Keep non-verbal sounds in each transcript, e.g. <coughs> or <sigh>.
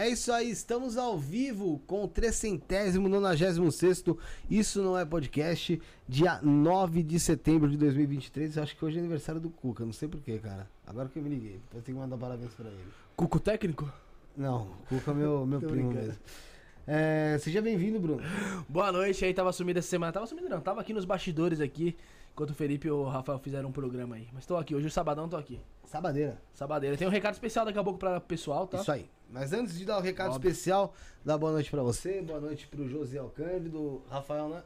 É isso aí, estamos ao vivo com o trecentésimo, nonagésimo sexto. Isso não é podcast, dia 9 de setembro de 2023. Eu acho que hoje é aniversário do Cuca, não sei porquê, cara. Agora que eu me liguei, eu tenho que mandar parabéns pra ele. Cuco técnico? Não, Cuca é meu, <laughs> meu primo mesmo. É, seja bem-vindo, Bruno. Boa noite, aí tava sumido essa semana. Tava sumido não, tava aqui nos bastidores aqui, enquanto o Felipe e o Rafael fizeram um programa aí. Mas tô aqui, hoje o sabadão tô aqui. Sabadeira. Sabadeira. Tem um recado especial daqui a pouco pra pessoal, tá? Isso aí. Mas antes de dar o recado Óbvio. especial, dar boa noite pra você, boa noite pro Josiel Cândido, Rafael, né?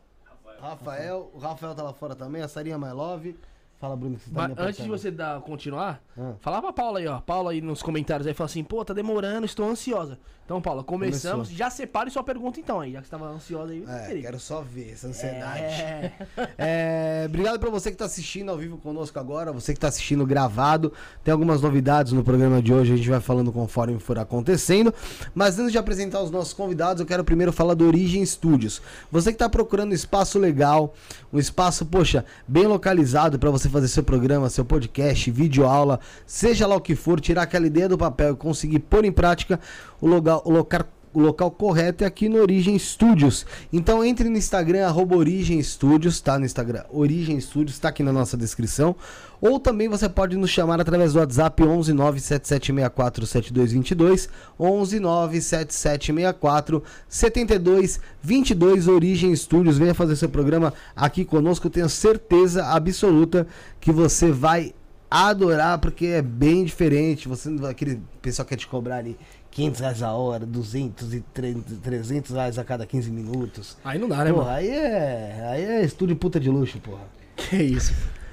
Rafael. o Rafael tá lá fora também, a Sarinha My Love. Fala, Bruno, que você tá antes de você dar, continuar, Ah. fala pra Paula aí, ó. Paula aí nos comentários aí, fala assim, pô, tá demorando, estou ansiosa. Então, Paula, começamos. Começou. Já separe sua pergunta então aí, já que você tava ansiosa aí. É, quero só ver essa ansiedade. É. <laughs> É, obrigado pra você que tá assistindo ao vivo conosco agora, você que tá assistindo gravado. Tem algumas novidades no programa de hoje, a gente vai falando conforme for acontecendo. Mas antes de apresentar os nossos convidados, eu quero primeiro falar do Origem Studios. Você que tá procurando um espaço legal, um espaço, poxa, bem localizado pra você fazer seu programa, seu podcast, vídeo aula, seja lá o que for, tirar aquela ideia do papel e conseguir pôr em prática o local, o local o local correto é aqui no Origem Studios. Então entre no Instagram, arroba Origem Studios, tá? No Instagram, Origem Studios, tá aqui na nossa descrição. Ou também você pode nos chamar através do WhatsApp 11 97764 7222, 11 97764 7222, Origem Studios. Venha fazer seu programa aqui conosco, tenho certeza absoluta que você vai adorar, porque é bem diferente. Você aquele pessoal quer te cobrar ali 500 reais a hora, 200 e 300 300 reais a cada 15 minutos. Aí não dá, né, Porra, mano? aí é, aí é estúdio puta de luxo, porra. Que isso.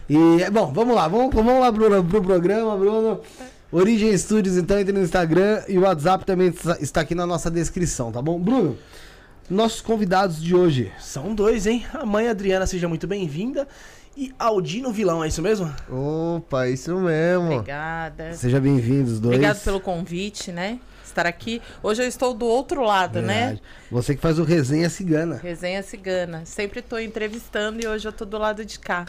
E, bom, vamos lá, vamos, vamos lá pro, pro programa, Bruno. Origem Studios, então, entre no Instagram e o WhatsApp também está- está aqui na nossa descrição, tá bom? Bruno, nossos convidados de hoje. São dois, hein? A mãe Adriana, seja muito bem-vinda. E Aldino Vilão, é isso mesmo? Opa, isso mesmo. Obrigada. Sejam bem-vindos, dois. Obrigado pelo convite, né? Estar aqui. Hoje eu estou do outro lado, né? Você que faz o Resenha Cigana. Resenha Cigana. Sempre estou entrevistando e hoje eu estou do lado de cá.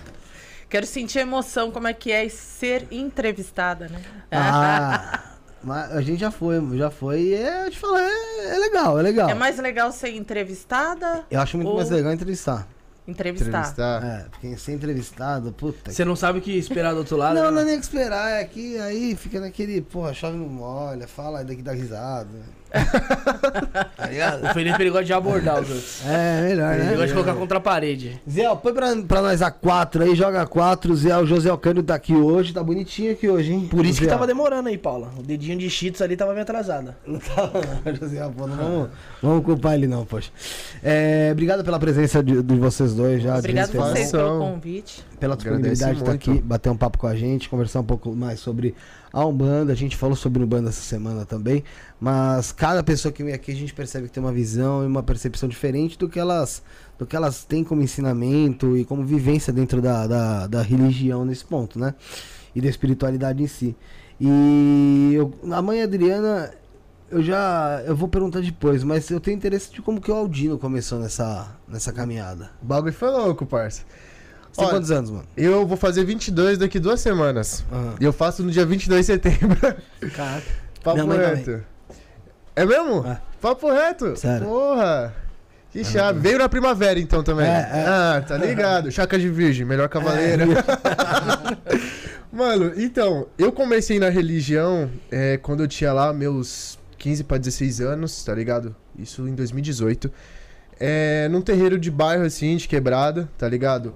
Quero sentir a emoção, como é que é ser entrevistada, né? Ah, <laughs> mas a gente já foi, já foi e é, eu te falar, é, é legal, é legal. É mais legal ser entrevistada? Eu acho muito ou mais legal entrevistar. Entrevistar. Entrevistar. É, porque ser entrevistado, puta. Você não sabe o que esperar do outro lado? Não, né? não é nem que esperar, é que aí fica naquele, porra, chove não molha, fala daqui dá risada. <laughs> tá ligado? O Felipe ele gosta de abordar os outros. É, melhor, Ele gosta né? de colocar contra a parede. Zé, põe pra, pra nós a 4 aí, joga a 4. Zé, o José Alcântara tá aqui hoje, tá bonitinho aqui hoje, hein? Por isso que Zé. tava demorando aí, Paula. O dedinho de Cheetos ali tava meio atrasada. <laughs> Não tava não, José, pô, não vamos, vamos culpar ele não, poxa. É, obrigado pela presença de, de vocês dois já. Obrigado vocês pelo convite. pela disponibilidade de estar Agradece aqui, bater um papo com a gente, conversar um pouco mais sobre a Umbanda. A gente falou sobre Umbanda essa semana também, mas cada pessoa que vem aqui a gente percebe que tem uma visão e uma percepção diferente do que elas, do que elas têm como ensinamento e como vivência dentro da, da, da religião nesse ponto, né? E da espiritualidade em si. E eu- a mãe Adriana, eu já. Eu vou perguntar depois, mas eu tenho interesse de como que o Aldino começou nessa, nessa caminhada. O bagulho foi louco, parça. Você tem quantos anos, mano? Eu vou fazer 22 daqui duas semanas. Aham. E eu faço no dia 22 de setembro. Caraca. <laughs> Papo reto. É mesmo? É. Papo reto? Sério. Porra. Que chave. Veio na primavera então também. É, é. Ah, tá ligado. <laughs> Chaca de virgem, melhor cavaleira. <laughs> Mano, então, eu comecei na religião é, quando eu tinha lá meus 15 pra 16 anos, tá ligado? Isso em 2018. É, num terreiro de bairro, assim, de quebrada, tá ligado?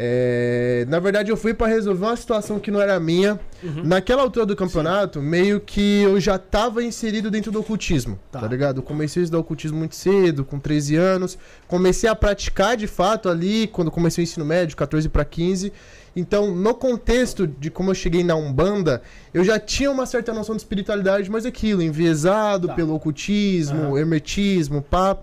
É, na verdade, eu fui pra resolver uma situação que não era minha. Naquela altura do campeonato, meio que eu já tava inserido dentro do ocultismo, Tá. tá, ligado? Eu comecei a estudar ocultismo muito cedo, com 13 anos. Comecei a praticar de fato ali, quando comecei o ensino médio, 14 pra 15. Então, no contexto de como eu cheguei na Umbanda, eu já tinha uma certa noção de espiritualidade, mas aquilo, enviesado Tá. pelo ocultismo, Aham. hermetismo, pá.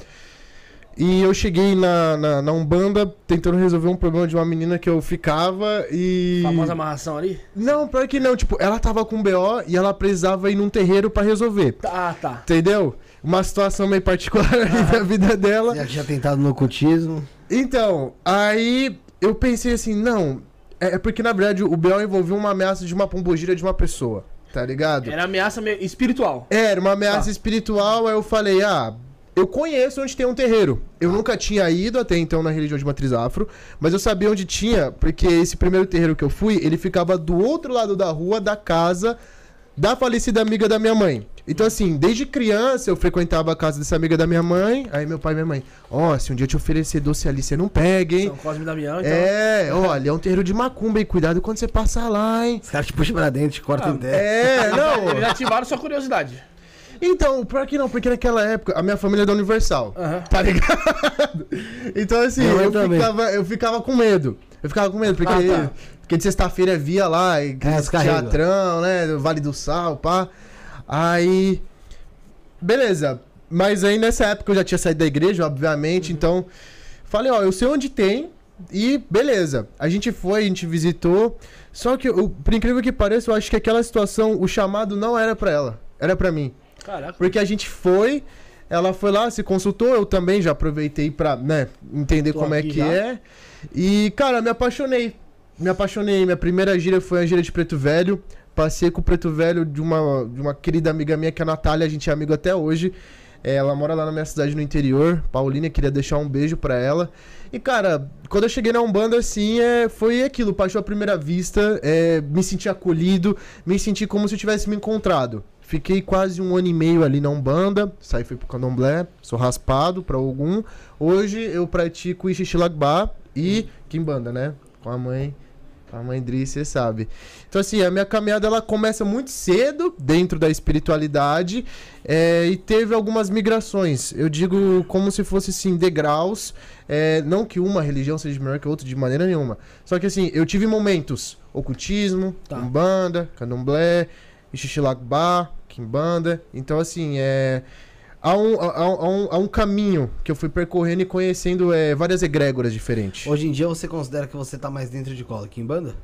E eu cheguei na, na, na Umbanda tentando resolver um problema de uma menina que eu ficava e. Famosa amarração ali? Não, pior que não. Tipo, ela tava com BO e ela precisava ir num terreiro pra resolver. Tá, tá. Entendeu? Uma situação meio particular ali da vida dela. Já tinha tentado no ocultismo. Então, aí eu pensei assim, não. É é porque, na verdade, o BO envolveu uma ameaça de uma pombogira de uma pessoa. tá ligado? Era ameaça meio espiritual. Era uma ameaça Tá. espiritual, aí eu falei, ah, eu conheço onde tem um terreiro. Eu nunca tinha ido até então na religião de matriz afro, mas eu sabia onde tinha, porque esse primeiro terreiro que eu fui, ele ficava do outro lado da rua da casa da falecida amiga da minha mãe. Então, assim, desde criança eu frequentava a casa dessa amiga da minha mãe. Aí meu pai e minha mãe, ó, se um dia eu te oferecer doce ali, você não pega, hein? São Cosme e Damião, então. É, olha, é um terreiro de macumba, hein? Cuidado quando você passar lá, hein? Os caras te puxam pra dentro, te cortam Ah, em terra. É, não. <laughs> Eles ativaram sua curiosidade. Então, pior que não, porque naquela época a minha família é da Universal. Aham. Tá ligado? <laughs> Então, assim, eu também. ficava, eu ficava com medo. Eu ficava com medo, porque, Ah, tá. porque de sexta-feira via lá, e É, teatrão, né? Vale do Sal, pá. Aí. Beleza. Mas aí nessa época eu já tinha saído da igreja, obviamente, Uhum. então. Falei, ó, eu sei onde tem. E beleza. A gente foi, a gente visitou. Só que, eu, por incrível que pareça, eu acho que aquela situação, o chamado não era pra ela. Era pra mim. Caraca. Porque a gente foi, ela foi lá, se consultou, eu também já aproveitei pra, né, entender Tô como é que já. é. E, cara, me apaixonei. Me apaixonei. Minha primeira gira foi a gira de Preto Velho. Passei com o Preto Velho de uma, de uma querida amiga minha, que é a Natália, a gente é amigo até hoje. É, ela mora lá na minha cidade no interior. Paulina, queria deixar um beijo pra ela. E, cara, quando eu cheguei na Umbanda, assim, é, foi aquilo, paixão à primeira vista, é, me senti acolhido, me senti como se eu tivesse me encontrado. Fiquei quase um ano e meio ali na Umbanda, saí fui pro Candomblé, sou raspado pra algum. Hoje eu pratico Ixixilagba e Kimbanda, né? Com a mãe, com a mãe Dri, você sabe. Então assim, a minha caminhada ela começa muito cedo dentro da espiritualidade é, e teve algumas migrações. Eu digo como se fosse assim, degraus. É, não que uma religião seja melhor que a outra de maneira nenhuma. Só que assim, eu tive momentos ocultismo, Tá. umbanda, candomblé, Ixixilagba, quimbanda. Então assim, é há um, há, há um, há um caminho que eu fui percorrendo e conhecendo é, várias egrégoras diferentes. Hoje em dia você considera que você tá mais dentro de cola que em banda?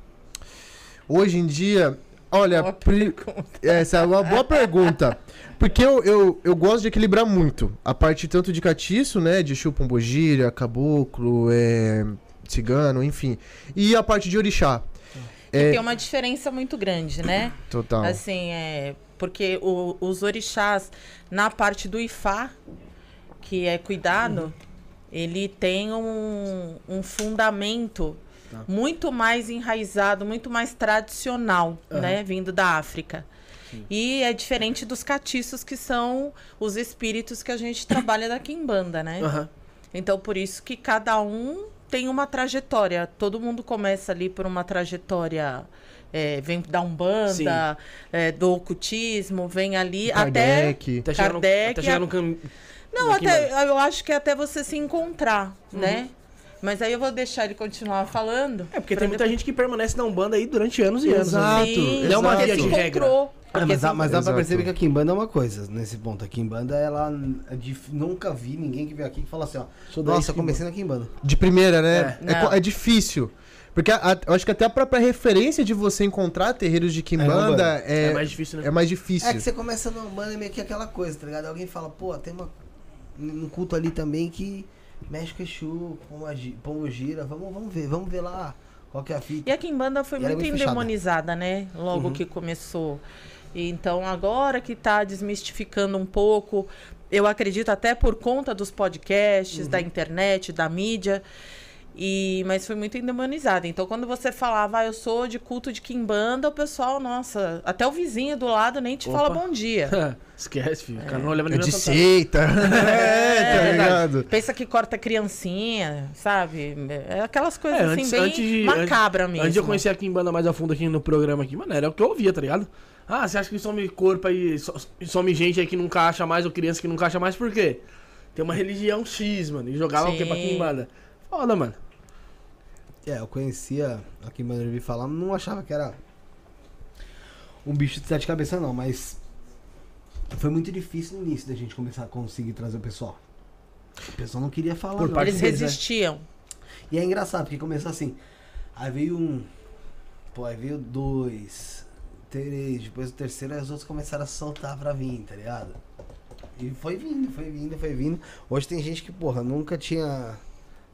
Hoje em dia, olha, Boa pri- essa é uma boa pergunta. Porque eu, eu, eu gosto de equilibrar muito. A parte tanto de catiço, né? De chupombogíria, caboclo, é, cigano, enfim. E a parte de orixá. É, Tem uma diferença muito grande, né? total. Assim, é. Porque o- os orixás, na parte do Ifá, que é cuidado, ele tem um, um fundamento Tá. muito mais enraizado, muito mais tradicional, Aham. né? Vindo da África. E é diferente dos catiços, que são os espíritos que a gente trabalha da Quimbanda, né? Aham. Então, por isso que cada um tem uma trajetória. Todo mundo começa ali por uma trajetória. É, vem da Umbanda, é, do ocultismo, vem ali até. Kardec. Até chegar no, Kardec, até chegar a- no cam... Não, até, eu acho que até você se encontrar, Uhum. né? Mas aí eu vou deixar ele continuar falando. É, porque tem muita gente que permanece na Umbanda aí durante anos e anos. né? Exato, Sim, Não é uma via de regra. Ah, mas, dá, mas dá pra perceber que a Kimbanda é uma coisa nesse ponto. A Kimbanda, ela. é Nunca vi ninguém que veio aqui que fala assim, ó. Sou da Nossa, eu Kimbanda." comecei na Kimbanda. De primeira, né? É. É, é difícil. Porque a- a- eu acho que até a própria referência de você encontrar terreiros de Kimbanda Umbanda. é, É mais difícil, né? é mais difícil. É que você começa na Umbanda é meio que aquela coisa, tá ligado? Alguém fala, pô, tem uma, um culto ali também que mexe com Exu, pombo gira. Vamos, vamos ver, vamos ver lá qual que é a fita. E a Kimbanda foi E é muito endemonizada, né? Logo Uhum. que começou. E Então, agora que tá desmistificando um pouco, eu acredito até por conta dos podcasts, Uhum. da internet, da mídia. E, mas foi muito endemonizada. Então, quando você falava, ah, eu sou de culto de Kimbanda, o pessoal, nossa, até o vizinho do lado nem te Opa. fala bom dia. <laughs> Esquece, filho. O cara não leva É nem de seita. <laughs> é, tá É, ligado? Pensa que corta criancinha, sabe? É aquelas coisas É, assim, antes- bem antes de- macabra mesmo. Antes de eu conhecer a Kimbanda mais a fundo aqui no programa aqui, mano, era o que eu ouvia, tá ligado? Ah, você acha que some corpo aí, so- some gente aí que nunca acha mais, ou criança que nunca acha mais, por quê? Tem uma religião X, mano, e jogava o quê pra Sim. Kimbanda? Foda, mano. É, eu conhecia a Kimbanda, eu vi falar, não achava que era um bicho de sete cabeças, não, mas foi muito difícil no início da gente começar a conseguir trazer o pessoal. O pessoal não queria falar, Por não. Eles né? resistiam. E é engraçado, porque começou assim. Aí veio um. Pô, aí veio dois, três, depois o terceiro, aí os outros começaram a soltar pra vir, tá ligado? E foi vindo, foi vindo, foi vindo. Hoje tem gente que, porra, nunca tinha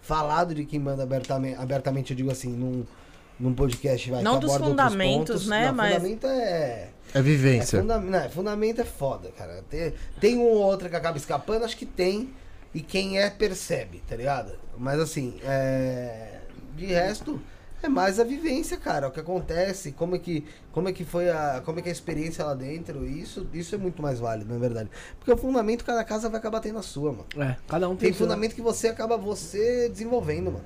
falado de Kimbanda abertamente, abertamente eu digo assim, num, num podcast vai Não que dos fundamentos, pontos. né, Não, mas- fundamento é É é, vivência. funda... não, é, fundamento é foda, cara. Tem, tem um ou outro que acaba escapando, acho que tem. E quem é, percebe, tá ligado? Mas assim, é... de resto, é mais a vivência, cara. O que acontece, como é que, como é que foi a. Como é que é a experiência lá dentro. Isso, isso é muito mais válido, na verdade. Porque o fundamento, cada casa vai acabar tendo a sua, mano. É, cada um tem, Tem fundamento que você acaba você desenvolvendo, mano.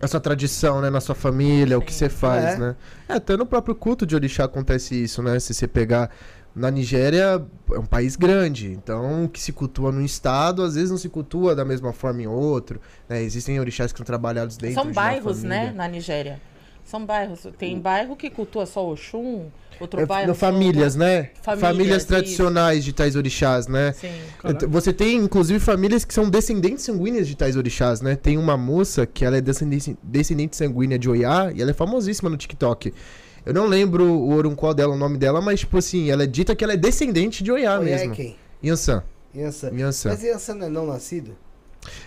A sua tradição, né? Na sua família, o que você faz, É. né? É, até no próprio culto de orixá acontece isso, né? Se você pegar... Na Nigéria é um país grande, então o que se cultua num estado, às vezes não se cultua da mesma forma em outro. né? Existem orixás que são trabalhados dentro São de bairros, né, na Nigéria. São bairros. Tem bairro que cultua só Oxum, outro É, bairro... só- famílias, né? Famílias, Famílias isso. tradicionais de tais orixás, né? Sim. Caraca. Você tem, inclusive, famílias que são descendentes sanguíneas de tais orixás, né? Tem uma moça que ela é descendente, descendente sanguínea de Oiá e ela é famosíssima no TikTok. Eu não lembro o Oruncó dela, o nome dela, mas, tipo assim, ela é dita que ela é descendente de Oiá Oi, é mesmo. quem? Yansan. Yansan. Yansan. Mas Yansan não é não nascido?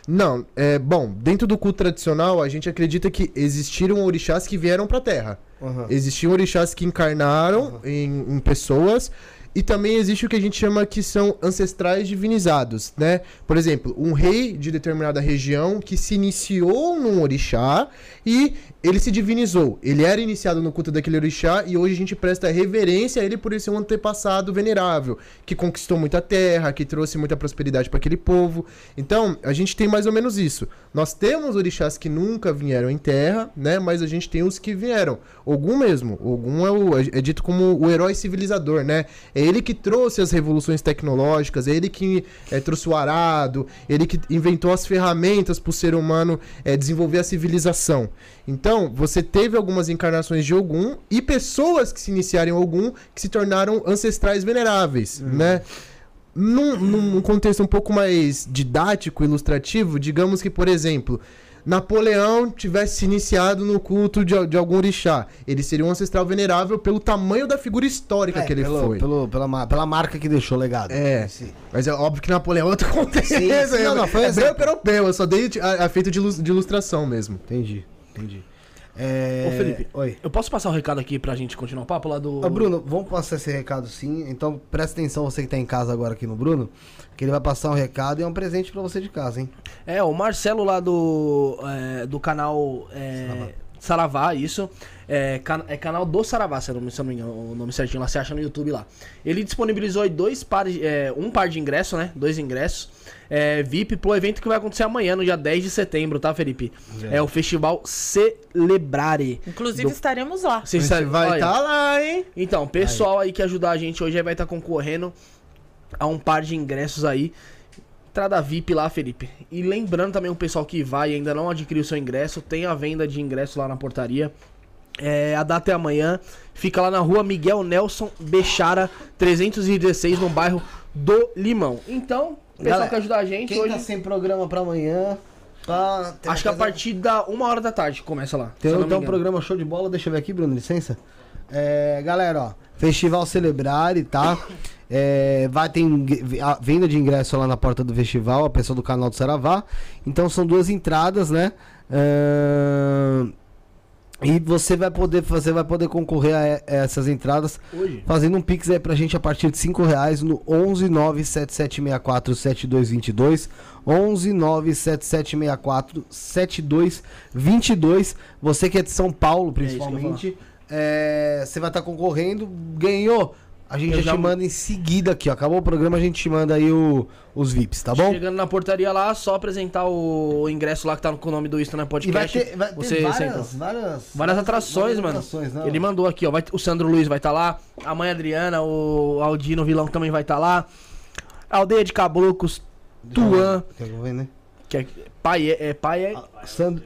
Não, é, bom, dentro do culto tradicional, a gente acredita que existiram orixás que vieram pra Terra. Aham. Existiam orixás que encarnaram Aham. em, em pessoas. E também existe o que a gente chama que são ancestrais divinizados, né? Por exemplo, um rei de determinada região que se iniciou num orixá e ele se divinizou. Ele era iniciado no culto daquele orixá e hoje a gente presta reverência a ele por ser um antepassado venerável, que conquistou muita terra, que trouxe muita prosperidade para aquele povo. Então, a gente tem mais ou menos isso. Nós temos orixás que nunca vieram em terra, né? Mas a gente tem os que vieram. Ogum mesmo. Ogum é, o- é dito como o herói civilizador, né? É ele que trouxe as revoluções tecnológicas, ele que é, trouxe o arado, ele que inventou as ferramentas para o ser humano é, desenvolver a civilização. Então, você teve algumas encarnações de Ogum e pessoas que se iniciaram em Ogum que se tornaram ancestrais veneráveis, né? Num, num contexto um pouco mais didático, ilustrativo, digamos que, por exemplo, Napoleão tivesse se iniciado no culto de, de algum orixá. Ele seria um ancestral venerável pelo tamanho da figura histórica É, que ele pelo, foi. Pelo, pela, pela marca que deixou legado. É. Sim. Mas é óbvio que Napoleão é outro <laughs> contexto. Sim, sim, não, não, foi um é branco europeu, eu só dei a, a feito de, de ilustração mesmo. Entendi, entendi. É... Ô, Felipe. Oi. Eu posso passar o recado aqui pra gente continuar o papo lá do. Ô, Bruno, vamos passar esse recado sim. Então presta atenção, você que tá em casa agora aqui no Bruno, que ele vai passar um recado e é um presente pra você de casa, hein? É, o Marcelo lá do, é, do canal é, Saravá. isso. É, can- é canal do Saravá, se eu não, me- engano, o nome certinho lá, você acha no YouTube lá. Ele disponibilizou aí dois pares, é, um par de ingressos, né? Dois ingressos. É, VIP pro evento que vai acontecer amanhã, no dia 10 de setembro, tá, Felipe? É, o Festival Celebrare. Inclusive, Do- estaremos lá. Você vai estar tá lá, hein? Então, o pessoal aí que ajudar a gente hoje aí vai estar concorrendo a um par de ingressos aí. Entrada VIP lá, Felipe. E lembrando também o pessoal que vai e ainda não adquiriu seu ingresso, tem a venda de ingresso lá na portaria. É, a data é amanhã. Fica lá na rua Miguel Nelson Bechara, 316, no bairro do Limão. Então, o pessoal Galera, que ajudar a gente Quem hoje. tá sem programa pra amanhã, tá... tem Acho que a partir da uma hora da tarde começa lá. Tem, tem um programa show de bola, deixa eu ver aqui, Bruno, licença. É, galera, ó, Festival Celebrare, tá? É, vai ter a venda de ingresso lá na porta do festival, a pessoa do canal do Saravá. Então são duas entradas, né? É, e você vai poder, você vai poder concorrer a, e- essas entradas Hoje. fazendo um pix aí pra gente a partir de 5 reais no 11 97764 7222 11 97764 7222 você que é de São Paulo É principalmente é, você vai estar concorrendo ganhou a gente Eu já, já- te manda em seguida aqui ó. acabou o programa a gente te manda aí o- os VIPs tá bom Chegando na portaria lá, só apresentar o ingresso lá que tá com o nome do Insta na e vai podcast. ter, vai ter você várias, senta. várias Várias atrações, várias mano. atrações, né, Ele mandou aqui, ó. vai- o Sandro Luiz vai estar lá. A mãe Adriana, o Aldino Vilão também vai estar lá. Aldeia de Caboclos, Tuan, Quer que eu venha, né? que é pai é, é pai é. Sandro,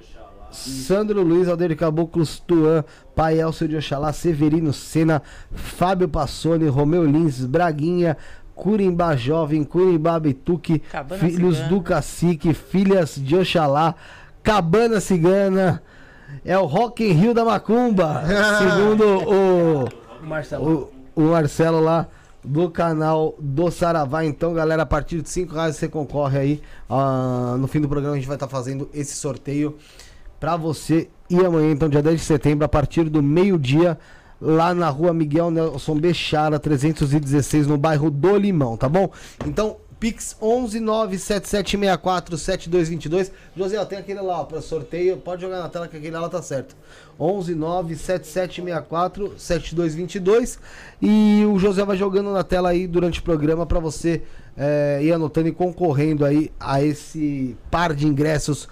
Sandro Luiz, Aldeir Caboclos, Tuan, Pai Elcio de Oxalá, Severino Sena, Fábio Passoni, Romeu Lins, Braguinha, Curimbá Jovem, Curimbá Bituque, Cabana Filhos Cigana. do Cacique, Filhas de Oxalá, Cabana Cigana, é o Rock in Rio da Macumba, <laughs> segundo o O Marcelo. o, o Marcelo lá do canal do Saravá. Então, galera, a partir de 5 reais você concorre aí. Ah, no fim do programa a gente vai estar fazendo esse sorteio pra você ir amanhã, então, dia 10 de setembro, a partir do meio-dia, lá na rua Miguel Nelson Bechara, 316, no bairro do Limão, tá bom? Então, Pix 11977647222. José, tem aquele lá, para sorteio. Pode jogar na tela que aquele lá tá certo. 11977647222. E o José vai jogando na tela aí durante o programa para você é, ir anotando e concorrendo aí a esse par de ingressos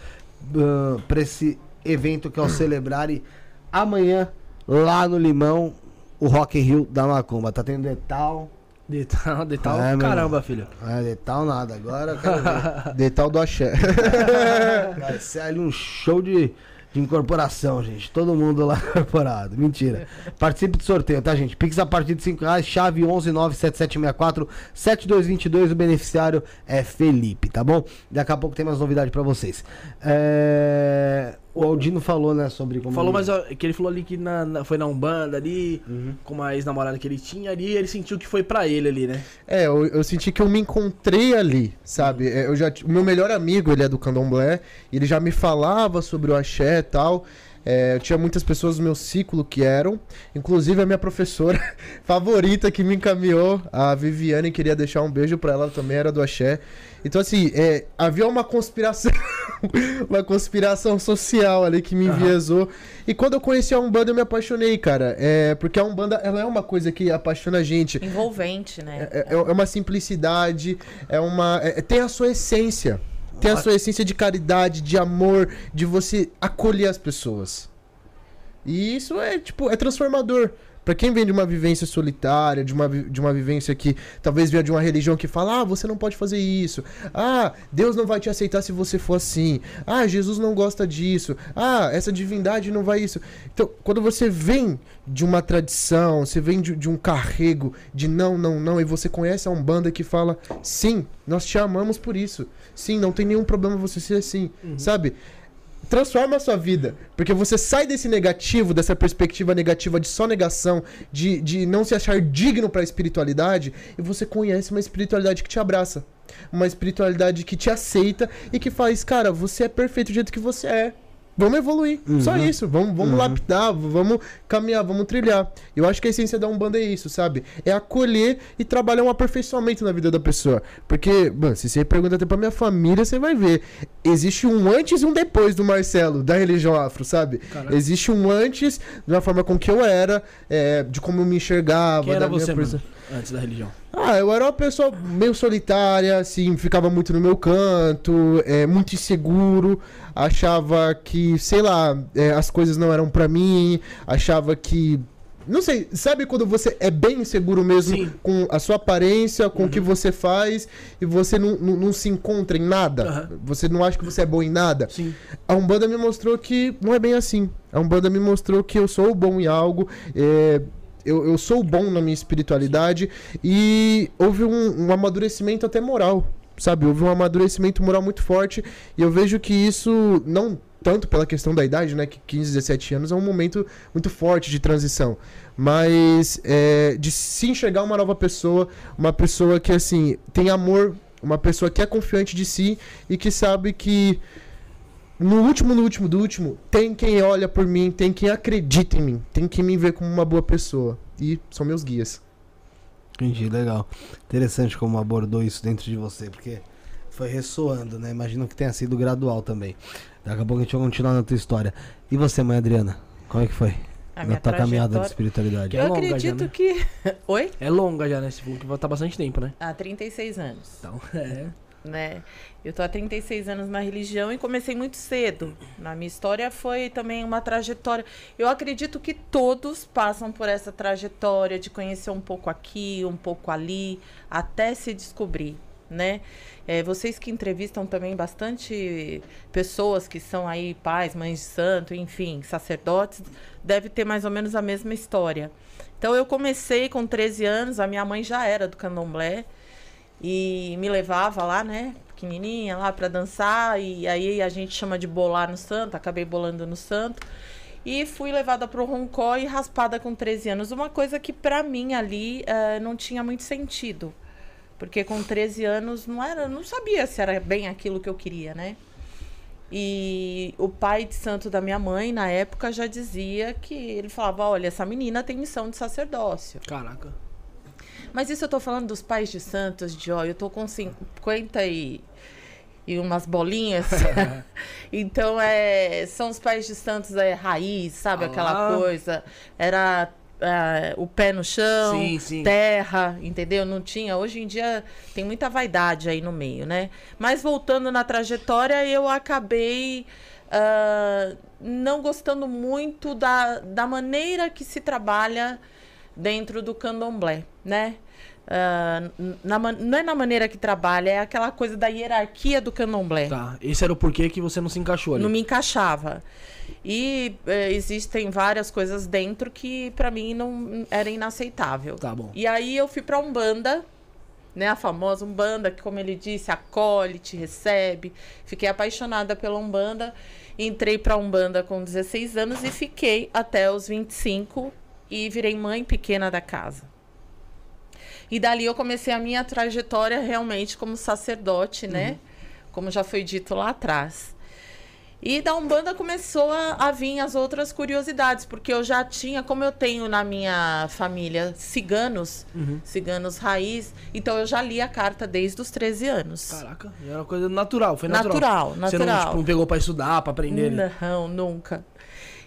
uh, para esse evento que é o Celebrare amanhã lá no Limão, o Rock in Rio da Macumba. Tá tendo detal. Detal, detal, É, caramba, filho. É, detal nada. Agora eu quero ver. <laughs> Detal do axé. Vai ser ali um show de, de incorporação, gente. Todo mundo lá <laughs> incorporado. Mentira. Participe do sorteio, tá, gente? Pix a partir de 5 reais, chave 1197764-7222. O beneficiário é Felipe, tá bom? Daqui a pouco tem mais novidade pra vocês. É, O Aldino falou, né, sobre como. Falou, ele- mas ó, que ele falou ali que na- na- foi na Umbanda ali, Uhum. com a ex-namorada que ele tinha ali, ele sentiu que foi pra ele ali, né? É, eu, eu senti que eu me encontrei ali, sabe? É, Eu já, o meu melhor amigo, ele é do candomblé, ele já me falava sobre o axé e tal. É, eu tinha muitas pessoas no meu ciclo que eram, inclusive a minha professora <laughs> favorita que me encaminhou, a Viviane, queria deixar um beijo pra ela, ela também era do axé. Então, assim, é, havia uma conspiração, <laughs> uma conspiração social ali que me enviesou. E quando eu conheci a Umbanda, eu me apaixonei, cara. É, porque a Umbanda, ela é uma coisa que apaixona a gente. Envolvente, né? É, é- é uma simplicidade, é uma. é- tem a sua essência. Tem a sua essência de caridade, de amor, de você acolher as pessoas. E isso é, tipo, é transformador. Pra quem vem de uma vivência solitária, de uma, de uma vivência que talvez venha de uma religião que fala, ah, você não pode fazer isso. Ah, Deus não vai te aceitar se você for assim. Ah, Jesus não gosta disso. Ah, essa divindade não vai isso. Então, quando você vem de uma tradição, você vem de, de um carrego de não, não, não, e você conhece a Umbanda que fala, sim, nós te amamos por isso. Sim, não tem nenhum problema você ser assim, sabe? Transforma a sua vida. Porque você sai desse negativo, dessa perspectiva negativa de só negação, de, de não se achar digno pra espiritualidade, e você conhece uma espiritualidade que te abraça. Uma espiritualidade que te aceita e que faz, cara, você é perfeito do jeito que você é. Vamos evoluir. Só Uhum. isso. Vamos, vamos Uhum. lapidar, vamos caminhar, vamos trilhar. Eu acho que a essência da Umbanda é isso, sabe? É acolher e trabalhar um aperfeiçoamento na vida da pessoa. Porque, mano, se você pergunta até pra minha família, você vai ver. Existe um antes e um depois do Marcelo, da religião afro, sabe? Caraca. Existe um antes da forma com que eu era, é, de como eu me enxergava. Quem era da minha você, antes da religião? ah, eu era uma pessoa meio solitária, assim, ficava muito no meu canto, é, muito inseguro, achava que, sei lá, é, as coisas não eram pra mim, achava que. Não sei, sabe quando você é bem inseguro mesmo Sim. com a sua aparência, com o que você faz, e você não, não, não se encontra em nada? Aham. Você não acha que você é bom em nada? Sim. A Umbanda me mostrou que não é bem assim. A Umbanda me mostrou que eu sou bom em algo, é, eu, eu sou bom na minha espiritualidade e houve um, um amadurecimento até moral, sabe? Houve um amadurecimento moral muito forte e eu vejo que isso não tanto pela questão da idade, né? Que 15, 17 anos é um momento muito forte de transição. Mas é, de se enxergar uma nova pessoa, uma pessoa que, assim, tem amor, uma pessoa que é confiante de si e que sabe que no último, no último do último, tem quem olha por mim, tem quem acredita em mim, tem quem me vê como uma boa pessoa. E são meus guias. Entendi, legal. Interessante como abordou isso dentro de você, porque foi ressoando, né? Imagino que tenha sido gradual também. Daqui a pouco a gente vai continuar na tua história. E você, mãe Adriana? Como é que foi? A na minha tua caminhada de trajetória. espiritualidade? É Eu longa já, acredito né? que. <laughs> Oi? É longa já, né? Que vai estar bastante tempo, né? Há 36 anos. Então, <laughs> é. Né? Eu tô há 36 anos na religião e comecei muito cedo. Na minha história foi também uma trajetória. Eu acredito que todos passam por essa trajetória de conhecer um pouco aqui, um pouco ali, até se descobrir, né? É, vocês que entrevistam também bastante pessoas que são aí pais, mães de santo, enfim, sacerdotes, deve ter mais ou menos a mesma história. Então eu comecei com 13 anos, a minha mãe já era do candomblé e me levava lá, né, pequenininha lá para dançar e aí a gente chama de bolar no santo, acabei bolando no santo. E fui levada pro Roncó e raspada com 13 anos, uma coisa que pra mim ali eh, não tinha muito sentido. Porque com 13 anos não era, não sabia se era bem aquilo que eu queria, né? E o pai de santo da minha mãe, na época, já dizia que ele falava: olha, essa menina tem missão de sacerdócio. Caraca. Mas isso eu tô falando dos pais de santos, de ó, eu tô com 50 e, e umas bolinhas. <laughs> <laughs> então, é, são os pais de santos é, raiz, sabe? Ah Aquela coisa. Era é, o pé no chão, Sim, sim. terra, entendeu? Não tinha. Hoje em dia tem muita vaidade aí no meio, né? Mas voltando na trajetória, eu acabei ah, não gostando muito da, da maneira que se trabalha dentro do candomblé, né? Ah, na não é na maneira que trabalha, é aquela coisa da hierarquia do candomblé. Tá. Esse era o porquê que você não se encaixou ali. Não me encaixava. E eh, existem várias coisas dentro que pra mim não era inaceitável. Tá bom. E aí eu fui pra Umbanda, né, a famosa Umbanda, que como ele disse, acolhe, te recebe. Fiquei apaixonada pela Umbanda. Entrei pra Umbanda com 16 anos e fiquei até os 25 e virei mãe pequena da casa. E dali eu comecei a minha trajetória realmente como sacerdote, né? Como já foi dito lá atrás. E da Umbanda começou a, a vir as outras curiosidades, porque eu já tinha, como eu tenho na minha família ciganos, Uhum. ciganos raiz, então eu já li a carta desde os 13 anos. Caraca, era uma coisa natural, foi natural. Natural, Você não, natural. tipo, não pegou pra estudar, pra aprender. né? Não, nunca.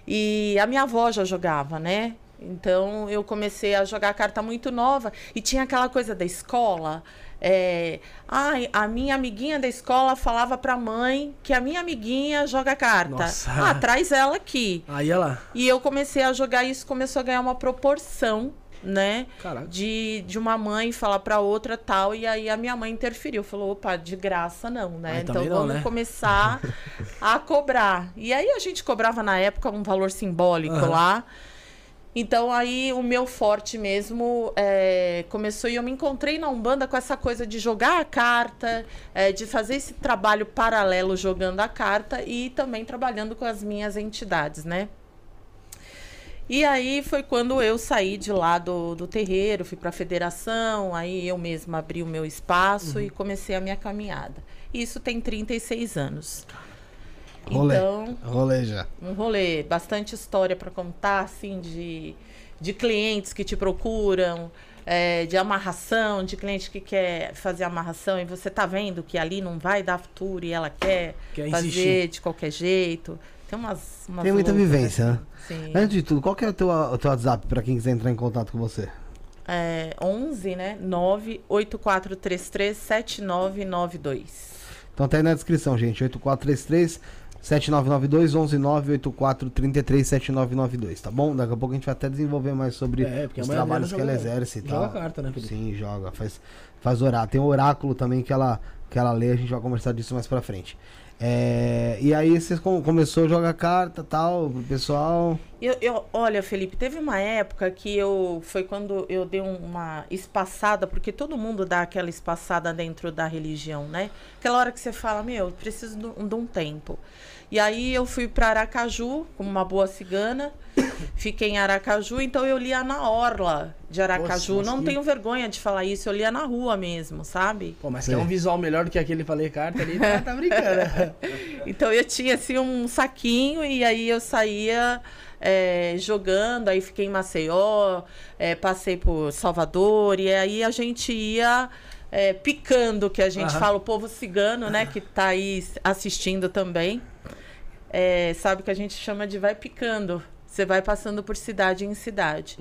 E a minha avó já jogava, né? Então eu comecei a jogar carta muito nova. E tinha aquela coisa da escola. É, ai, a minha amiguinha da escola falava pra mãe que a minha amiguinha joga carta. Nossa. Ah, traz ela aqui. Aí ela. E eu comecei a jogar isso, começou a ganhar uma proporção, né? Caraca. De, de uma mãe falar pra outra tal, e aí a minha mãe interferiu, falou, opa, de graça não, né? Aí então não, vamos né? começar a cobrar. E aí a gente cobrava na época um valor simbólico Aham. lá. Então aí o meu forte mesmo é, começou e eu me encontrei na Umbanda com essa coisa de jogar a carta, é, de fazer esse trabalho paralelo jogando a carta e também trabalhando com as minhas entidades, né? E aí foi quando eu saí de lá do, do terreiro, fui para a federação, aí eu mesma abri o meu espaço e comecei a minha caminhada. Isso tem 36 anos. Rolê. Então, Rolê já. um rolê, bastante história para contar, assim, de, de clientes que te procuram, é, de amarração, de cliente que quer fazer amarração e você tá vendo que ali não vai dar futuro e ela quer, Quer fazer insistir. de qualquer jeito. Tem umas. umas Tem muita loucas, vivência, né? Sim. Antes de tudo, qual que é o teu, o teu WhatsApp pra quem quiser entrar em contato com você? É 11, né? 98433 7992. Então tá aí na descrição, gente. 8433 7992 11984 33 7992, tá bom? Daqui a pouco a gente vai até desenvolver mais sobre É, os trabalhos que ela joga- exerce e joga tal. carta, né, Felipe? Sim, joga. Faz, faz orar. Tem um oráculo também que ela, que ela lê, a gente vai conversar disso mais pra frente. É, e aí você com- começou a jogar carta tal, pro pessoal. Eu, eu, olha, Felipe, teve uma época que eu. Foi quando eu dei um- uma espaçada, porque todo mundo dá aquela espaçada dentro da religião, né? Aquela hora que você fala, meu, preciso de um tempo. E aí eu fui para Aracaju, como uma boa cigana. Fiquei em Aracaju, então eu lia na orla de Aracaju. Mas Não que- tenho vergonha de falar isso, eu lia na rua mesmo, sabe? Pô, mas tem um visual melhor do que aquele falei carta ali, tá, tá brincando. <laughs> Então eu tinha assim um saquinho e aí eu saía é, jogando, aí fiquei em Maceió, é, passei por Salvador, e aí a gente ia é, picando, que a gente Aham. fala, o povo cigano, né, que tá aí assistindo também. é, sabe que a gente chama de vai picando. Você vai passando por cidade em cidade.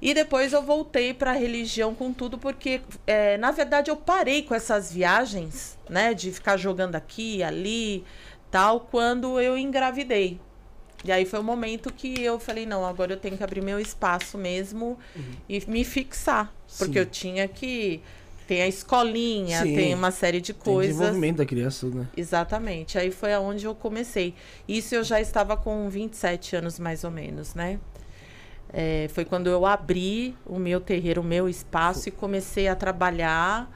E depois eu voltei para a religião com tudo, porque, é, na verdade, eu parei com essas viagens, né? De ficar jogando aqui, ali, tal, quando eu engravidei. E aí foi o momento que eu falei, não, agora eu tenho que abrir meu espaço mesmo e me fixar. Porque Sim. eu tinha que. Tem a escolinha, Sim. tem uma série de Tem coisas. desenvolvimento da criança, né? Exatamente. Aí foi aonde eu comecei. Isso eu já estava com 27 anos, mais ou menos, né? É, foi quando eu abri o meu terreiro, o meu espaço e comecei a trabalhar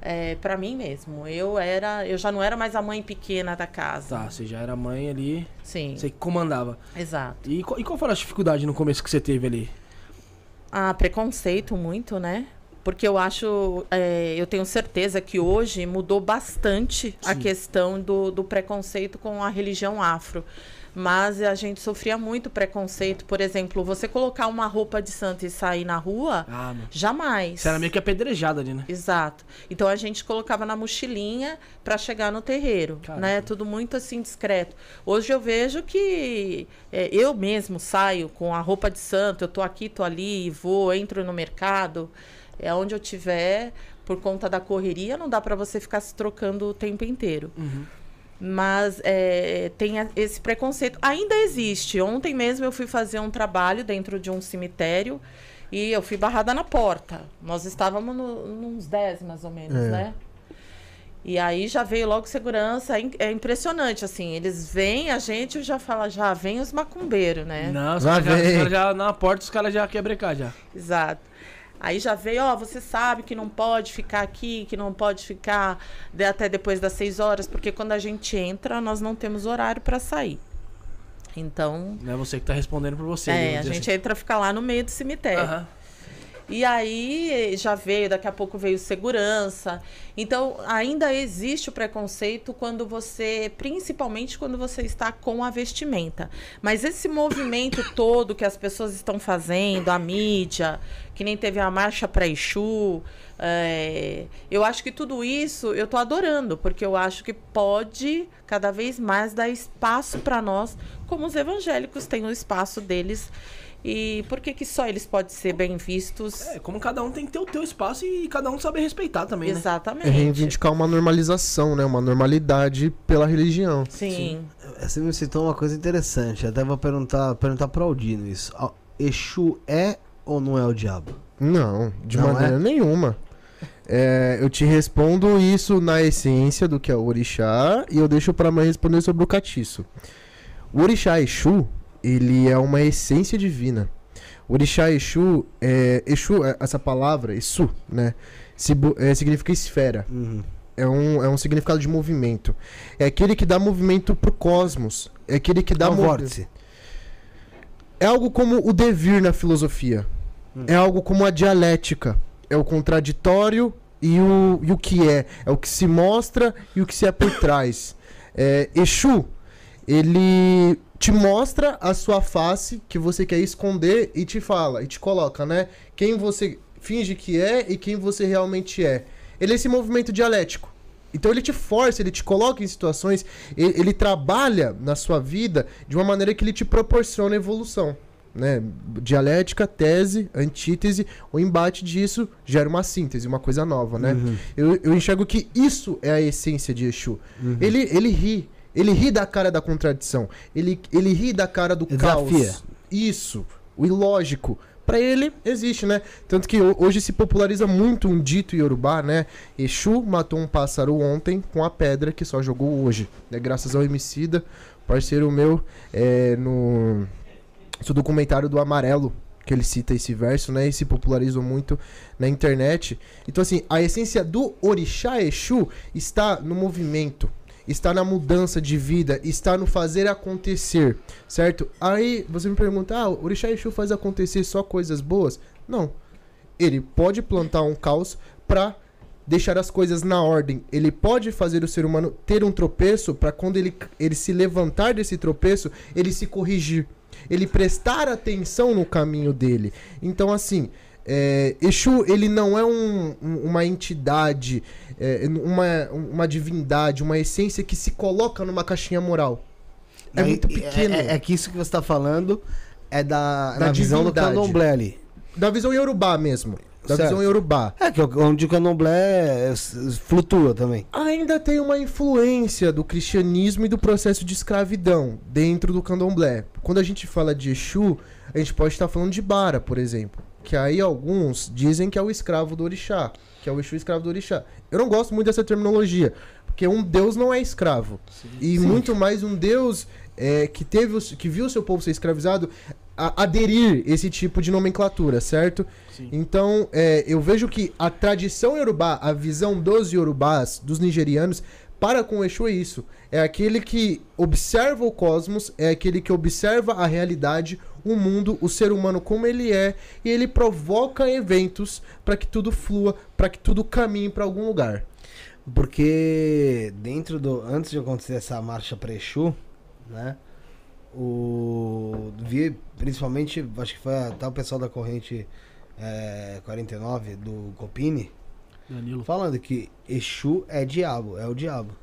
é, para mim mesmo. Eu era, eu já não era mais a mãe pequena da casa. Tá, você já era mãe ali, Sim, você comandava. exato. E, qual- e qual foi a dificuldade no começo que você teve ali? Ah, preconceito muito, né? Porque eu acho, é, eu tenho certeza que hoje mudou bastante a questão do, do preconceito com a religião afro. Mas a gente sofria muito preconceito. Por exemplo, você colocar uma roupa de santo e sair na rua, Ah, jamais. Você era meio que apedrejada ali, né? Exato. Então a gente colocava na mochilinha para chegar no terreiro, Caramba. né? Tudo muito assim discreto. Hoje eu vejo que é, eu mesmo saio com a roupa de santo, eu tô aqui, tô ali, vou, entro no mercado, é onde eu tiver, por conta da correria, não dá para você ficar se trocando o tempo inteiro. Mas é, tem esse preconceito. Ainda existe. Ontem mesmo eu fui fazer um trabalho dentro de um cemitério e eu fui barrada na porta. Nós estávamos no, nos 10, mais ou menos, É. né? E aí já veio logo segurança. É É impressionante, assim. Eles veem a gente e já fala, já vem os macumbeiros, né? Não, os caras já, já na porta, os caras já querem brecar já. Exato. Aí já veio, ó, você sabe que não pode ficar aqui, que não pode ficar de- até depois das seis horas, porque quando a gente entra, nós não temos horário para sair. Então, Não é você que tá respondendo por você. é, vamos a gente assim. entra ficar lá no meio do cemitério. Aham. E aí já veio, daqui a pouco veio segurança. Então, ainda existe o preconceito quando você, principalmente quando você está com a vestimenta. Mas esse movimento <coughs> todo que as pessoas estão fazendo, a mídia, que nem teve a marcha para Exu, é, eu acho que tudo isso eu tô adorando, porque eu acho que pode cada vez mais dar espaço para nós, como os evangélicos têm o espaço deles. E por que, que só eles podem ser bem vistos? É, como cada um tem que ter o teu espaço e cada um saber respeitar também, né? Exatamente. É reivindicar uma normalização, né? Uma normalidade pela religião. Sim. Você me citou uma coisa interessante. Até vou perguntar, perguntar pro Aldino isso. Exu é ou não é o diabo? Não, de Não maneira é? nenhuma. É, eu te respondo isso na essência do que é o orixá e eu deixo pra mãe responder sobre o catiço. O orixá Exu, ele é uma essência divina. O orixá Exu, é, Exu, é- essa palavra, Exu, né? é, significa esfera. Uhum. É um, é um significado de movimento. É aquele que dá movimento pro cosmos. É aquele que dá Dá um vórtice. é algo como o devir na filosofia. É algo como a dialética. É o contraditório e o, e o que é. É o que se mostra e o que se é por trás. É, Exu, ele te mostra a sua face que você quer esconder e te fala, e te coloca, né? Quem você finge que é e quem você realmente é. Ele é esse movimento dialético. Então ele te força, ele te coloca em situações, ele, ele trabalha na sua vida de uma maneira que ele te proporciona evolução. Né? Dialética, tese, antítese, o embate disso gera uma síntese, uma coisa nova, né? Uhum. Eu, eu enxergo que isso é a essência de Exu. Ele, ele ri. Ele ri da cara da contradição. Ele, ele ri da cara do Ele caos. desafia. Isso. O ilógico. Pra ele, existe, né? Tanto que ho- hoje se populariza muito um dito iorubá, né? Exu matou um pássaro ontem com a pedra que só jogou hoje. Né? Graças ao Emicida, parceiro meu, é, no, no documentário do Amarelo, que ele cita esse verso, né? E se popularizou muito na internet. Então, assim, a essência do orixá Exu está no movimento, está na mudança de vida, está no fazer acontecer, certo? Aí você me pergunta, ah, o orixá Exu faz acontecer só coisas boas? Não. Ele pode plantar um caos para deixar as coisas na ordem. Ele pode fazer o ser humano ter um tropeço para quando ele, ele se levantar desse tropeço, ele se corrigir. Ele prestar atenção no caminho dele. Então, assim, é, Exu, ele não é um- um- uma entidade, é, uma, uma divindade, uma essência que se coloca numa caixinha moral. É Aí, muito pequeno. É, é que isso que você tá falando é da, Da visão do candomblé ali. Da visão iorubá mesmo. Da Certo. visão iorubá. É, que o- onde o candomblé é, flutua também. ainda tem uma influência do cristianismo e do processo de escravidão dentro do candomblé. Quando a gente fala de Exu, a gente pode estar falando de Bara, por exemplo. Que aí alguns dizem que é o escravo do orixá. Que é o Exu escravo do orixá. Eu não gosto muito dessa terminologia. Porque um deus não é escravo. e muito mais um deus é, que, teve, que viu o seu povo ser escravizado a- aderir esse tipo de nomenclatura, certo? Sim. Então, é, eu vejo que a tradição iorubá, a visão dos iorubás, dos nigerianos, para com o Exu é isso. É aquele que observa o cosmos, é aquele que observa a realidade, o mundo, o ser humano como ele é, e ele provoca eventos para que tudo flua, para que tudo caminhe para algum lugar. Porque dentro do. Antes de acontecer essa marcha para Exu, né? O. Vi principalmente, acho que foi até o pessoal da corrente é, 49 do Copini Danilo. falando que Exu é diabo, é o diabo.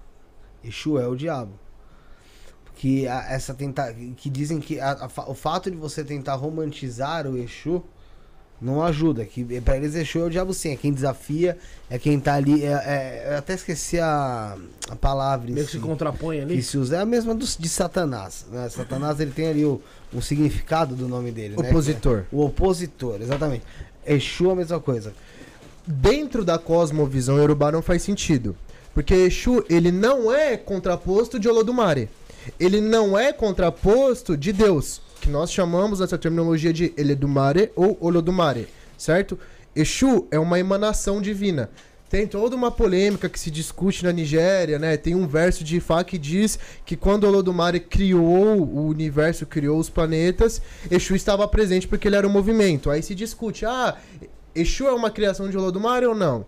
Exu é o diabo. Que a- essa tenta que dizem que a- a o fato de você tentar romantizar o Exu não ajuda. Que para eles Exu é o diabo sim, é quem desafia, é quem tá ali. É, é- eu até esqueci a, a palavra. Meio que se contrapõe ali. que se usa. É a mesma do, de Satanás. Né? Satanás ele tem ali o, o significado do nome dele. né? Opositor. O opositor, exatamente. Exu é a mesma coisa. Dentro da cosmovisão Yorubá não faz sentido. Porque Exu, ele não é contraposto de Olodumare. Ele não é contraposto de Deus, que nós chamamos essa terminologia de Eledumare ou Olodumare, certo? Exu é uma emanação divina. Tem toda uma polêmica que se discute na Nigéria, né? Tem um verso de Ifá que diz que quando Olodumare criou o universo, criou os planetas, Exu estava presente porque ele era um movimento. Aí se discute, ah, Exu é uma criação de Olodumare ou não?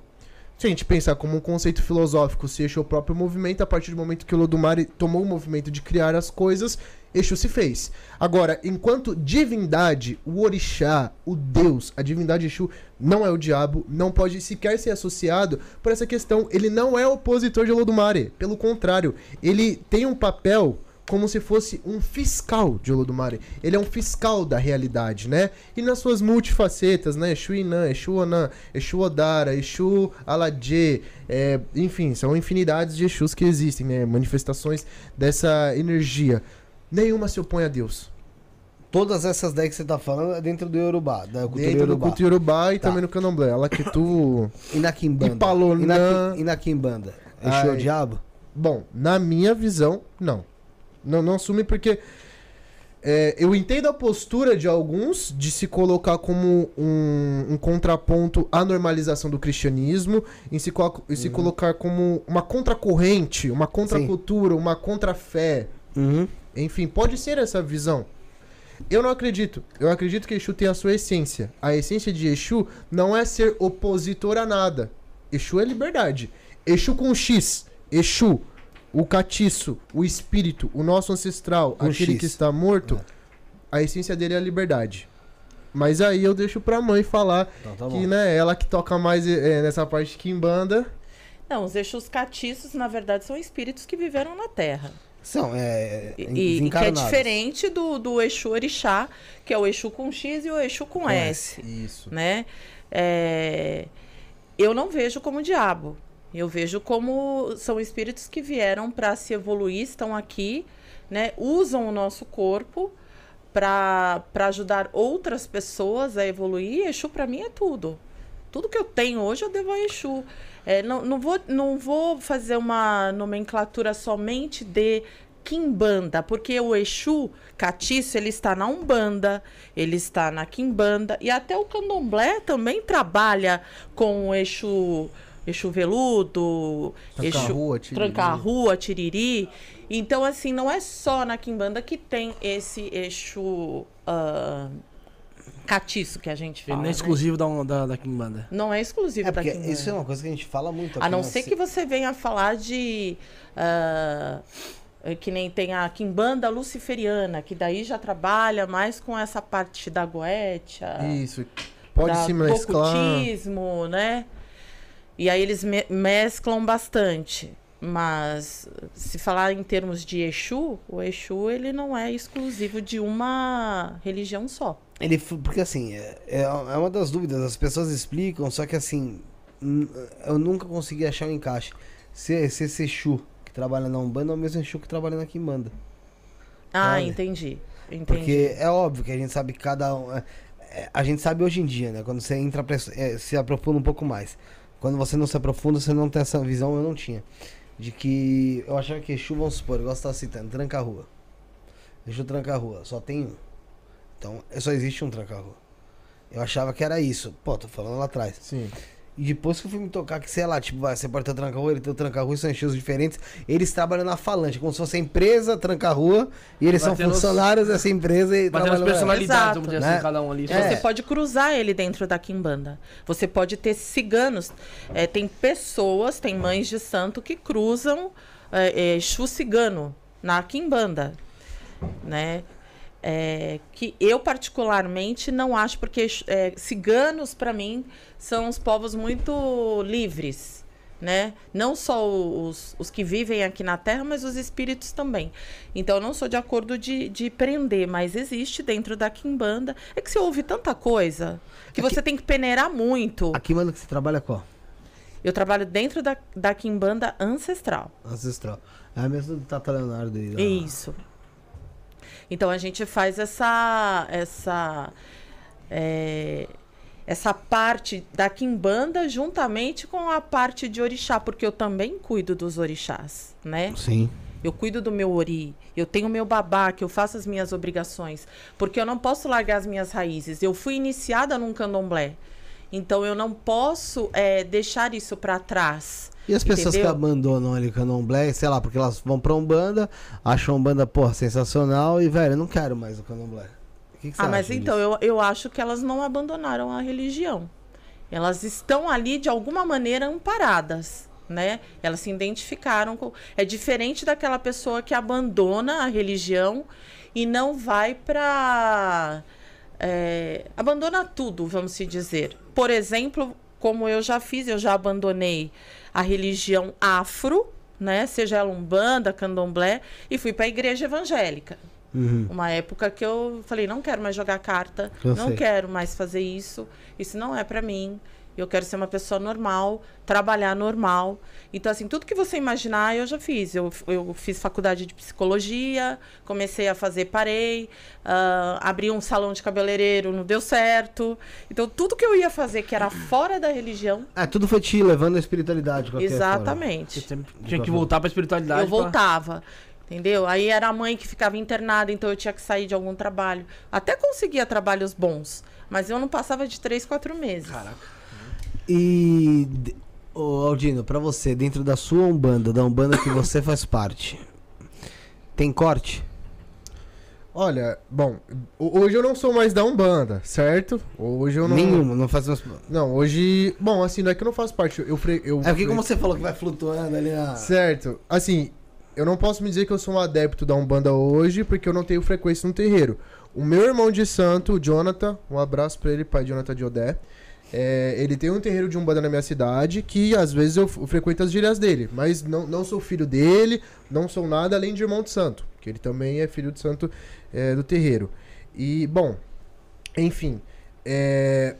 Se a gente pensar como um conceito filosófico, se Exu é o próprio movimento, a partir do momento que Olodumare tomou o movimento de criar as coisas, Exu se fez. Agora, enquanto divindade, o orixá, o deus, a divindade Exu não é o diabo, não pode sequer ser associado por essa questão. Ele não é opositor de Olodumare. Pelo contrário, ele tem um papel como se fosse um fiscal de Olodumare. Ele é um fiscal da realidade, né? E nas suas multifacetas, né? Exu Inan, Exu Onan, Exu Odara, Exu Aladê, é, enfim, são infinidades de Exus que existem, né? Manifestações dessa energia. Nenhuma se opõe a Deus. Todas essas daí que você tá falando é dentro do Yorubá, da cultura Dentro do Yorubá. culto Yorubá e Tá. também no Candomblé. Ela que tu... E na Kimbanda? Ipalonã. E na, Ki- e na Kimbanda? Exu é o diabo? Bom, na minha visão, não. Não, não assume porque é, eu entendo a postura de alguns de se colocar como um, um contraponto à normalização do cristianismo, em se, se colocar como uma contracorrente, uma contracultura, uma contrafé. Uhum. Enfim, pode ser essa visão. Eu não acredito. Eu acredito que Exu tem a sua essência. A essência de Exu não é ser opositor a nada. Exu é liberdade. Exu com X. Exu, o catiço, o espírito, o nosso ancestral, Com aquele X. que está morto, a essência dele é a liberdade. Mas aí eu deixo pra mãe falar Então tá que, né, ela que toca mais eh, nessa parte de Kimbanda. Não, os Exus catiços, na verdade, são espíritos que viveram na Terra. São, é. E, e que é diferente do, do Exu Orixá, que é o Exu com X e o Exu com, Com S, Isso. né? É, Eu não vejo como diabo. Eu vejo como são espíritos que vieram para se evoluir, estão aqui, né? Usam o nosso corpo para ajudar outras pessoas a evoluir. Exu para mim é tudo. Tudo que eu tenho hoje eu devo a Exu. É, não, não, vou, não vou fazer uma nomenclatura somente de Kimbanda, porque o Exu Catiço, ele está na Umbanda, ele está na Kimbanda, e até o Candomblé também trabalha com o Exu, Exu Veludo, Exu Tranca-rua, tiriri. Tranca-rua, Tiriri. Então, assim, não é só na Kimbanda que tem esse Exu ah, Catiço que a gente Ele fala. não é né? exclusivo da, da, da Kimbanda. Não é exclusivo É da porque Kimbanda. isso é uma coisa que a gente fala muito A não na ser ci- que você venha falar de. eh, que nem tem a Kimbanda Luciferiana, que daí já trabalha mais com essa parte da goetia, Isso. Pode da se mesclar. ocultismo, né? E aí eles me- mesclam bastante. Mas se falar em termos de Exu, o Exu ele não é exclusivo de uma religião só. Ele, porque assim, é, é é uma das dúvidas, as pessoas explicam, só que assim, eu nunca consegui achar um encaixe. Se, se esse Exu que trabalha na Umbanda é o mesmo Exu que trabalha na Kimbanda. Ah, entendi. Entendi. Porque é óbvio que a gente sabe que cada um. é- é, a gente sabe hoje em dia, né? Quando você entra se aprofunda um pouco mais. Quando você não se aprofunda, você não tem essa visão, eu não tinha. De que eu achava que Exu, vamos supor, eu gosto de estar citando, tranca-rua. Exu tranca-rua, só tem um. Então, só existe um tranca-rua. Eu achava que era isso. Pô, tô falando lá atrás. Sim. E depois que eu fui me tocar, que sei lá, tipo, vai, você pode ter tranca-rua, ele tem o tranca-rua, são estilos diferentes. Eles trabalham na falange, como se fosse a empresa, tranca-rua, e eles são funcionários dessa empresa e as trabalham- personalidades, vamos dizer Né? assim, cada um ali. É. Você pode cruzar ele dentro da quimbanda. Você pode ter ciganos. É, tem pessoas, tem mães de santo que cruzam é, é, Exu cigano na quimbanda, né? É, que eu particularmente não acho porque é, ciganos para mim são os povos muito livres, né? Não só os, os que vivem aqui na Terra, mas os espíritos também. Então eu não sou de acordo de, de prender, mas existe dentro da quimbanda. É que você ouve tanta coisa que você tem que peneirar muito. Aqui manda que você trabalha qual? Eu trabalho dentro da, da quimbanda ancestral. Ancestral. É a mesma do Tata Leonardo aí. Isso. Então a gente faz essa essa é, essa parte da quimbanda juntamente com a parte de orixá, porque eu também cuido dos orixás, né? Sim. Eu cuido do meu ori, eu tenho meu babá, que eu faço as minhas obrigações, porque eu não posso largar as minhas raízes. Eu fui iniciada num candomblé, então eu não posso é, deixar isso para trás. E as pessoas Entendeu? que abandonam ali o candomblé, sei lá, porque elas vão pra Umbanda, acham Umbanda, porra, sensacional e, velho, eu não quero mais o candomblé. O que, que você Ah, mas então, eu, eu acho que elas não abandonaram a religião. Elas estão ali, de alguma maneira, amparadas, né? Elas se identificaram com... É diferente daquela pessoa que abandona a religião e não vai para abandona tudo, vamos se dizer. Por exemplo, como eu já fiz, eu já abandonei a religião afro, né? Seja ela umbanda, candomblé, e fui para a igreja evangélica. Uhum. Uma época que eu falei, não quero mais jogar carta, Eu não sei. quero mais fazer isso, isso não é pra mim. Eu quero ser uma pessoa normal, trabalhar normal. Então, assim, tudo que você imaginar, eu já fiz. Eu, eu fiz faculdade de psicologia, comecei a fazer, parei, ah, abri um salão de cabeleireiro, não deu certo. Então, tudo que eu ia fazer que era <clears throat> fora da religião, É, tudo foi te levando à espiritualidade. de qualquer forma. exatamente. Você tinha que voltar pra espiritualidade. Eu pra- voltava. Entendeu? Aí era a mãe que ficava internada, então eu tinha que sair de algum trabalho. Até conseguia trabalhos bons, mas eu não passava de três, quatro meses. Caraca. E, Aldino, pra você, dentro da sua Umbanda, da Umbanda que você faz parte, tem corte? Olha, bom, ho- hoje eu não sou mais da Umbanda, certo? Hoje eu não. Nenhuma, não faz umas... Não, hoje. Bom, assim, não é que eu não faço parte. Eu, fre... eu É porque fre- como você falou que vai flutuando ali na... Certo. Assim, eu não posso me dizer que eu sou um adepto da Umbanda hoje, porque eu não tenho frequência no terreiro. O meu irmão de santo, o Jonathan, um abraço pra ele, pai Jonathan de Odé. É, ele tem um terreiro de Umbanda na minha cidade que às vezes eu, frequento as gírias dele, mas não, não sou filho dele, não sou nada além de irmão de santo, que ele também é filho de santo é, do terreiro. E, bom, enfim, é,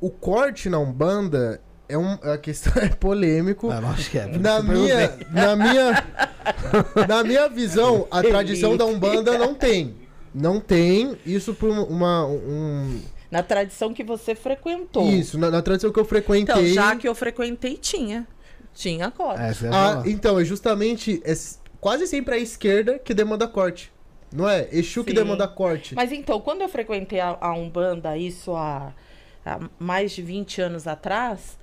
o corte na Umbanda é um, a questão <laughs> é polêmico. Ah, acho que é. Na minha, na minha, <laughs> na minha visão, a tradição da Umbanda não tem. Não tem isso por uma um, Na tradição que você frequentou. isso na, na tradição que eu frequentei. Então, já que eu frequentei, tinha. Tinha corte. É, Ah, então é justamente é quase sempre a esquerda que demanda corte. Não é? Exu que Sim. demanda corte. Mas então, quando eu frequentei a, a Umbanda, isso há, há mais de 20 anos atrás,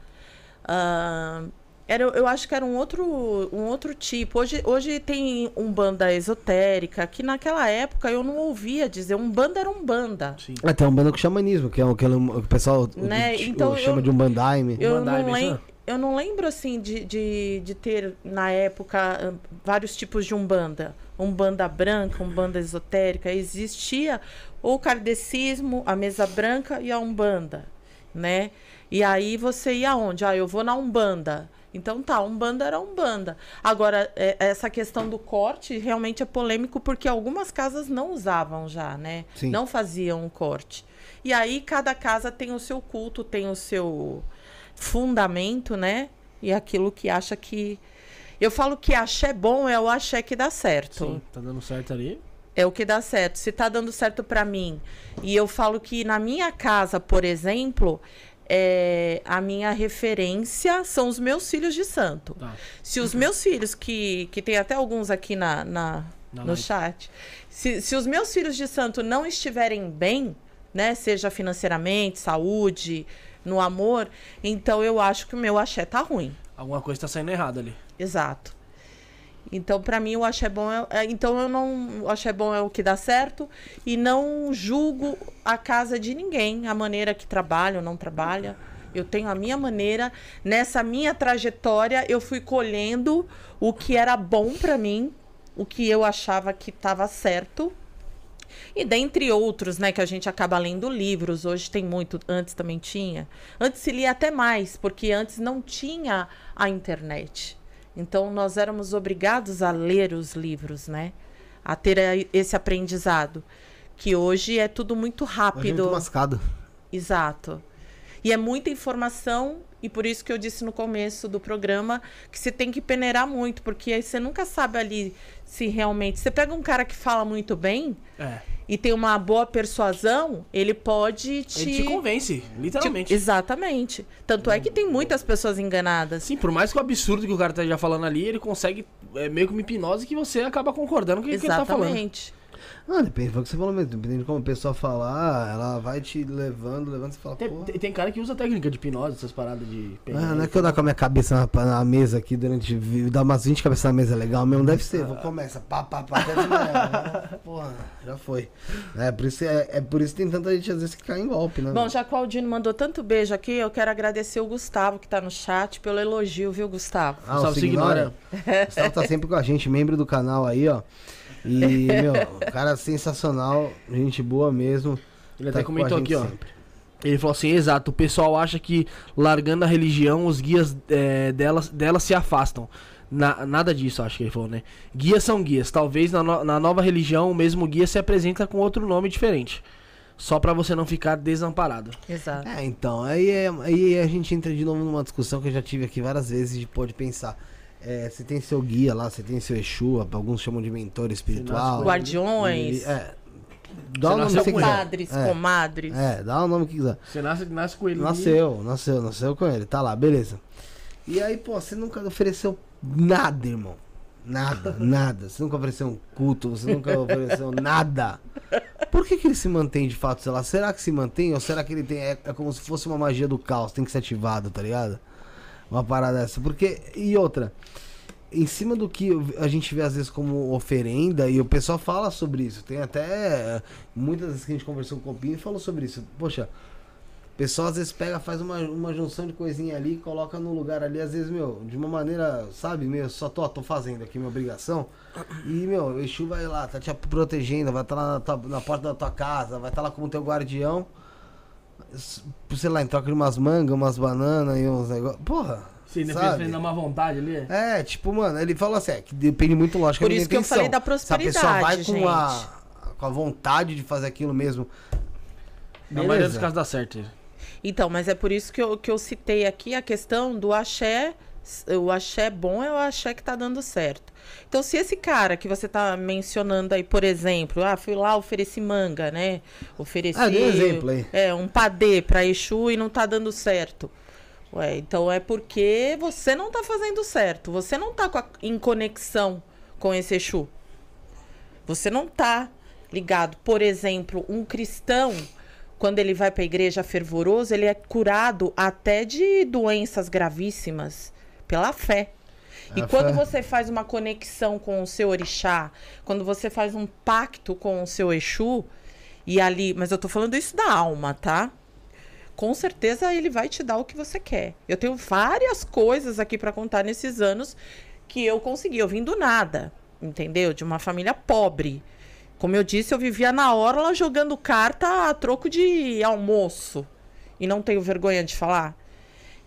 ah, era, eu acho que era um outro, um outro tipo. Hoje, hoje tem Umbanda esotérica, que naquela época eu não ouvia dizer. Umbanda era Umbanda. Sim. É, tem Umbanda com xamanismo, que é o que o pessoal o- Né, o- então chama eu- de Umbandaime. Eu Umbanda, não, é lem eu não lembro, assim, de, de, de ter, na época, ah, vários tipos de Umbanda. Umbanda branca, Umbanda esotérica. Existia o kardecismo, a mesa branca e a Umbanda, né? E aí você ia aonde? Ah, eu vou na Umbanda. Então tá, Umbanda era Umbanda. Agora, é- essa questão do corte realmente é polêmico porque algumas casas não usavam já, né? Sim. Não faziam o corte. E aí cada casa tem o seu culto, tem o seu fundamento, né? E aquilo que acha que. Eu falo que axé bom é o axé que dá certo. Sim, tá dando certo ali. É o que dá certo. Se tá dando certo pra mim, e eu falo que na minha casa, por exemplo, é, a minha referência são os meus filhos de santo. Tá. Se os meus filhos, que, que tem até alguns aqui na, na- no live. chat, se, se os meus filhos de santo não estiverem bem, né, seja financeiramente, saúde, no amor, então eu acho que o meu axé tá ruim. Alguma coisa tá saindo errada ali. Exato. Então, pra mim, o axé bom é, é- Então, eu não. O axé bom é o que dá certo. E não julgo a casa de ninguém, a maneira que trabalha ou não trabalha. Eu tenho a minha maneira. Nessa minha trajetória, eu fui colhendo o que era bom pra mim, o que eu achava que estava certo. E dentre outros, né, que a gente acaba lendo livros, hoje tem muito, antes também tinha. Antes se lia até mais, porque antes não tinha a internet. Então nós éramos obrigados a ler os livros, né? A ter esse aprendizado. Que hoje é tudo muito Hoje é rápido. muito mascado. Exato. E é muita informação, e por isso que eu disse no começo do programa que você tem que peneirar muito, porque aí você nunca sabe ali se realmente. Você pega um cara que fala muito bem É. e tem uma boa persuasão, ele pode te. Ele te convence, literalmente. Te- Exatamente. Tanto é que tem muitas pessoas enganadas. Sim, por mais que o absurdo que o cara esteja falando ali, ele consegue é, meio que uma hipnose que você acaba concordando com o que ele tá falando. Exatamente. Ah, depende, foi o que você falou mesmo. Dependendo de como a pessoa falar, ela vai te levando, levando, você fala, Tem, pô. tem- tem cara que usa técnica de hipnose, essas paradas de. Ah, não é que eu dar com a minha cabeça na, na mesa aqui durante. Dar umas 20 cabeças na mesa é legal mesmo, deve ser. Vou começa, pá, pá, pá, até desmaiar. <laughs> Porra, já foi. É por, isso, é, é por isso que tem tanta gente às vezes que cai em golpe, né? Bom, já que o Aldino mandou tanto beijo aqui, eu quero agradecer o Gustavo que tá no chat pelo elogio, viu, Gustavo? Ah, o Salve, Signora. O Gustavo tá sempre com a gente, membro do canal aí, ó. E, meu, o cara sensacional, gente boa mesmo. Ele tá até com a comentou gente aqui, ó. sempre. Ele falou assim, exato, o pessoal acha que largando a religião, os guias é, delas, delas se afastam. Na- nada disso, acho que ele falou, né? Guias são guias. Talvez na, no- na nova religião o mesmo guia se apresenta com outro nome diferente. Só pra você não ficar desamparado. Exato. É, então, aí, é- aí a gente entra de novo numa discussão que eu já tive aqui várias vezes de pode pensar. É, você tem seu guia lá, você tem seu Exu, alguns chamam de mentor espiritual. Guardiões. E- é. Dá Você o nome que. Padres, É. comadres. É, dá o nome que quiser. Você nasce, nasce com ele. Nasceu, nasceu, nasceu com ele, tá lá, beleza. E aí, pô, você nunca ofereceu nada, irmão. Nada, <laughs> nada. Você nunca ofereceu um culto, você nunca ofereceu <laughs> nada. Por que, que ele se mantém de fato, sei lá? Será que se mantém? Ou será que ele tem. É, é como se fosse uma magia do caos, tem que ser ativado, tá ligado? Uma parada dessa. Porque. E outra. Em cima do que a gente vê às vezes como oferenda, e o pessoal fala sobre isso. Tem até. Muitas vezes que a gente conversou com o Copinho e falou sobre isso. Poxa, o pessoal às vezes pega, faz uma, uma junção de coisinha ali, coloca no lugar ali, às vezes, meu, de uma maneira, sabe, meu, só tô, tô fazendo aqui minha obrigação. E, meu, o Exu vai lá, tá te protegendo, vai estar lá na, tua- na porta da tua casa, vai estar lá como teu guardião. Sei lá, em troca de umas mangas, umas bananas e uns negócios. Porra! Sim, sabe? depende má vontade ali. É, tipo, mano, ele fala assim, é, que depende muito, lógico, Por da isso que eu falei da Se a pessoa vai prosperidade, com a, com a vontade de fazer aquilo mesmo. Na maioria dos casos dá certo. Então, mas é por isso que eu, que eu citei aqui a questão do axé. O axé bom é o axé que tá dando certo. Então, se esse cara que você tá mencionando aí, por exemplo, ah, fui lá, ofereci manga, né? Ofereci. Ah, um exemplo aí. É, um padê pra Exu e não tá dando certo. Ué, então é porque você não tá fazendo certo. Você não tá com a- em conexão com esse Exu. Você não tá ligado. Por exemplo, um cristão, quando ele vai para a igreja fervoroso, ele é curado até de doenças gravíssimas pela fé. E quando você faz uma conexão com o seu orixá, quando você faz um pacto com o seu Exu, e ali, mas eu tô falando isso da alma, tá? Com certeza ele vai te dar o que você quer. Eu tenho várias coisas aqui para contar nesses anos que eu consegui. Eu vim do nada, entendeu? De uma família pobre. Como eu disse, eu vivia na orla jogando carta a troco de almoço. E não tenho vergonha de falar.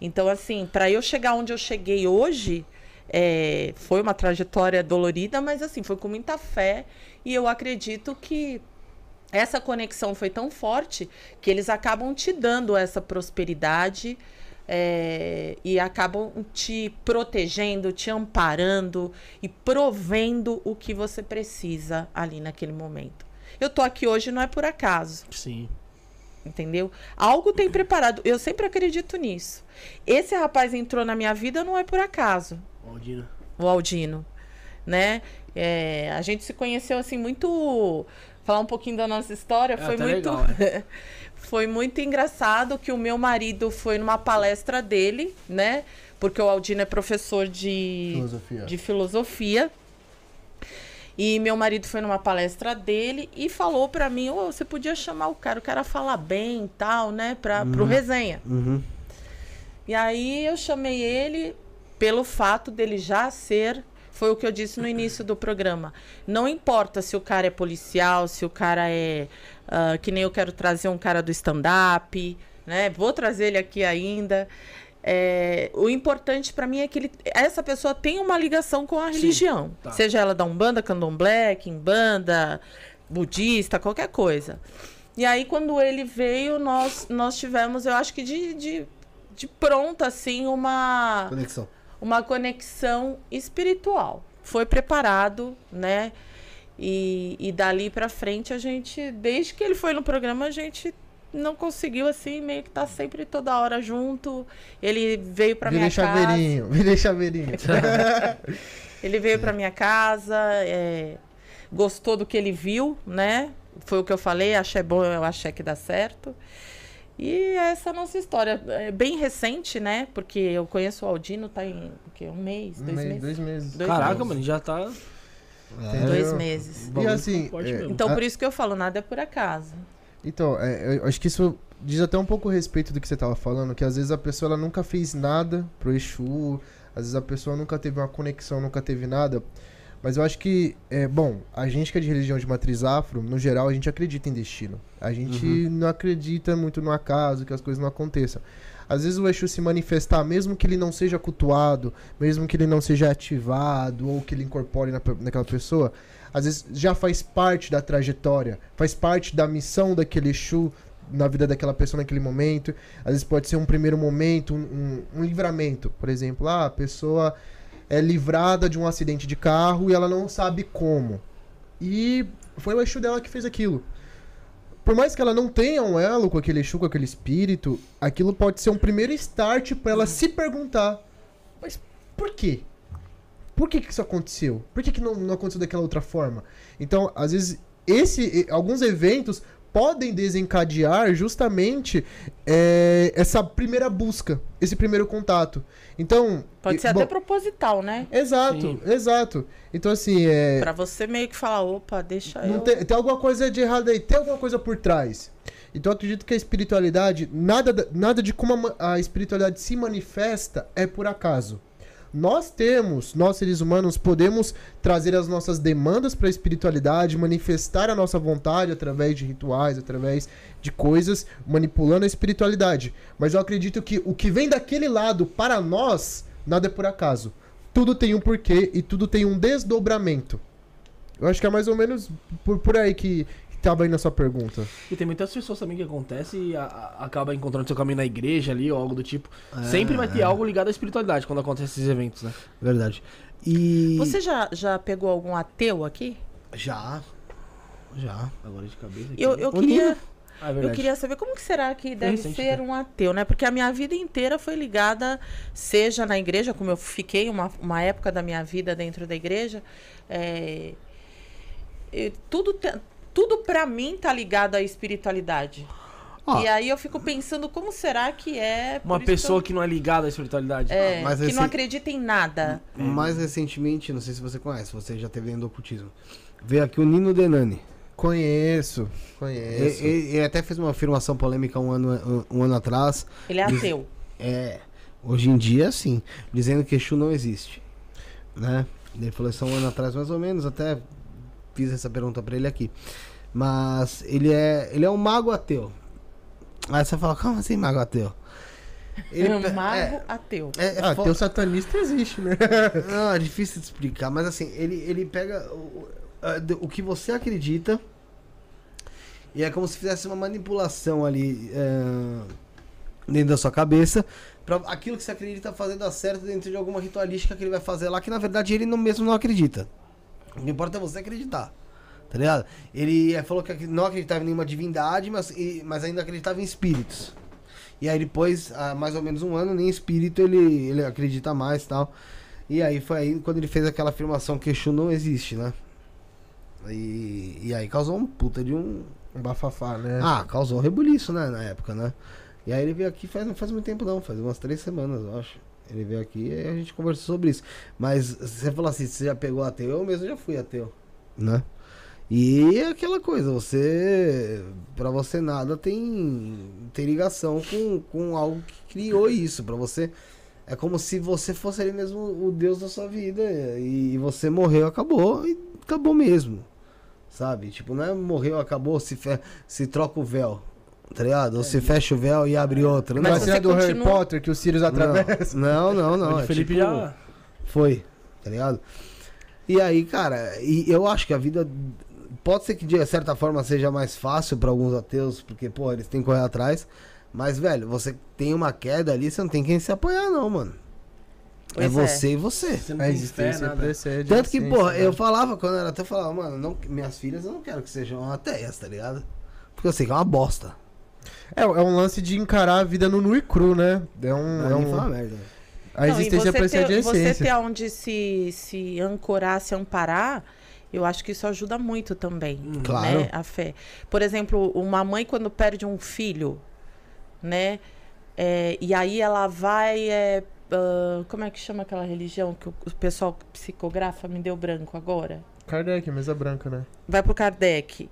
Então, assim, para eu chegar onde eu cheguei hoje, é, foi uma trajetória dolorida, mas assim, foi com muita fé. E eu acredito que essa conexão foi tão forte que eles acabam te dando essa prosperidade é, e acabam te protegendo, te amparando e provendo o que você precisa ali naquele momento. Eu tô aqui hoje não é por acaso, Sim. entendeu? Algo tem preparado. Eu sempre acredito nisso. Esse rapaz entrou na minha vida não é por acaso Aldina. o Aldino, né? É, a gente se conheceu assim muito falar um pouquinho da nossa história. É, foi muito. legal, é. <laughs> foi muito engraçado que o meu marido foi numa palestra dele, né? Porque o Aldino é professor de Filosofia. de filosofia. E meu marido foi numa palestra dele e falou pra mim: Ô, você podia chamar o cara, o cara fala bem e tal, né? Pra, Pro resenha. Uhum. E aí eu chamei ele pelo fato dele já ser. Foi o que eu disse no início do programa. Não importa se o cara é policial, se o cara é. ah, que nem eu quero trazer um cara do stand-up, né? Vou trazer ele aqui ainda. É, o importante pra mim é que ele, essa pessoa tem uma ligação com a religião. tá. Seja ela da Umbanda, Candomblé, Kimbanda, budista, qualquer coisa. E aí, quando ele veio, nós, nós tivemos, eu acho que de, de, de pronta, assim, uma Conexão. Uma conexão espiritual. Foi preparado, né? E, e dali pra frente a gente, desde que ele foi no programa, a gente não conseguiu assim, meio que tá sempre toda hora junto. Ele veio pra Virei minha casa. chaveirinho, <laughs> virei chaveirinho. <laughs> Ele veio pra minha casa, é, gostou do que ele viu, né? Foi o que eu falei, achei bom, eu achei que dá certo. E essa é a nossa história. É bem recente, né? Porque eu conheço o Aldino, tá em o quê? um mês, Um dois mês, meses? dois meses. Dois Caraca, meses. mano, já tá. É. Dois Eu- meses. E assim, é. Então, por isso que eu falo, nada é por acaso. Então, é, eu acho que isso diz até um pouco a respeito do que você tava falando, que às vezes a pessoa ela nunca fez nada pro Exu, às vezes a pessoa nunca teve uma conexão, nunca teve nada. Mas eu acho que, é, bom, a gente que é de religião de matriz afro, no geral, a gente acredita em destino. A gente não acredita muito no acaso, que as coisas não aconteçam. Às vezes o Exu se manifestar, mesmo que ele não seja cultuado, mesmo que ele não seja ativado, ou que ele incorpore na, naquela pessoa, às vezes já faz parte da trajetória, faz parte da missão daquele Exu na vida daquela pessoa naquele momento. Às vezes pode ser um primeiro momento, um, um- um livramento. Por exemplo, ah, a pessoa é livrada de um acidente de carro e ela não sabe como. E foi o Exu dela que fez aquilo. Por mais que ela não tenha um elo com aquele Exu, com aquele espírito, aquilo pode ser um primeiro start pra ela se perguntar: mas por quê? Por que, que isso aconteceu? Por que, que não, não aconteceu daquela outra forma? Então, às vezes, esse, alguns eventos podem desencadear justamente é, essa primeira busca, esse primeiro contato. Então. Pode ser bom, até proposital, né? Exato, Sim. exato. Então, assim, é. Pra você meio que falar, opa, deixa Não eu. tem, tem alguma coisa de errado aí, tem alguma coisa por trás. Então eu acredito que a espiritualidade, nada, da- nada de como a a, espiritualidade se manifesta é por acaso. Nós temos, nós seres humanos, podemos trazer as nossas demandas para a espiritualidade, manifestar a nossa vontade através de rituais, através de coisas, manipulando a espiritualidade. Mas eu acredito que o que vem daquele lado para nós, nada é por acaso. Tudo tem um porquê e tudo tem um desdobramento. Eu acho que é mais ou menos por, por aí que, tava aí na sua pergunta. E tem muitas pessoas também que acontece e a- a- acaba encontrando seu caminho na igreja ali ou algo do tipo. Sempre vai ter algo ligado à espiritualidade quando acontecem esses eventos, né? Verdade. E. Você já, já pegou algum ateu aqui? Já. Já. Agora de cabeça. aqui. Eu, eu O queria. Ah, é Eu queria saber como que será que deve recente, ser né? um ateu, né? Porque a minha vida inteira foi ligada, seja na igreja, como eu fiquei uma, uma época da minha vida dentro da igreja, é, tudo, te- tudo para mim tá ligado à espiritualidade. Ó, E aí eu fico pensando como será que é Uma pessoa que, que não é ligada à espiritualidade. é, Mas que esse- não acredita em nada. Mais recentemente, não sei se você conhece, você já teve dentro do ocultismo. Veio aqui o Nino Denani. Conheço, conheço. e- Ele até fez uma afirmação polêmica um ano, um, um ano atrás. Ele é Diz- ateu. É, hoje em dia, sim. Dizendo que Exu não existe. Né? Ele falou isso há um ano atrás, mais ou menos. Até fiz essa pergunta pra ele aqui. Mas ele é, ele é um mago ateu. Aí você fala, como assim mago ateu? Ele É um mago é, ateu. é, é ah, fo- teu satanista existe, né? <laughs> Não, é difícil de explicar, mas assim, ele, ele pega o, o que você acredita e é como se fizesse uma manipulação ali é, dentro da sua cabeça para aquilo que você acredita fazer dar certo dentro de alguma ritualística que ele vai fazer lá, que na verdade ele não, mesmo não acredita. O que importa é você acreditar. Tá ligado? Ele é, falou que não acreditava em nenhuma divindade, mas, mas ainda acreditava em espíritos. E aí depois, há mais ou menos um ano, nem espírito ele, ele acredita mais e tal. E aí foi aí quando ele fez aquela afirmação que Exu não existe, né? E, e aí causou um puta de um. Um bafafá, né? Ah, causou um rebuliço, né, na época, né? E aí ele veio aqui faz, não faz muito tempo não, faz umas três semanas, eu acho. Ele veio aqui e a gente conversou sobre isso. Mas você falou assim, você já pegou ateu, eu mesmo já fui ateu, né? E é aquela coisa, você. Pra você nada tem, tem ligação com, com algo que criou isso. Pra você. É como se você fosse ali mesmo o Deus da sua vida. E você morreu, acabou, e acabou mesmo. Sabe? Tipo, não é morreu, acabou, se, fe... se troca o véu. Tá ligado? Ou se fecha o véu e abre outro. Não, Mas você você é do Harry Potter que o Sirius atravessa. não, não, não. <laughs> O é Felipe tipo- já. foi, tá ligado? E aí, cara, e eu acho que a vida pode ser que de certa forma seja mais fácil pra alguns ateus, porque, pô, eles têm que correr atrás. Mas, velho, você tem uma queda ali, você não tem quem se apoiar, não, mano. é Pois é. você e você. Você não A existência fé, nada. precede. Tanto que, porra, ciência, eu né? falava quando eu era até eu falava, mano, não, minhas filhas eu não quero que sejam ateias, tá ligado? Porque eu sei que é uma bosta. É, é um lance de encarar a vida no nu e cru, né? É um. É um merda. a Não, existência você precede ter, a Você essência. ter onde se, se ancorar, se amparar, eu acho que isso ajuda muito também. Claro. Né, a fé. Por exemplo, uma mãe quando perde um filho, né? é, e aí ela vai. é, ah, como é que chama aquela religião que o, o pessoal psicografa me deu branco agora? Kardec, mesa branca, né? vai pro Kardec.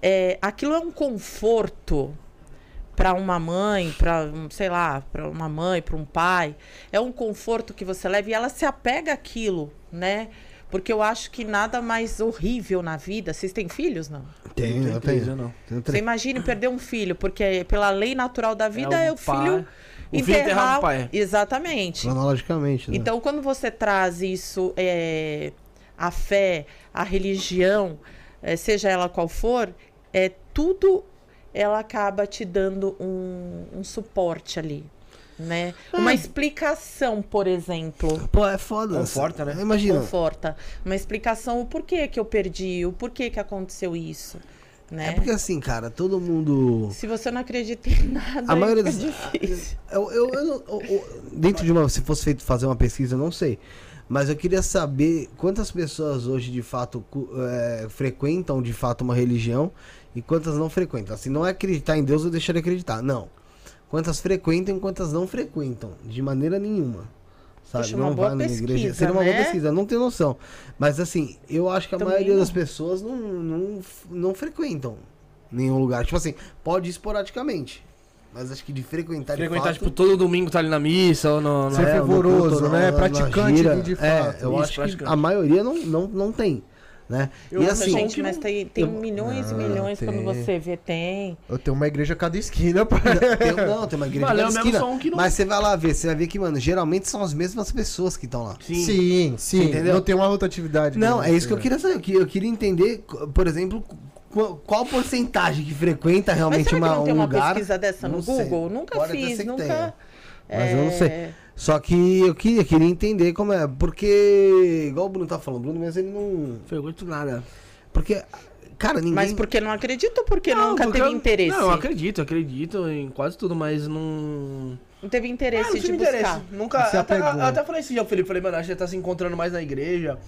É, aquilo é um conforto para uma mãe, para sei lá, para uma mãe, para um pai. É um conforto que você leva e ela se apega àquilo, né? Porque eu acho que nada mais horrível na vida. Vocês têm filhos, não? Tenho, eu três, tenho. eu não. Tenho Você três. imagine perder um filho, porque pela lei natural da vida é o, pai- filho O filho enterrar o pai. Exatamente. Cronologicamente, né? Então, quando você traz isso, é, a fé, a religião, é, seja ela qual for, é tudo ela acaba te dando um, um suporte ali, né? Uma explicação, por exemplo, Pô, é foda. Conforta, né? Imagina. conforta. Uma explicação, o porquê que eu perdi, o porquê que aconteceu isso, né? É porque assim, cara, todo mundo. Se você não acredita em nada, A maioria das- difícil. Eu, eu, eu não- eu- eu- dentro de uma. Se fosse feito fazer uma pesquisa, eu não sei. Mas eu queria saber quantas pessoas hoje de fato é, frequentam de fato uma religião e quantas não frequentam. Assim, não é acreditar em Deus ou deixar de acreditar. Não. Quantas frequentam e quantas não frequentam. De maneira nenhuma. Sabe? Poxa, não boa vai numa igreja. Seria uma boa né? pesquisa, não tenho noção. Mas assim, eu acho que a Também maioria não. das pessoas não, não, não frequentam nenhum lugar. Tipo assim, pode ir esporadicamente. Mas acho que de frequentar de Frequentar, fato... tipo, todo domingo tá ali na missa ou no. Ser É, fervoroso, no culto, né? na- na Praticante de- de É, fato. eu Isso, acho que a maioria não, não, não tem, né? Eu e não assim, sei, Gente, mas tem, tem eu- milhões e Não, milhões tem. quando você vê, tem. Eu tenho uma igreja a cada esquina, pai. tem, não, tem uma igreja Valeu na mesmo, esquina, só um que não- mas você vai lá ver, você vai ver que, mano, geralmente são as mesmas pessoas que estão lá. Sim. Sim, sim. Entendeu? Não tem uma rotatividade. Não, né? é isso que eu queria saber. Eu que- Eu queria entender, por exemplo, qu- qual porcentagem que frequenta Mas realmente será que uma, não tem um uma lugar. pesquisa dessa no Não sei. Google? Nunca Pode fiz, que nunca. tenha. Mas eu não sei. É, Só que eu queria, queria entender como é. Porque, igual o Bruno tá falando, Bruno mesmo ele não. Frequento nada. Porque, cara, ninguém. Mas porque não acredito ou porque Não, nunca porque teve eu- interesse? Não, eu acredito, acredito em quase tudo, mas não. Não teve Ah, interesse não de buscar. interesse. Nunca. Se Até, até falei assim, ao Felipe, falei, mano, a gente tá se encontrando mais na igreja.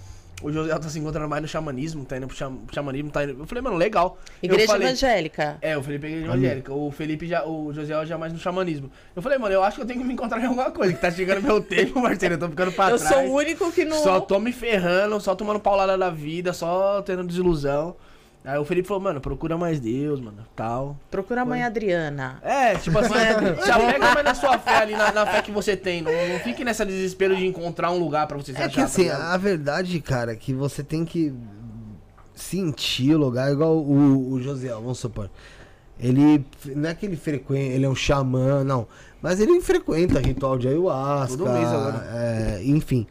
O José tá se encontrando mais no xamanismo, tá indo pro xamanismo, tá indo. Eu falei, mano, legal. Eu Igreja falei- evangélica. É, o Felipe é igreja evangélica. O Felipe já. O José já mais no xamanismo. Eu falei, mano, eu acho que eu tenho que me encontrar em alguma coisa. Que tá chegando meu <laughs> tempo, Marcelo. Eu tô ficando pra Eu trás. sou o único que não. Só tô me ferrando, só tomando paulada da vida, só tendo desilusão. Aí o Felipe falou, mano, procura mais Deus, mano, tal. Procura a mãe Adriana. É, tipo assim, se apega mais na sua fé ali, na, na fé que você tem. Não, não fique nessa desespero de encontrar um lugar pra você se É achar. que assim, tá ligado? a verdade, cara, é que você tem que sentir o lugar, igual o, o José, vamos supor. Ele não é que ele frequenta, ele é um xamã, não. Mas ele frequenta ritual de ayahuasca. Todo mês agora. é, enfim.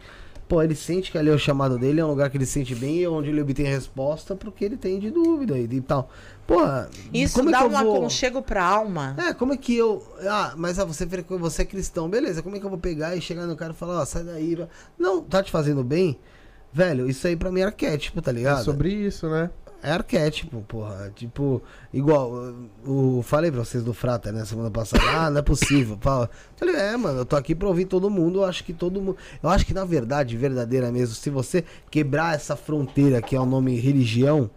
Pô, ele sente que ali é o chamado dele, é um lugar que ele se sente bem e é onde ele obtém resposta porque ele tem de dúvida e, e tal. Porra, Isso como é dá que eu um vou... aconchego pra alma. É, como é que eu. Ah, mas ah, você, você é cristão, beleza. Como é que eu vou pegar e chegar no cara e falar, ó, sai daí. Não, tá te fazendo bem? Velho, isso aí pra mim é arquétipo, tá É ligado? sobre isso, né? É arquétipo, porra. Tipo, igual, o, falei pra vocês do Frata, né, semana passada. Ah, não é possível. <laughs> Pá. Falei, é, mano, eu tô aqui pra ouvir todo mundo. Eu acho que todo mundo. Eu acho que na verdade, verdadeira mesmo, se você quebrar essa fronteira que é o nome religião,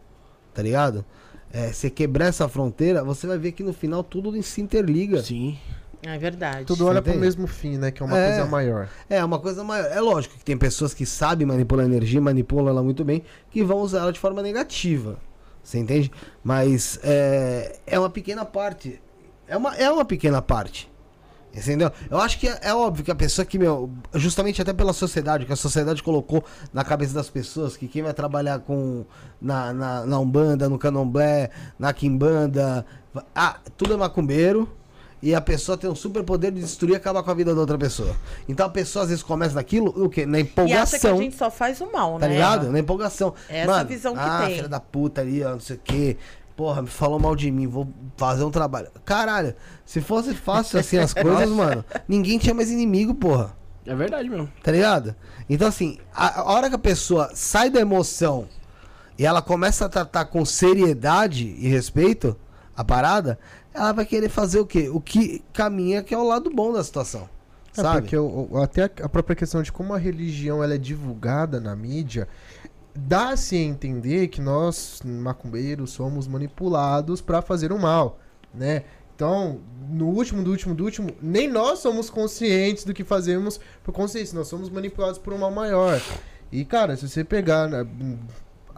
tá ligado? É, você quebrar essa fronteira, você vai ver que no final tudo se interliga. Sim. É verdade. Tudo olha pro entende? mesmo fim, né? Que é uma É. coisa maior. É uma coisa maior. É lógico que tem pessoas que sabem manipular a energia, manipulam ela muito bem, que vão usar ela de forma negativa. Você entende? Mas é, é uma pequena parte. É uma, é uma pequena parte. Entendeu? Eu acho que é, é óbvio que a pessoa que, meu, justamente até pela sociedade, que a sociedade colocou na cabeça das pessoas que quem vai trabalhar com na, na, na Umbanda, no Candomblé, na Quimbanda, ah, tudo é macumbeiro. E a pessoa tem um super poder de destruir e acabar com a vida da outra pessoa. Então a pessoa às vezes começa naquilo, o quê? Na E acha que a empolgação. gente só faz o mal, Tá né? ligado? Na empolgação. Essa Mano, visão que ah, tem. filha da puta ali, ó, não sei o quê. Porra, me falou mal de mim, vou fazer um trabalho. Caralho, se fosse fácil assim as <laughs> coisas, mano, ninguém tinha mais inimigo, porra. É verdade mesmo. Tá ligado? Então, assim, a, a hora que a pessoa sai da emoção e ela começa a tratar com seriedade e respeito a parada, ela vai querer fazer o quê? O que caminha que é o lado bom da situação. É sabe? porque o- até a- própria questão de como a religião ela é divulgada na mídia dá-se a entender que nós, macumbeiros, somos manipulados para fazer o mal, né? Então, no último, do último, do último, nem nós somos conscientes do que fazemos por consciência, nós somos manipulados por um mal maior. E, cara, se você pegar,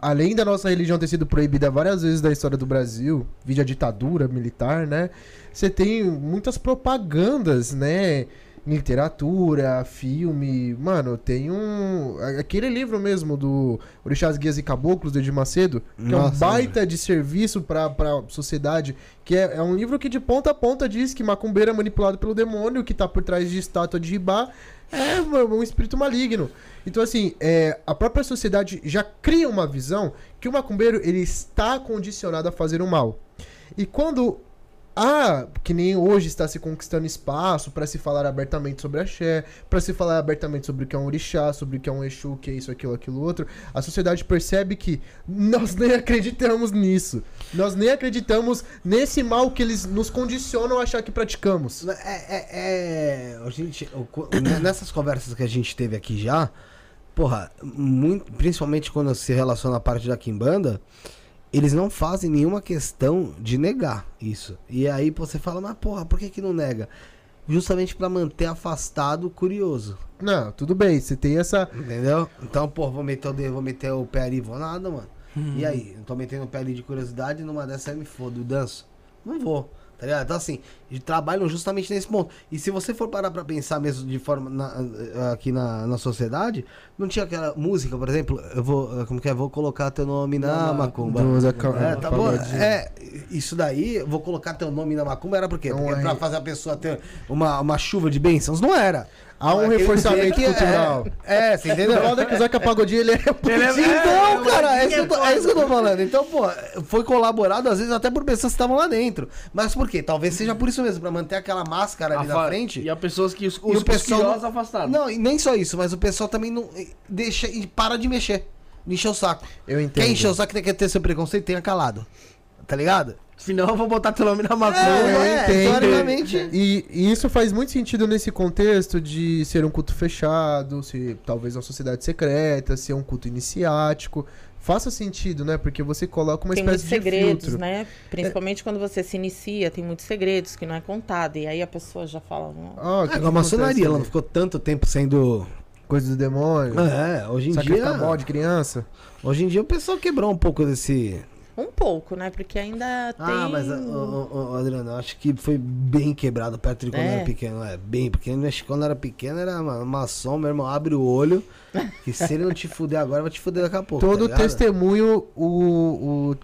além da nossa religião ter sido proibida várias vezes da história do Brasil, vídeo a ditadura militar, né? Você tem muitas propagandas, né? Literatura, filme. Mano, tem um. Aquele livro mesmo do Orixás Guias e Caboclos, do Edir Macedo, que é um Nossa, baita de serviço pra, pra sociedade. Que é, é um livro que de ponta a ponta diz que macumbeiro é manipulado pelo demônio, que tá por trás de estátua de ribá. É um espírito maligno. Então, assim, é, a própria sociedade já cria uma visão que o macumbeiro ele está condicionado a fazer o mal. E quando há, que nem hoje está se conquistando espaço para se falar abertamente sobre axé, para se falar abertamente sobre o que é um orixá, sobre o que é um exu, que é isso, aquilo, aquilo outro, a sociedade percebe que nós nem acreditamos nisso. Nós nem acreditamos nesse mal que eles nos condicionam a achar que praticamos. É, é, é, gente, co- nessas conversas que a gente teve aqui já, porra, muito, principalmente quando se relaciona a parte da Kimbanda, eles não fazem nenhuma questão de negar isso. E aí você fala, mas porra, por que que não nega? Justamente pra manter afastado o curioso, Não, tudo bem, você tem essa. entendeu? Então, porra, vou meter o dedo, vou meter o pé ali, vou nada, mano. E aí, eu tô metendo o pé ali de curiosidade, numa dessa eu me fodo, eu danço. Não vou. Tá ligado? Então, assim, trabalham justamente nesse ponto. E se você for parar pra pensar mesmo de forma na- aqui na, na sociedade, não tinha aquela música, por exemplo, eu vou, como que é? Vou colocar teu nome na, Na- macumba. Zeca- é, tá bom? É, isso daí, vou colocar teu nome na macumba era por quê? Não Porque é. pra fazer a pessoa ter uma, uma chuva de bênçãos? Não era. Há um reforçamento que cultural. É, é, você entendeu? Foda é que o Zeca Pagodinho ele é. Então, cara, é isso, que é isso que eu tô falando. Então, pô, foi colaborado às vezes até por pessoas que estavam lá dentro. Mas por quê? Talvez seja por isso mesmo, pra manter aquela máscara ali na frente. E as pessoas que os, E os, o pessoal não- afastados. Não, e nem só isso, mas o pessoal também não deixa e para de mexer. Encher o saco. Eu entendo. Quer encher o saco, quer ter seu preconceito, tenha calado. Tá ligado? Senão eu vou botar teu nome na. É, eu entendo. teoricamente. E, e isso faz muito sentido nesse contexto de ser um culto fechado, ser talvez uma sociedade secreta, ser um culto iniciático. Faça sentido, né? Porque você coloca uma tem muitos espécie de segredos, filtro. né? Principalmente quando você se inicia, tem muitos segredos que não é contado. E aí a pessoa já fala. "Não, Ah, que É, que a maçonaria, ela não ficou tanto tempo sendo. Coisa do demônio. É, hoje em dia. mal de criança. Hoje em dia o pessoal quebrou um pouco desse. Um pouco, né? Porque ainda tem. Ah, mas, ô, ô, Adriano, eu acho que foi bem quebrado perto de quando É. era pequeno. É, bem pequeno. Acho que quando era pequeno era uma maçom, meu irmão, abre o olho. Que se ele não te fuder agora, vai te fuder daqui a pouco. Todo tá testemunho, o, o-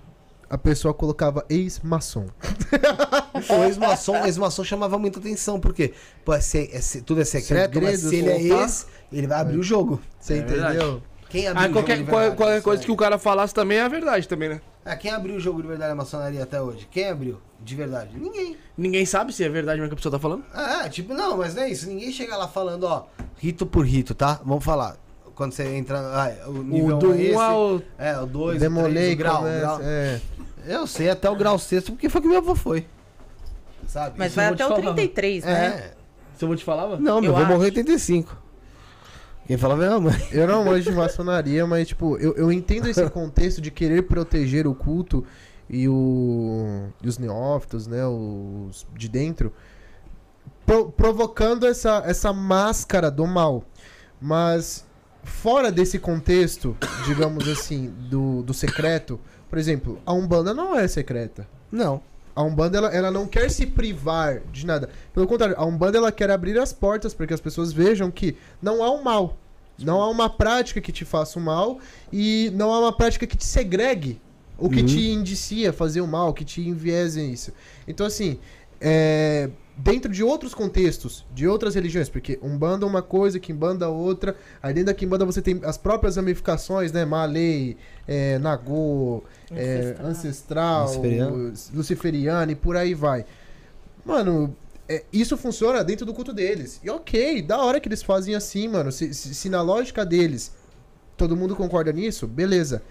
a pessoa colocava ex-maçom. <laughs> O ex-maçom, ex-maçom chamava muita atenção, porque pô, é se- é se- tudo é secreto, mas se ele é ex, ele vai abrir o jogo. Você É entendeu? verdade. Quem abriu Ah, o qualquer, jogo de qual- verdade? qualquer coisa que o cara falasse também é a verdade também, né? é. Ah, quem abriu o jogo de verdade da maçonaria até hoje? Quem abriu? De verdade? Ninguém. Ninguém sabe se é verdade mesmo que a pessoa tá falando. Ah, tipo, não, mas não é isso. Ninguém chega lá falando, ó, rito por rito, tá? Vamos falar. Quando você entra. Ah, o nível O do um é esse. 1 ao. É, o 2, o Demolei, 3, o grau, o começa- grau. é. Eu sei até o grau sexto, porque foi que meu avô foi. Sabe? Mas Isso vai até o falar. 33, né? É. Se eu vou te falar, mano? Não, meu Eu avô morreu em acho. 85. Quem falava a mãe. <laughs> Eu não manjo de maçonaria, mas, tipo, eu, eu entendo esse <laughs> contexto de querer proteger o culto e, o, e os neófitos, né? Os de dentro, pro- provocando essa, essa máscara do mal. Mas, fora desse contexto, digamos assim, do, do secreto, por exemplo, a Umbanda não é secreta. Não. A Umbanda, ela, ela não quer se privar de nada. Pelo contrário, a Umbanda, ela quer abrir as portas para que as pessoas vejam que não há um mal. Não há uma prática que te faça o mal e não há uma prática que te segregue. Ou que Uhum. te indicia fazer o mal, que te enviese isso. Então, assim, é, dentro de outros contextos, de outras religiões, porque Umbanda é uma coisa, Kimbanda outra. Aí dentro da Kimbanda você tem as próprias ramificações, né? Malay, é, Nagô, é, Ancestral. ancestral, Luciferiano. luciferiano e por aí vai. Mano, é, isso funciona dentro do culto deles. E ok, da hora que eles fazem assim, mano. Se, se- se na lógica deles todo mundo concorda nisso, beleza.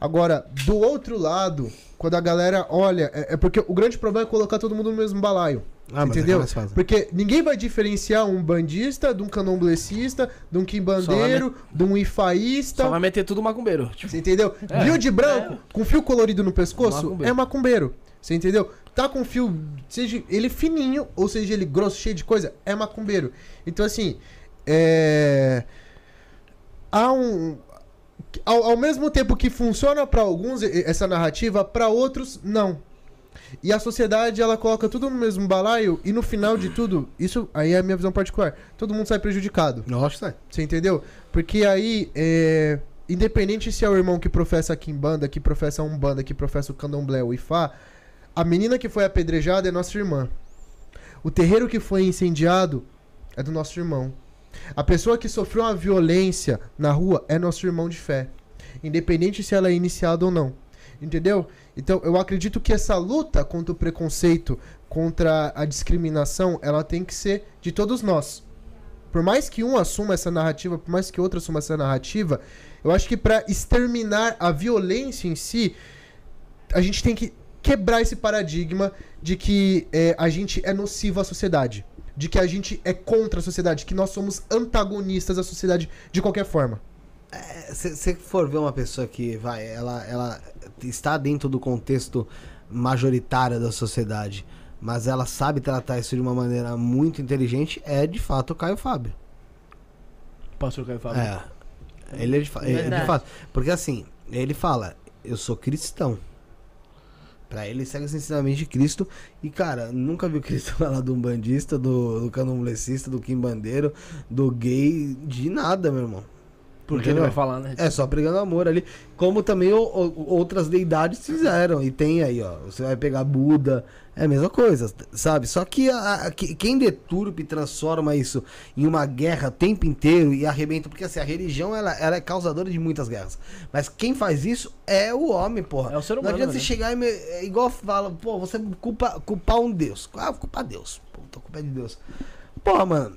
Agora, do outro lado, quando a galera olha, é, é porque o grande problema é colocar todo mundo no mesmo balaio. Ah, mas é entendeu? Porque ninguém vai diferenciar um bandista de um candomblessista, de um quimbandeiro, de um ifaísta. Só vai meter tudo macumbeiro. Tipo, Você entendeu? É, Viu de branco, com fio colorido no pescoço, Macumbeiro. é macumbeiro. Você entendeu? Tá com fio, seja ele fininho ou seja ele grosso, cheio de coisa, é macumbeiro. Então, assim, é. Há um. Ao, ao mesmo tempo que funciona pra alguns essa narrativa, pra outros, não. E a sociedade, ela coloca tudo no mesmo balaio e no final de tudo, isso aí é a minha visão particular, todo mundo sai prejudicado. Sai. Você entendeu? Porque aí, é, independente se é o irmão que professa a Kimbanda, que professa a Umbanda, que professa o Candomblé, o Ifá, a menina que foi apedrejada é nossa irmã. O terreiro que foi incendiado é do nosso irmão. A pessoa que sofreu uma violência na rua é nosso irmão de fé. Independente se ela é iniciada ou não. Entendeu? Então, eu acredito que essa luta contra o preconceito, contra a discriminação, ela tem que ser de todos nós. Por mais que um assuma essa narrativa, por mais que outro assuma essa narrativa, eu acho que para exterminar a violência em si, a gente tem que quebrar esse paradigma de que é, a gente é nocivo à sociedade. De que a gente é contra a sociedade, que nós somos antagonistas da sociedade de qualquer forma. Se você for ver uma pessoa que vai, ela, ela está dentro do contexto majoritário da sociedade, mas ela sabe tratar isso de uma maneira muito inteligente, é de fato o Caio Fábio. pastor Caio Fábio. É. Ele é de, fa- é de Verdade. fato. Porque assim, ele fala, eu sou cristão. Pra ele, segue os ensinamentos de Cristo. E, cara, nunca vi Cristo <laughs> falar do umbandista, do, do candomblessista, do quimbandeiro, do gay, de nada, meu irmão. Porque ele vai falar, né? É só pregando amor ali. Como também o- o- outras deidades fizeram. E tem aí, ó. Você vai pegar Buda. É a mesma coisa, sabe? Só que, a- a- que- quem deturpa e transforma isso em uma guerra o tempo inteiro e arrebenta. Porque assim, a religião ela, ela é causadora de muitas guerras. Mas quem faz isso é o homem, porra. É o ser Não humano, adianta você né? chegar e. Me, é igual fala, pô, você culpa, culpar um Deus. Ah, culpar Deus. Puta, culpa é de Deus. Porra, mano.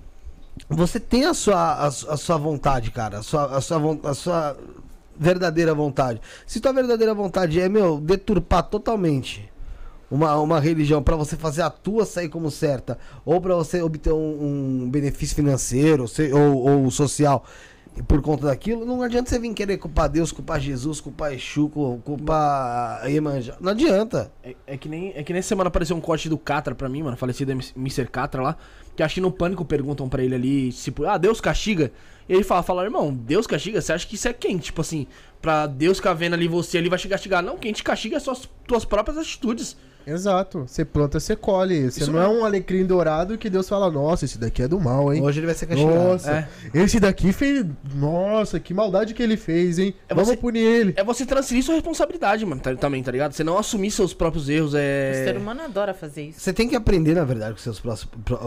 Você tem a sua, a, a sua vontade, cara. A sua, a, sua, a sua verdadeira vontade. Se tua verdadeira vontade é, meu, deturpar totalmente uma, uma religião pra você fazer a tua sair como certa, ou pra você obter um, um benefício financeiro ou, ou social por conta daquilo, não adianta você vir querer culpar Deus, culpar Jesus, culpar Exu, cu- culpar Iemanjá. Não adianta. É, é que nem, é que nem semana apareceu um corte do Catra pra mim, mano, falecido Mr. Catra lá, que acho que no Pânico perguntam pra ele ali, tipo, ah, Deus castiga? E ele fala, fala, irmão, Deus castiga? Você acha que isso é quem? Tipo assim, pra Deus ficar vendo ali você, ele vai te castigar. Não, quem te castiga é só as tuas próprias atitudes. Exato. Você planta, você colhe. Você Isso não é um alecrim dourado que Deus fala, nossa, esse daqui é do mal, hein? Hoje ele vai ser castigado. Nossa, É. esse daqui fez. Nossa, que maldade que ele fez, hein? É Vamos você- punir ele. É você transferir sua responsabilidade, mano, tá- também, tá ligado? Você não assumir seus próprios erros, O é... ser humano adora fazer isso. Você tem que aprender, na verdade, com seus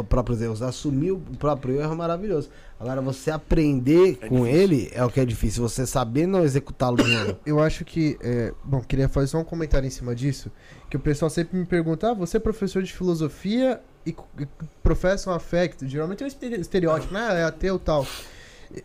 próprios erros. Assumir o próprio erro é maravilhoso. Agora, você aprender com ele é o que é difícil. Você saber não executá-lo de novo. Eu acho que. é, Bom, queria fazer só um comentário em cima disso. Que o pessoal sempre me pergunta: ah, você é professor de filosofia e e professa uma fé? que Geralmente é um estere- estereótipo, né? É ateu e tal.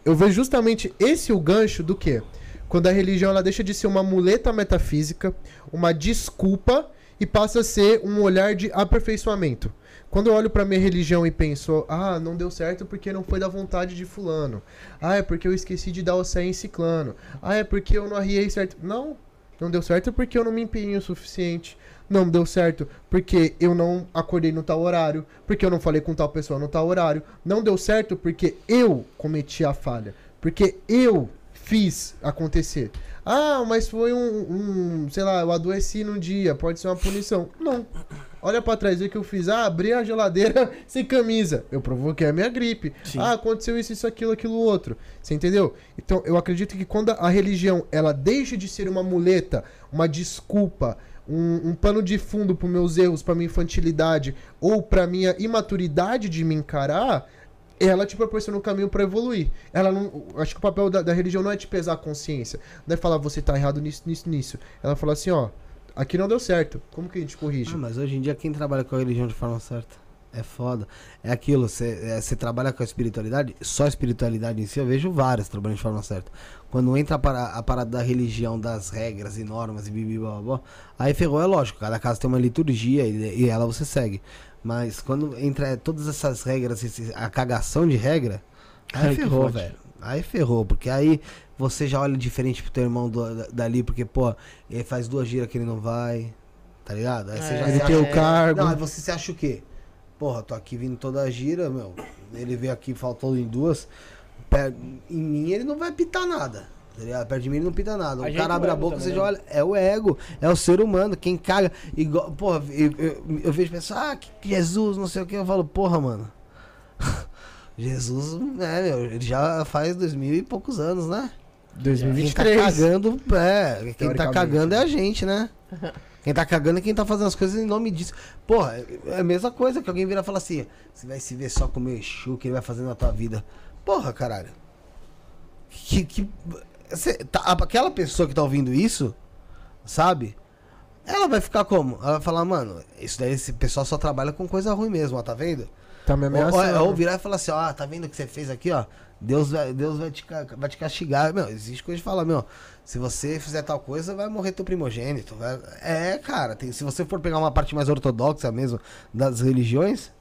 Eu vejo justamente esse o gancho do quê? Quando a religião ela deixa de ser uma muleta metafísica, uma desculpa e passa a ser um olhar de aperfeiçoamento. Quando eu olho pra minha religião e penso, ah, não deu certo porque não foi da vontade de fulano. Ah, é porque eu esqueci de dar o em ciclano. Ah, é porque eu não arriei certo. Não, não deu certo porque eu não me empenhei o suficiente. Não deu certo porque eu não acordei no tal horário, porque eu não falei com tal pessoa no tal horário. Não deu certo porque eu cometi a falha, porque eu fiz acontecer. Ah, mas foi um, um sei lá, eu adoeci num dia, pode ser uma punição. Não. Olha pra trás, o que eu fiz? Ah, abri a geladeira <laughs> sem camisa. Eu provoquei a minha gripe. Sim. Ah, aconteceu isso, isso, aquilo, aquilo, outro. Você entendeu? Então, eu acredito que quando a religião, ela deixa de ser uma muleta, uma desculpa, um, um pano de fundo pros meus erros, pra minha infantilidade, ou pra minha imaturidade de me encarar, ela te proporciona um caminho pra evoluir. Ela não. Acho que o papel da, da religião não é te pesar a consciência. Não é falar você tá errado nisso, nisso, nisso. Ela fala assim, ó. Aqui não deu certo. Como que a gente corrige? Ah, mas hoje em dia quem trabalha com a religião de forma certa é foda. É aquilo, você trabalha com a espiritualidade, só a espiritualidade em si, eu vejo várias trabalhando de forma certa. Quando entra a, para, a parada da religião, das regras e normas e bibi, blá, blá, blá, aí ferrou, é lógico, cada casa tem uma liturgia e, e ela você segue. Mas quando entra todas essas regras, a cagação de regra, aí Ai, ferrou, velho. Aí ferrou, porque aí você já olha diferente pro teu irmão do- da- dali, porque, pô, ele faz duas giras que ele não vai, tá ligado? Aí você É. já Ele tem acha- o cargo. Não, aí você se acha o quê? Porra, tô aqui vindo toda a gira, meu. Ele veio aqui, faltou em duas. Per- Em mim ele não vai pitar nada. Tá ligado? Perto de mim ele não pita nada. O cara o abre a boca, também, você né? já olha. É o ego, é o ser humano. Quem caga. Igual, porra, eu, eu, eu vejo pessoas, ah, que que Jesus, não sei o que. Eu falo, porra, mano. <laughs> Jesus, é, meu, ele já faz dois mil e poucos anos, né? Quem tá 2023. cagando, é. Quem tá cagando é né? a gente, né? <laughs> Quem tá cagando é quem tá fazendo as coisas em nome disso. Porra, é a mesma coisa que alguém virar e falar assim: você vai se ver só com o meu Exu, que ele vai fazer na tua vida. Porra, caralho. Que. que cê- tá- aquela pessoa que tá ouvindo isso, sabe? Ela vai ficar como? Ela vai falar, mano, isso daí, esse pessoal só trabalha com coisa ruim mesmo, ó, tá vendo? Tá me ameaçando. ou, ou virar e falar assim, ó, tá vendo o que você fez aqui, ó? Deus vai, Deus vai, te, vai te castigar. Meu, existe coisa de falar, meu, se você fizer tal coisa, vai morrer teu primogênito. vai- É, cara, tem, se você for pegar uma parte mais ortodoxa mesmo das religiões,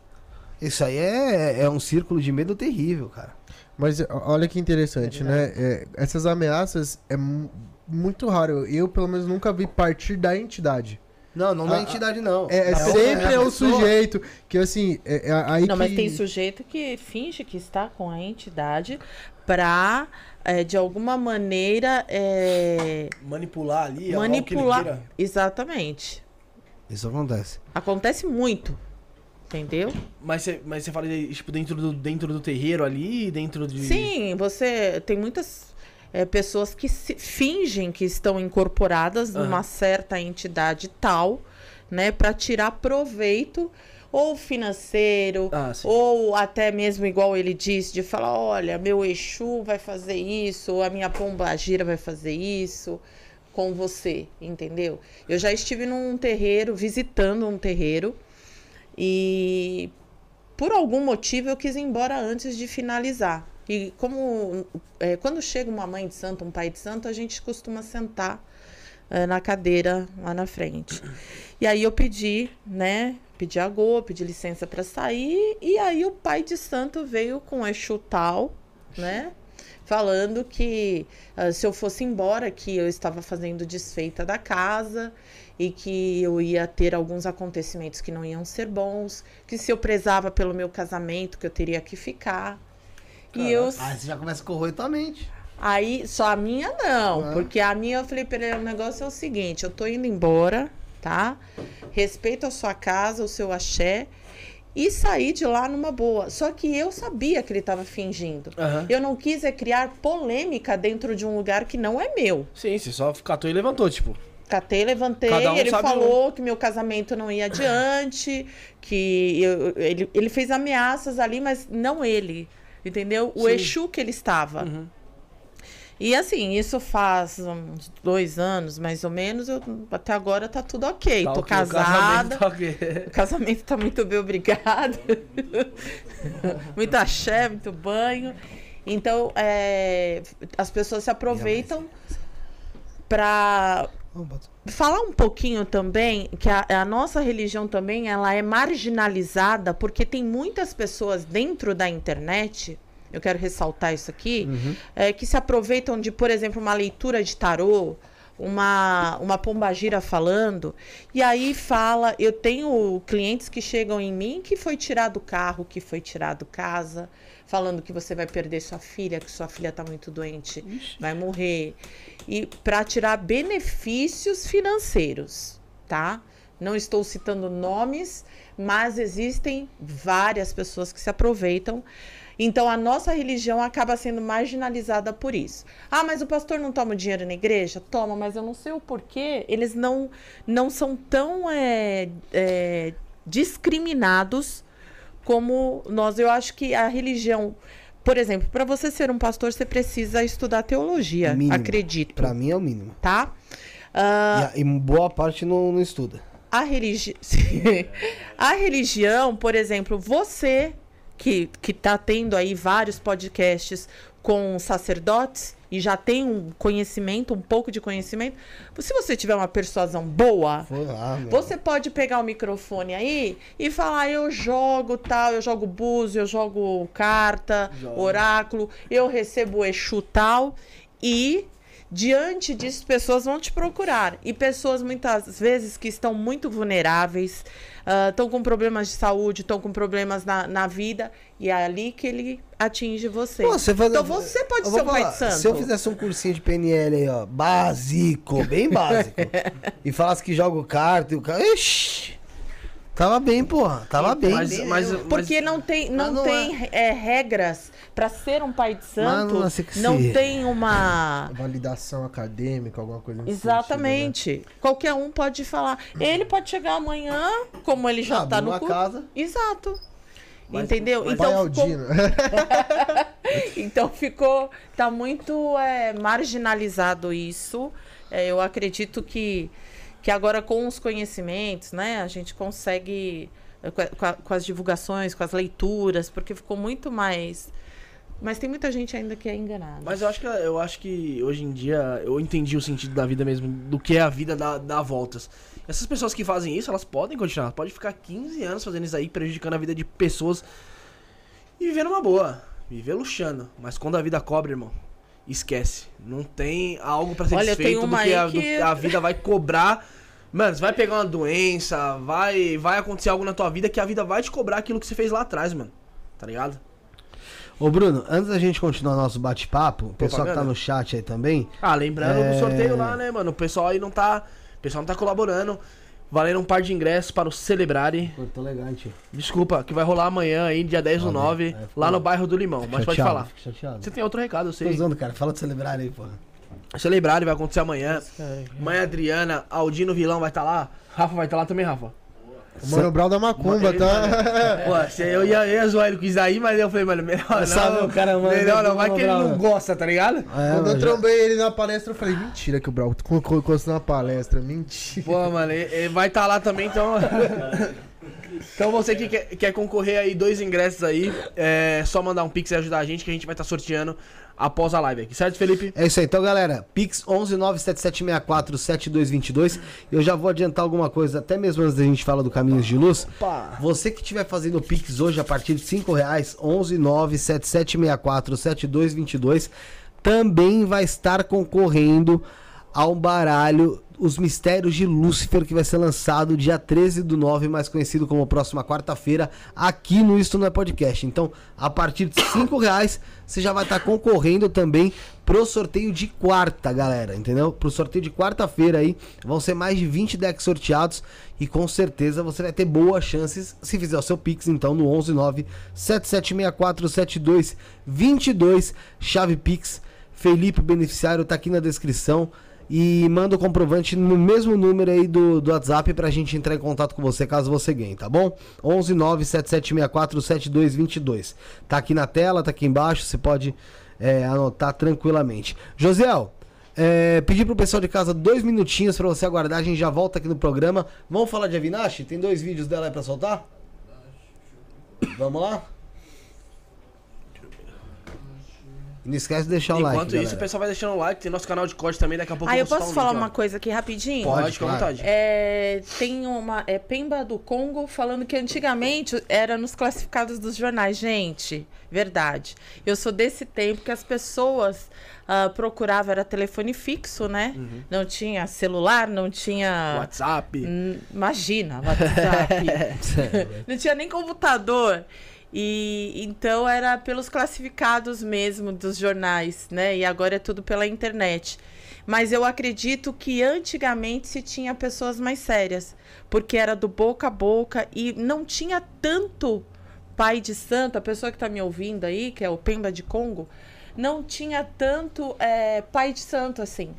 isso aí é, é um círculo de medo terrível, cara. Mas olha que interessante, né? É, essas ameaças é mu- muito raro. Eu, pelo menos, nunca vi partir da entidade. Não, não da Ah, entidade, não. É, é sempre é o pessoa. sujeito que, assim, é, é aí Não, que... mas tem sujeito que finge que está com a entidade pra, é, de alguma maneira, é, Manipular ali, manipular. Exatamente. Isso acontece. Acontece muito. Entendeu? Mas você, mas você fala, tipo, dentro do, dentro do terreiro ali, dentro de... Sim, você tem muitas é, pessoas que se- fingem que estão incorporadas Aham. numa certa entidade tal, né, para tirar proveito ou financeiro, Ah, ou até mesmo igual ele disse de falar, olha, meu Exu vai fazer isso, ou a minha pombagira vai fazer isso com você, entendeu? Eu já estive num terreiro, visitando um terreiro e por algum motivo eu quis ir embora antes de finalizar. E como é, quando chega uma mãe de santo, um pai de santo, a gente costuma sentar é, na cadeira lá na frente. E aí eu pedi, né? Pedi a go, pedi licença para sair. E aí o pai de santo veio com Exu tal, né? Falando que ah, se eu fosse embora, que eu estava fazendo desfeita da casa e que eu ia ter alguns acontecimentos que não iam ser bons, que se eu prezava pelo meu casamento, que eu teria que ficar. E eu Ah, você já começa a corroer tua mente. Aí, só a minha não, Ah. porque a minha eu falei pra ele, o negócio é o seguinte, eu tô indo embora, tá? Respeito a sua casa, o seu axé e saí de lá numa boa. Só que eu sabia que ele tava fingindo. Aham. Eu não quis é criar polêmica dentro de um lugar que não é meu. Sim, você só catou e levantou, tipo. Catei, levantei, um ele falou que meu casamento não ia adiante, que eu- ele, ele fez ameaças ali, mas não ele, entendeu? O Sim. Exu que ele estava. Uhum. E assim, isso faz uns dois anos, mais ou menos. eu- até agora tá tudo ok. Tá Tô ok, o casamento casada. tá ok. <laughs> O casamento tá muito bem, obrigada. <laughs> muito axé, muito banho. Então, é, as pessoas se aproveitam pra falar um pouquinho também que a, a, nossa religião também ela é marginalizada porque tem muitas pessoas dentro da internet eu quero ressaltar isso aqui uhum. é, que se aproveitam de por exemplo uma leitura de tarô uma uma pombagira falando e aí fala eu tenho clientes que chegam em mim que foi tirado carro que foi tirado casa falando que você vai perder sua filha que sua filha está muito doente Ixi. vai morrer e para tirar benefícios financeiros, tá? Não estou citando nomes, mas existem várias pessoas que se aproveitam. Então a nossa religião acaba sendo marginalizada por isso. Ah, mas o pastor não toma dinheiro na igreja? Toma, mas eu não sei o porquê. Eles não, não são tão é, é, discriminados como nós. Eu acho que a religião por exemplo, para você ser um pastor, você precisa estudar teologia, mínimo. acredito. Para mim é o mínimo. Tá? Uh, e, e, boa parte não, não estuda. A, religi... <laughs> a religião, por exemplo, você que, que tá tendo aí vários podcasts com sacerdotes e já tem um conhecimento, um pouco de conhecimento, se você tiver uma persuasão boa, lá, você pode pegar o microfone aí e falar: eu jogo tal, eu jogo búzio, eu jogo carta, oráculo, eu recebo Exu tal, e diante disso, pessoas vão te procurar. E pessoas muitas vezes que estão muito vulneráveis, estão uh, com problemas de saúde, estão com problemas na, na vida, e é ali que ele atinge você. Pô, você faz... Então você pode ser um pai de santo. Se eu fizesse um cursinho de PNL aí, ó, básico, bem básico, <laughs> e falasse que joga carta e o cara. Ixi! Tava bem, porra. Tava bem. Mas, mas, Porque não tem, não, não tem é... É, regras para ser um pai de santo. Não, não tem uma validação acadêmica, alguma coisa assim. Exatamente. Sentido, né? Qualquer um pode falar. Ele pode chegar amanhã, como ele já ah, tá no casa. Exato. Mas, Entendeu? Mas então ficou... <laughs> então ficou. Tá muito é, marginalizado isso. É, eu acredito que que agora com os conhecimentos, né, a gente consegue eh, com, a, com as divulgações, com as leituras, porque ficou muito mais mas tem muita gente ainda que é enganada. Mas eu acho que eu acho que hoje em dia eu entendi o sentido da vida mesmo, do que é a vida dar, voltas. Essas pessoas que fazem isso, elas podem continuar, pode ficar 15 anos fazendo isso aí, prejudicando a vida de pessoas e viver numa boa, viver luxando. Mas quando a vida cobra, irmão, esquece. Não tem algo para ser Olha, desfeito do que, a, que... a vida vai cobrar. Mano, você vai pegar uma doença, vai, vai acontecer algo na tua vida que a vida vai te cobrar aquilo que você fez lá atrás, mano. Tá ligado? Ô Bruno, antes da gente continuar nosso bate-papo, o pessoal que tá no chat aí também. Ah, lembrando é... do sorteio lá, né, mano? O pessoal aí não tá. O pessoal não tá colaborando valendo um par de ingressos para o Celebrare. Cortou elegante. Desculpa, que vai rolar amanhã aí, dia 10 do 9, é, lá no bairro do Limão. Mas pode falar. Você tem outro recado, eu sei. Tô usando, cara. Fala do Celebrare aí, porra. Celebrare vai acontecer amanhã. Mãe Adriana, Aldino Vilão vai estar tá lá. Rafa vai estar tá lá também, Rafa. O Mano Brown da Macumba, tá? <laughs> Pô, eu ia, eu ia zoar ele com isso aí, mas eu falei, mano, melhor não. Sabe, o cara, mano, melhor não, vai que ele não gosta, tá ligado? É, Quando eu trombei ele na palestra, eu falei, mentira que o Brown colocou isso na palestra, mentira. Pô, mano, ele, ele vai estar tá lá também, então. <laughs> Então você que quer, quer, concorrer aí, dois ingressos aí, é só mandar um pix e ajudar a gente que a gente vai estar tá sorteando após a live aqui, certo, Felipe? É isso aí. Então, galera, Pix 11977647222. Eu já vou adiantar alguma coisa, até mesmo antes da gente falar do Caminhos de Luz. Opa. Você que estiver fazendo Pix hoje a partir de 5 reais, 11977647222, também vai estar concorrendo ao baralho os Mistérios de Lúcifer, que vai ser lançado dia 13 do 9, mais conhecido como próxima quarta-feira, aqui no Isto Não é Podcast. Então, a partir de 5 reais, você já vai estar concorrendo também pro sorteio de quarta, galera, entendeu? Pro sorteio de quarta-feira aí, vão ser mais de 20 decks sorteados e com certeza você vai ter boas chances se fizer o seu Pix, então, no 119 7764 7222, chave Pix. Felipe Beneficiário tá aqui na descrição e manda o comprovante no mesmo número aí do, do WhatsApp pra gente entrar em contato com você caso você ganhe, tá bom? 11 97764 7222. Tá aqui na tela, tá aqui embaixo, você pode é, anotar tranquilamente. Josiel, é, pro pessoal de casa dois minutinhos para você aguardar, a gente já volta aqui no programa. Vamos falar de Avinash? Tem dois vídeos dela aí pra soltar? Vamos lá? Não esquece de deixar o like. Enquanto isso, galera. o pessoal vai deixando o like, tem nosso canal de corte também, daqui a pouco Ah, eu soltar posso um falar vídeo, uma ó. coisa aqui rapidinho? Pode. Pode, claro. vontade. É, tem uma. É Pemba do Congo falando que antigamente era nos classificados dos jornais. Gente, verdade. Eu sou desse tempo que as pessoas ah, procuravam, era telefone fixo, né? Não tinha celular, não tinha. WhatsApp. Imagina, WhatsApp. <laughs> não tinha nem computador. E então era pelos classificados mesmo dos jornais, né? E agora é tudo pela internet. Mas eu acredito que antigamente se tinha pessoas mais sérias, porque era do boca a boca e não tinha tanto pai de santo, a pessoa que está me ouvindo aí, que é o Pemba de Congo, não tinha tanto é, pai de santo assim.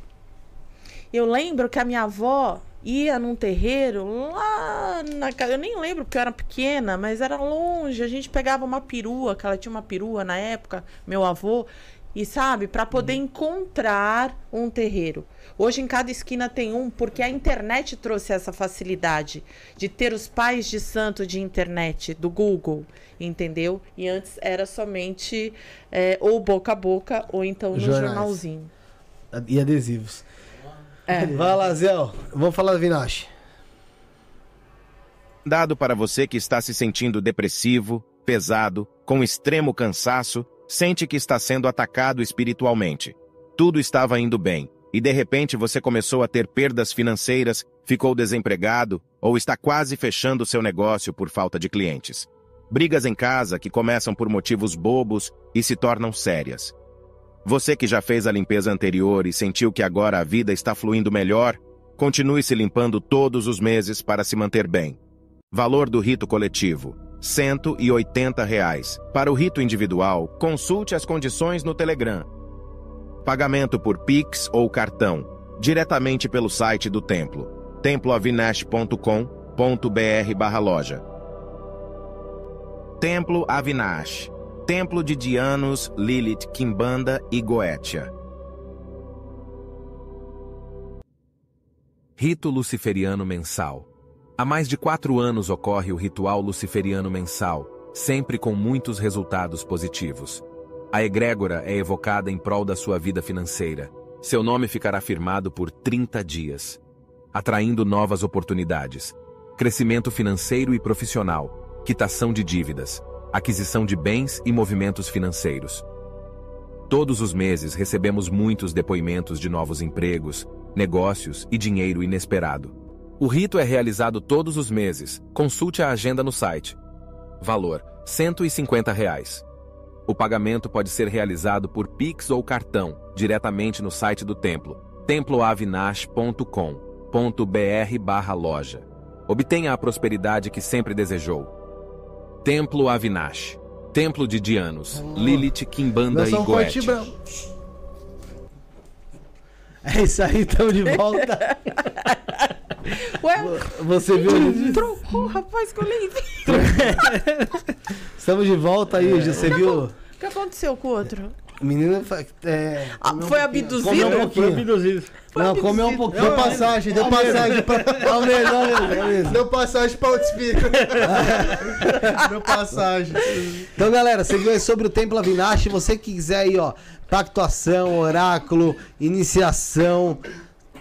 Eu lembro que a minha avó ia num terreiro lá na casa. Eu nem lembro porque eu era pequena, mas era longe. A gente pegava uma perua, que ela tinha uma perua na época, meu avô, e sabe, para poder encontrar um terreiro. Hoje em cada esquina tem um, porque a internet trouxe essa facilidade de ter os pais de santo de internet, do Google, entendeu? E antes era somente é, ou boca a boca ou então no Jornais. jornalzinho. E adesivos. É. Vai lá, Zé. Vamos falar do Vinache. Dado para você que está se sentindo depressivo, pesado, com extremo cansaço, sente que está sendo atacado espiritualmente. Tudo estava indo bem, e de repente você começou a ter perdas financeiras, ficou desempregado ou está quase fechando seu negócio por falta de clientes. Brigas em casa que começam por motivos bobos e se tornam sérias. Você que já fez a limpeza anterior e sentiu que agora a vida está fluindo melhor, continue se limpando todos os meses para se manter bem. Valor do rito coletivo: 180 reais. Para o rito individual, consulte as condições no Telegram. Pagamento por Pix ou cartão, diretamente pelo site do templo, temploavinash.com.br/loja. Templo Avinash, Templo de Dianos, Lilith, Kimbanda e Goetia. Rito Luciferiano Mensal. Há mais de quatro anos ocorre o ritual luciferiano mensal, sempre com muitos resultados positivos. A egrégora é evocada em prol da sua vida financeira. Seu nome ficará firmado por 30 dias, atraindo novas oportunidades, crescimento financeiro e profissional, quitação de dívidas, aquisição de bens e movimentos financeiros. Todos os meses recebemos muitos depoimentos de novos empregos, negócios e dinheiro inesperado. O rito é realizado todos os meses. Consulte a agenda no site. Valor: 150 reais. O pagamento pode ser realizado por Pix ou cartão, diretamente no site do templo, temploavinash.com.br/loja. Obtenha a prosperidade que sempre desejou. Templo Avinash. Templo de Dianos, Lilith, Kimbanda e Nação Forte Goethe. É isso aí, estamos de volta. <laughs> Ué, Você viu? trocou, rapaz, que eu nem vi. <laughs> Estamos de volta aí, você viu? O que aconteceu com o outro? O menino é, Ah, um foi abduzido? Comeu um Foi pouquinho. Não, comeu um pouquinho. Deu passagem, deu passagem pra. O mesmo. Deu passagem pra outro espírito. <laughs> Deu passagem. Então, galera, você viu aí sobre o Templo Avinash. Você que quiser aí, ó, pactuação, oráculo, iniciação,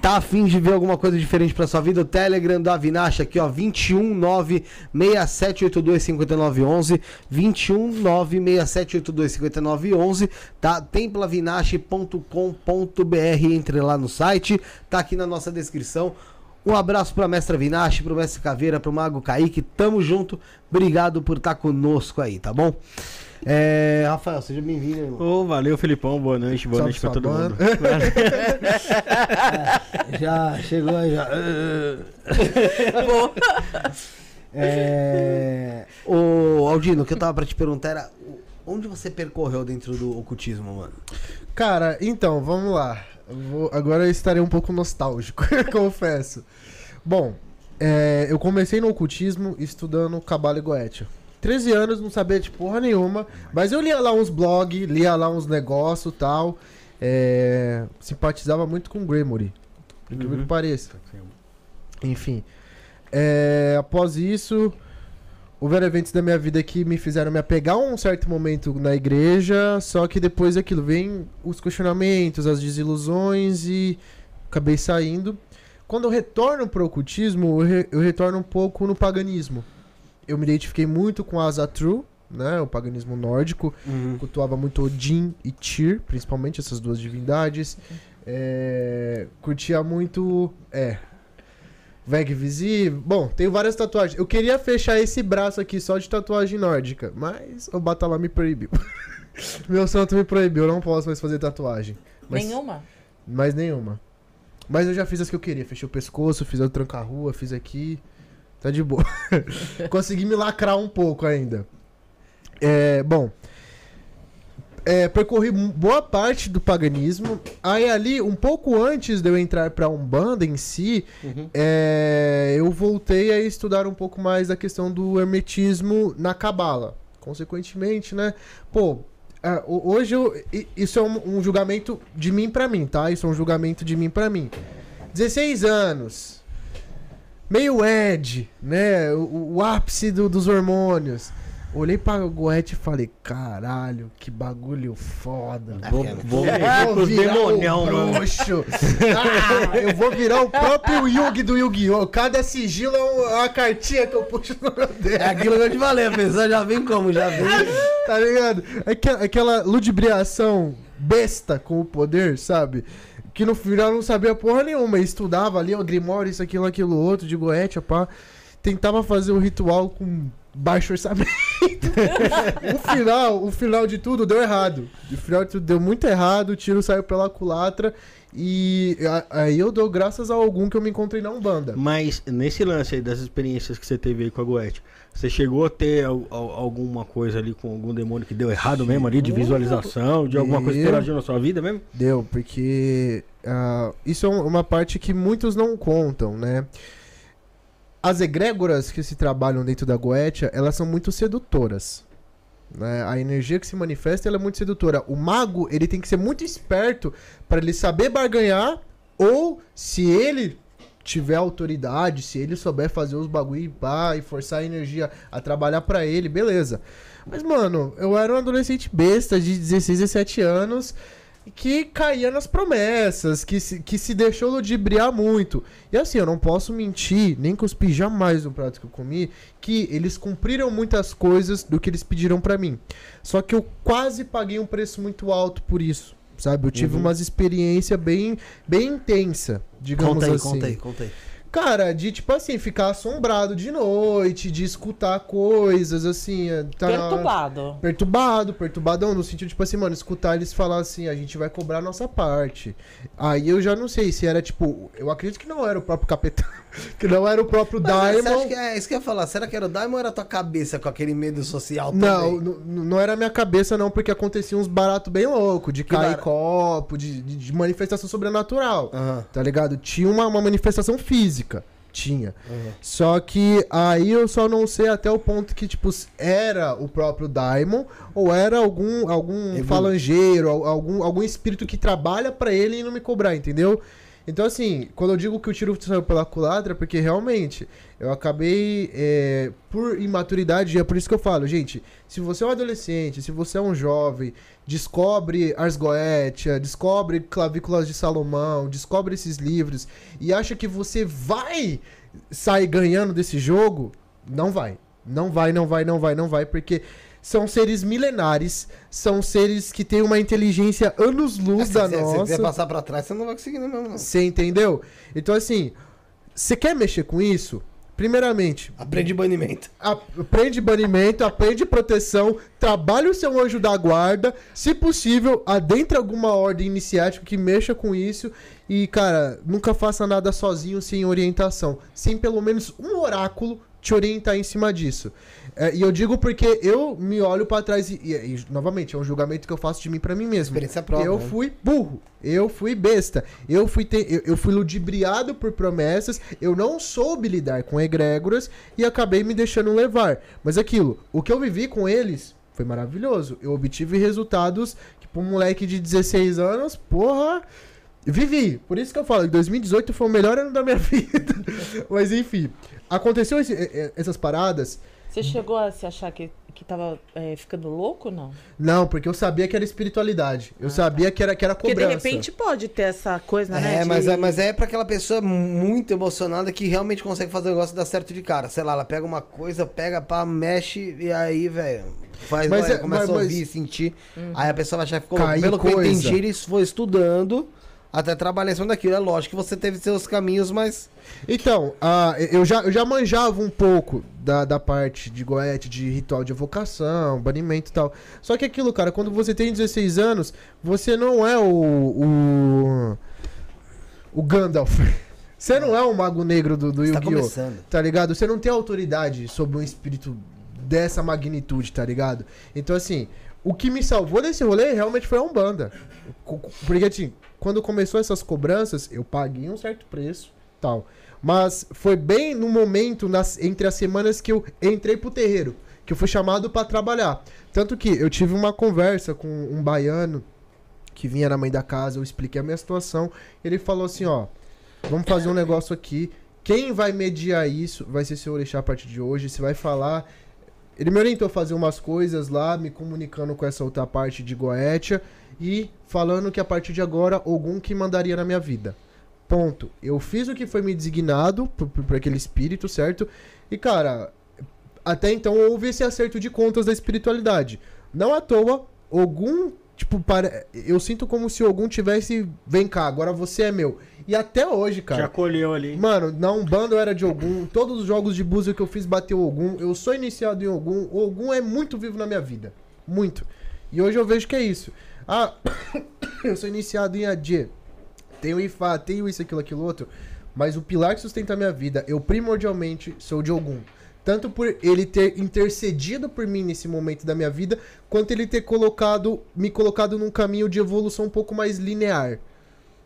tá afim de ver alguma coisa diferente pra sua vida, o Telegram do Avinash aqui, ó, 21967825911, 21967825911, tá? temploavinash.com.br, entre lá no site, tá aqui na nossa descrição. Um abraço pra Mestra Vinache, pro Mestre Caveira, pro Mago Kaique. Tamo junto. Obrigado por estar conosco aí, tá bom? É, Rafael, seja bem-vindo, irmão. Ô, valeu, Felipão. Boa noite, boa Salve noite pra todo banda. mundo. <laughs> Já chegou aí, já. <laughs> É, o Aldino, o que eu tava pra te perguntar era onde você percorreu dentro do ocultismo, mano? Cara, então, vamos lá. Eu vou- agora eu estarei um pouco nostálgico, <laughs> confesso. Bom, é, eu comecei no ocultismo estudando Cabala e Goethe. 13 anos, não sabia de porra nenhuma, mas eu lia lá uns blogs, lia lá uns negócios e tal. é, simpatizava muito com Gremory, por incrível que pareça. Enfim. É, após isso, houveram eventos da minha vida que me fizeram me apegar a um certo momento na igreja, só que depois daquilo vem os questionamentos, as desilusões e acabei saindo. Quando eu retorno pro ocultismo, eu, re- eu retorno um pouco no paganismo. Eu me identifiquei muito com a Azatru, né, o paganismo nórdico, cultuava muito Odin e Tyr, principalmente essas duas divindades. É, curtia muito. É. Veg visível. Bom, tenho várias tatuagens. Eu queria fechar esse braço aqui só de tatuagem nórdica, mas o Batalá me proibiu. <laughs> Meu santo me proibiu, eu não posso mais fazer tatuagem. Mas, Nenhuma? Mais nenhuma. Mas eu já fiz as que eu queria. Fechei o pescoço, fiz o tranca-rua, fiz aqui. Tá de boa. <laughs> Consegui me lacrar um pouco ainda. É, bom. É, percorri boa parte do paganismo. Aí ali, um pouco antes de eu entrar pra Umbanda em si, é, eu voltei a estudar um pouco mais da questão do hermetismo na Cabala. Consequentemente, né? Pô, é, ho- hoje eu, isso é um, um julgamento de mim pra mim, tá? Isso é um julgamento de mim pra mim. 16 anos. Meio Ed, né? O, o ápice do- dos hormônios. Olhei pra Goethe e falei, caralho, que bagulho foda. Vou, vou com vou virar demonião, o bruxo. Ah, eu vou virar o próprio Yugi do Yu-Gi-Oh! Cada sigilo é um- é uma cartinha que eu puxo no meu dedo. É aquilo que eu te falei, a pessoa já vem como? Já vem. <laughs> Tá ligado? Aquela, aquela ludibriação besta com o poder, sabe? Que no final não sabia porra nenhuma. Estudava ali, o Grimório, isso, aquilo, aquilo, outro, de Goethe, pá. Tentava fazer o ritual com baixo orçamento. <laughs> o final, o final de tudo deu errado. O final de tudo deu muito errado, o tiro saiu pela culatra. E aí eu dou graças a algum que eu me encontrei na Umbanda. Mas nesse lance aí das experiências que você teve aí com a Goethe, você chegou a ter al- al- alguma coisa ali com algum demônio que deu errado mesmo ali, de visualização, de alguma coisa que Deu. interagiu na sua vida mesmo? Deu, porque ah, isso é um- uma parte que muitos não contam, né? As egrégoras que se trabalham dentro da Goetia, elas são muito sedutoras. Né? A energia que se manifesta é muito sedutora. O mago ele tem que ser muito esperto para ele saber barganhar ou se ele tiver autoridade, se ele souber fazer os bagulho e pá, e forçar a energia a trabalhar pra ele, beleza. Mas, mano, eu era um adolescente besta de 16, 17 anos que caía nas promessas, que se, que se deixou ludibriar muito. E assim, eu não posso mentir, nem cuspir jamais no prato que eu comi, que eles cumpriram muitas coisas do que eles pediram pra mim. Só que eu quase paguei um preço muito alto por isso. Sabe, eu tive Uhum. umas experiências bem, bem intensa, digamos Conta aí, assim. conta aí, conta aí. Cara, de tipo assim, ficar assombrado de noite, de escutar coisas assim. é, Tá Perturbado. Perturbado, perturbadão, no sentido, tipo assim, mano, escutar eles falar assim, a gente vai cobrar a nossa parte. Aí eu já não sei se era, tipo, eu acredito que não era o próprio capitão, <laughs> que não era o próprio Mas, você Daimon. acha que é isso que eu ia falar? Será que era o Daimon ou era a tua cabeça com aquele medo social Não, também? n- não era minha cabeça, não, porque acontecia uns baratos bem loucos, de Que cair copo, de, de- de manifestação sobrenatural. Aham. Tá ligado? Tinha uma, uma manifestação física. Tinha. Uhum. Só que aí eu só não sei até o ponto que, tipo, era o próprio Daimon ou era algum, algum Evolu- falangeiro, al- algum, algum espírito que trabalha pra ele e não me cobrar, entendeu? Então, assim, quando eu digo que o tiro saiu pela culatra, é porque realmente eu acabei, é, por imaturidade, e é por isso que eu falo, gente, se você é um adolescente, se você é um jovem, descobre Ars Goetia, descobre Clavículas de Salomão, descobre esses livros e acha que você vai sair ganhando desse jogo, não vai. Não vai, não vai, não vai, não vai, porque são seres milenares, são seres que têm uma inteligência anos-luz Se da você- se você nossa. quiser passar pra trás, você não vai conseguir, não. não. Você entendeu? Então, assim, você quer mexer com isso? Primeiramente, Aprende banimento. aprende banimento, aprende proteção, trabalhe o seu anjo da guarda, se possível, adentre alguma ordem iniciática que mexa com isso e, cara, nunca faça nada sozinho sem orientação, sem pelo menos um oráculo te orientar em cima disso. É, e eu digo porque eu me olho pra trás e, e- e, novamente, é um julgamento que eu faço de mim pra mim mesmo. Experiência própria, Eu né? fui burro, eu fui besta, eu fui, te- eu, eu fui ludibriado por promessas, eu não soube lidar com egrégoras e acabei me deixando levar. Mas aquilo, o que eu vivi com eles foi maravilhoso. Eu obtive resultados que pra um moleque de 16 anos, porra, vivi. Por isso que eu falo, 2018 foi o melhor ano da minha <laughs> vida. Mas enfim, aconteceu esse- essas paradas Você chegou a se achar que, que tava é, ficando louco, não? Não, porque eu sabia que era espiritualidade. Eu sabia que era, que era Porque cobrança. de repente pode ter essa coisa, né? É, de- mas, é, mas é pra aquela pessoa muito emocionada que realmente consegue fazer o negócio dar certo de cara. Sei lá, ela pega uma coisa, pega, pá, mexe e aí, velho. Faz, Mas olha, é- começa mas- a mas- ouvir, sentir. Uhum. Aí a pessoa vai achar que ficou louco. Pelo que eu coisa. entendi, ele foi estudando até trabalhar em cima daquilo. É lógico que você teve seus caminhos, mas. Então, ah, eu, já, eu já manjava um pouco da, da parte de Goethe, de ritual de evocação, banimento e tal. Só que aquilo, cara, quando você tem 16 anos, você não é o. o, o Gandalf. <laughs> Você não é o Mago Negro do, do tá Yu-Gi-Oh! começando. tá ligado? Você não tem autoridade sobre um espírito dessa magnitude, tá ligado? Então, assim, o que me salvou desse rolê realmente foi a Umbanda. Porque, assim, quando começou essas cobranças, eu paguei um certo preço tal. Mas foi bem no momento, nas, entre as semanas que eu entrei pro terreiro, que eu fui chamado pra trabalhar. Tanto que eu tive uma conversa com um baiano que vinha na mãe da casa, eu expliquei a minha situação. Ele falou assim, ó, vamos fazer um negócio aqui. Quem vai mediar isso vai ser seu orixá a partir de hoje. Você vai falar. Ele me orientou a fazer umas coisas lá, me comunicando com essa outra parte de Goetia e falando que a partir de agora, algum que mandaria na minha vida. Ponto. Eu fiz o que foi me designado por, por, aquele espírito, certo? E, cara, até então houve esse acerto de contas da espiritualidade. Não à toa, algum. Tipo, para... eu sinto como se algum tivesse. Vem cá, agora você é meu. E até hoje, Te cara. acolheu ali. Mano, na Umbanda eu era de Ogum. Todos os jogos de búzia que eu fiz bateu Ogum. Eu sou iniciado em Ogum. O Ogum é muito vivo na minha vida. Muito. E hoje eu vejo que é isso. Ah, <coughs> eu sou iniciado em Adie. Tenho Ifá, tenho isso, aquilo, aquilo outro. Mas o pilar que sustenta a minha vida, eu primordialmente sou de Ogum. Tanto por ele ter intercedido por mim nesse momento da minha vida, quanto ele ter colocado, me colocado num caminho de evolução um pouco mais linear.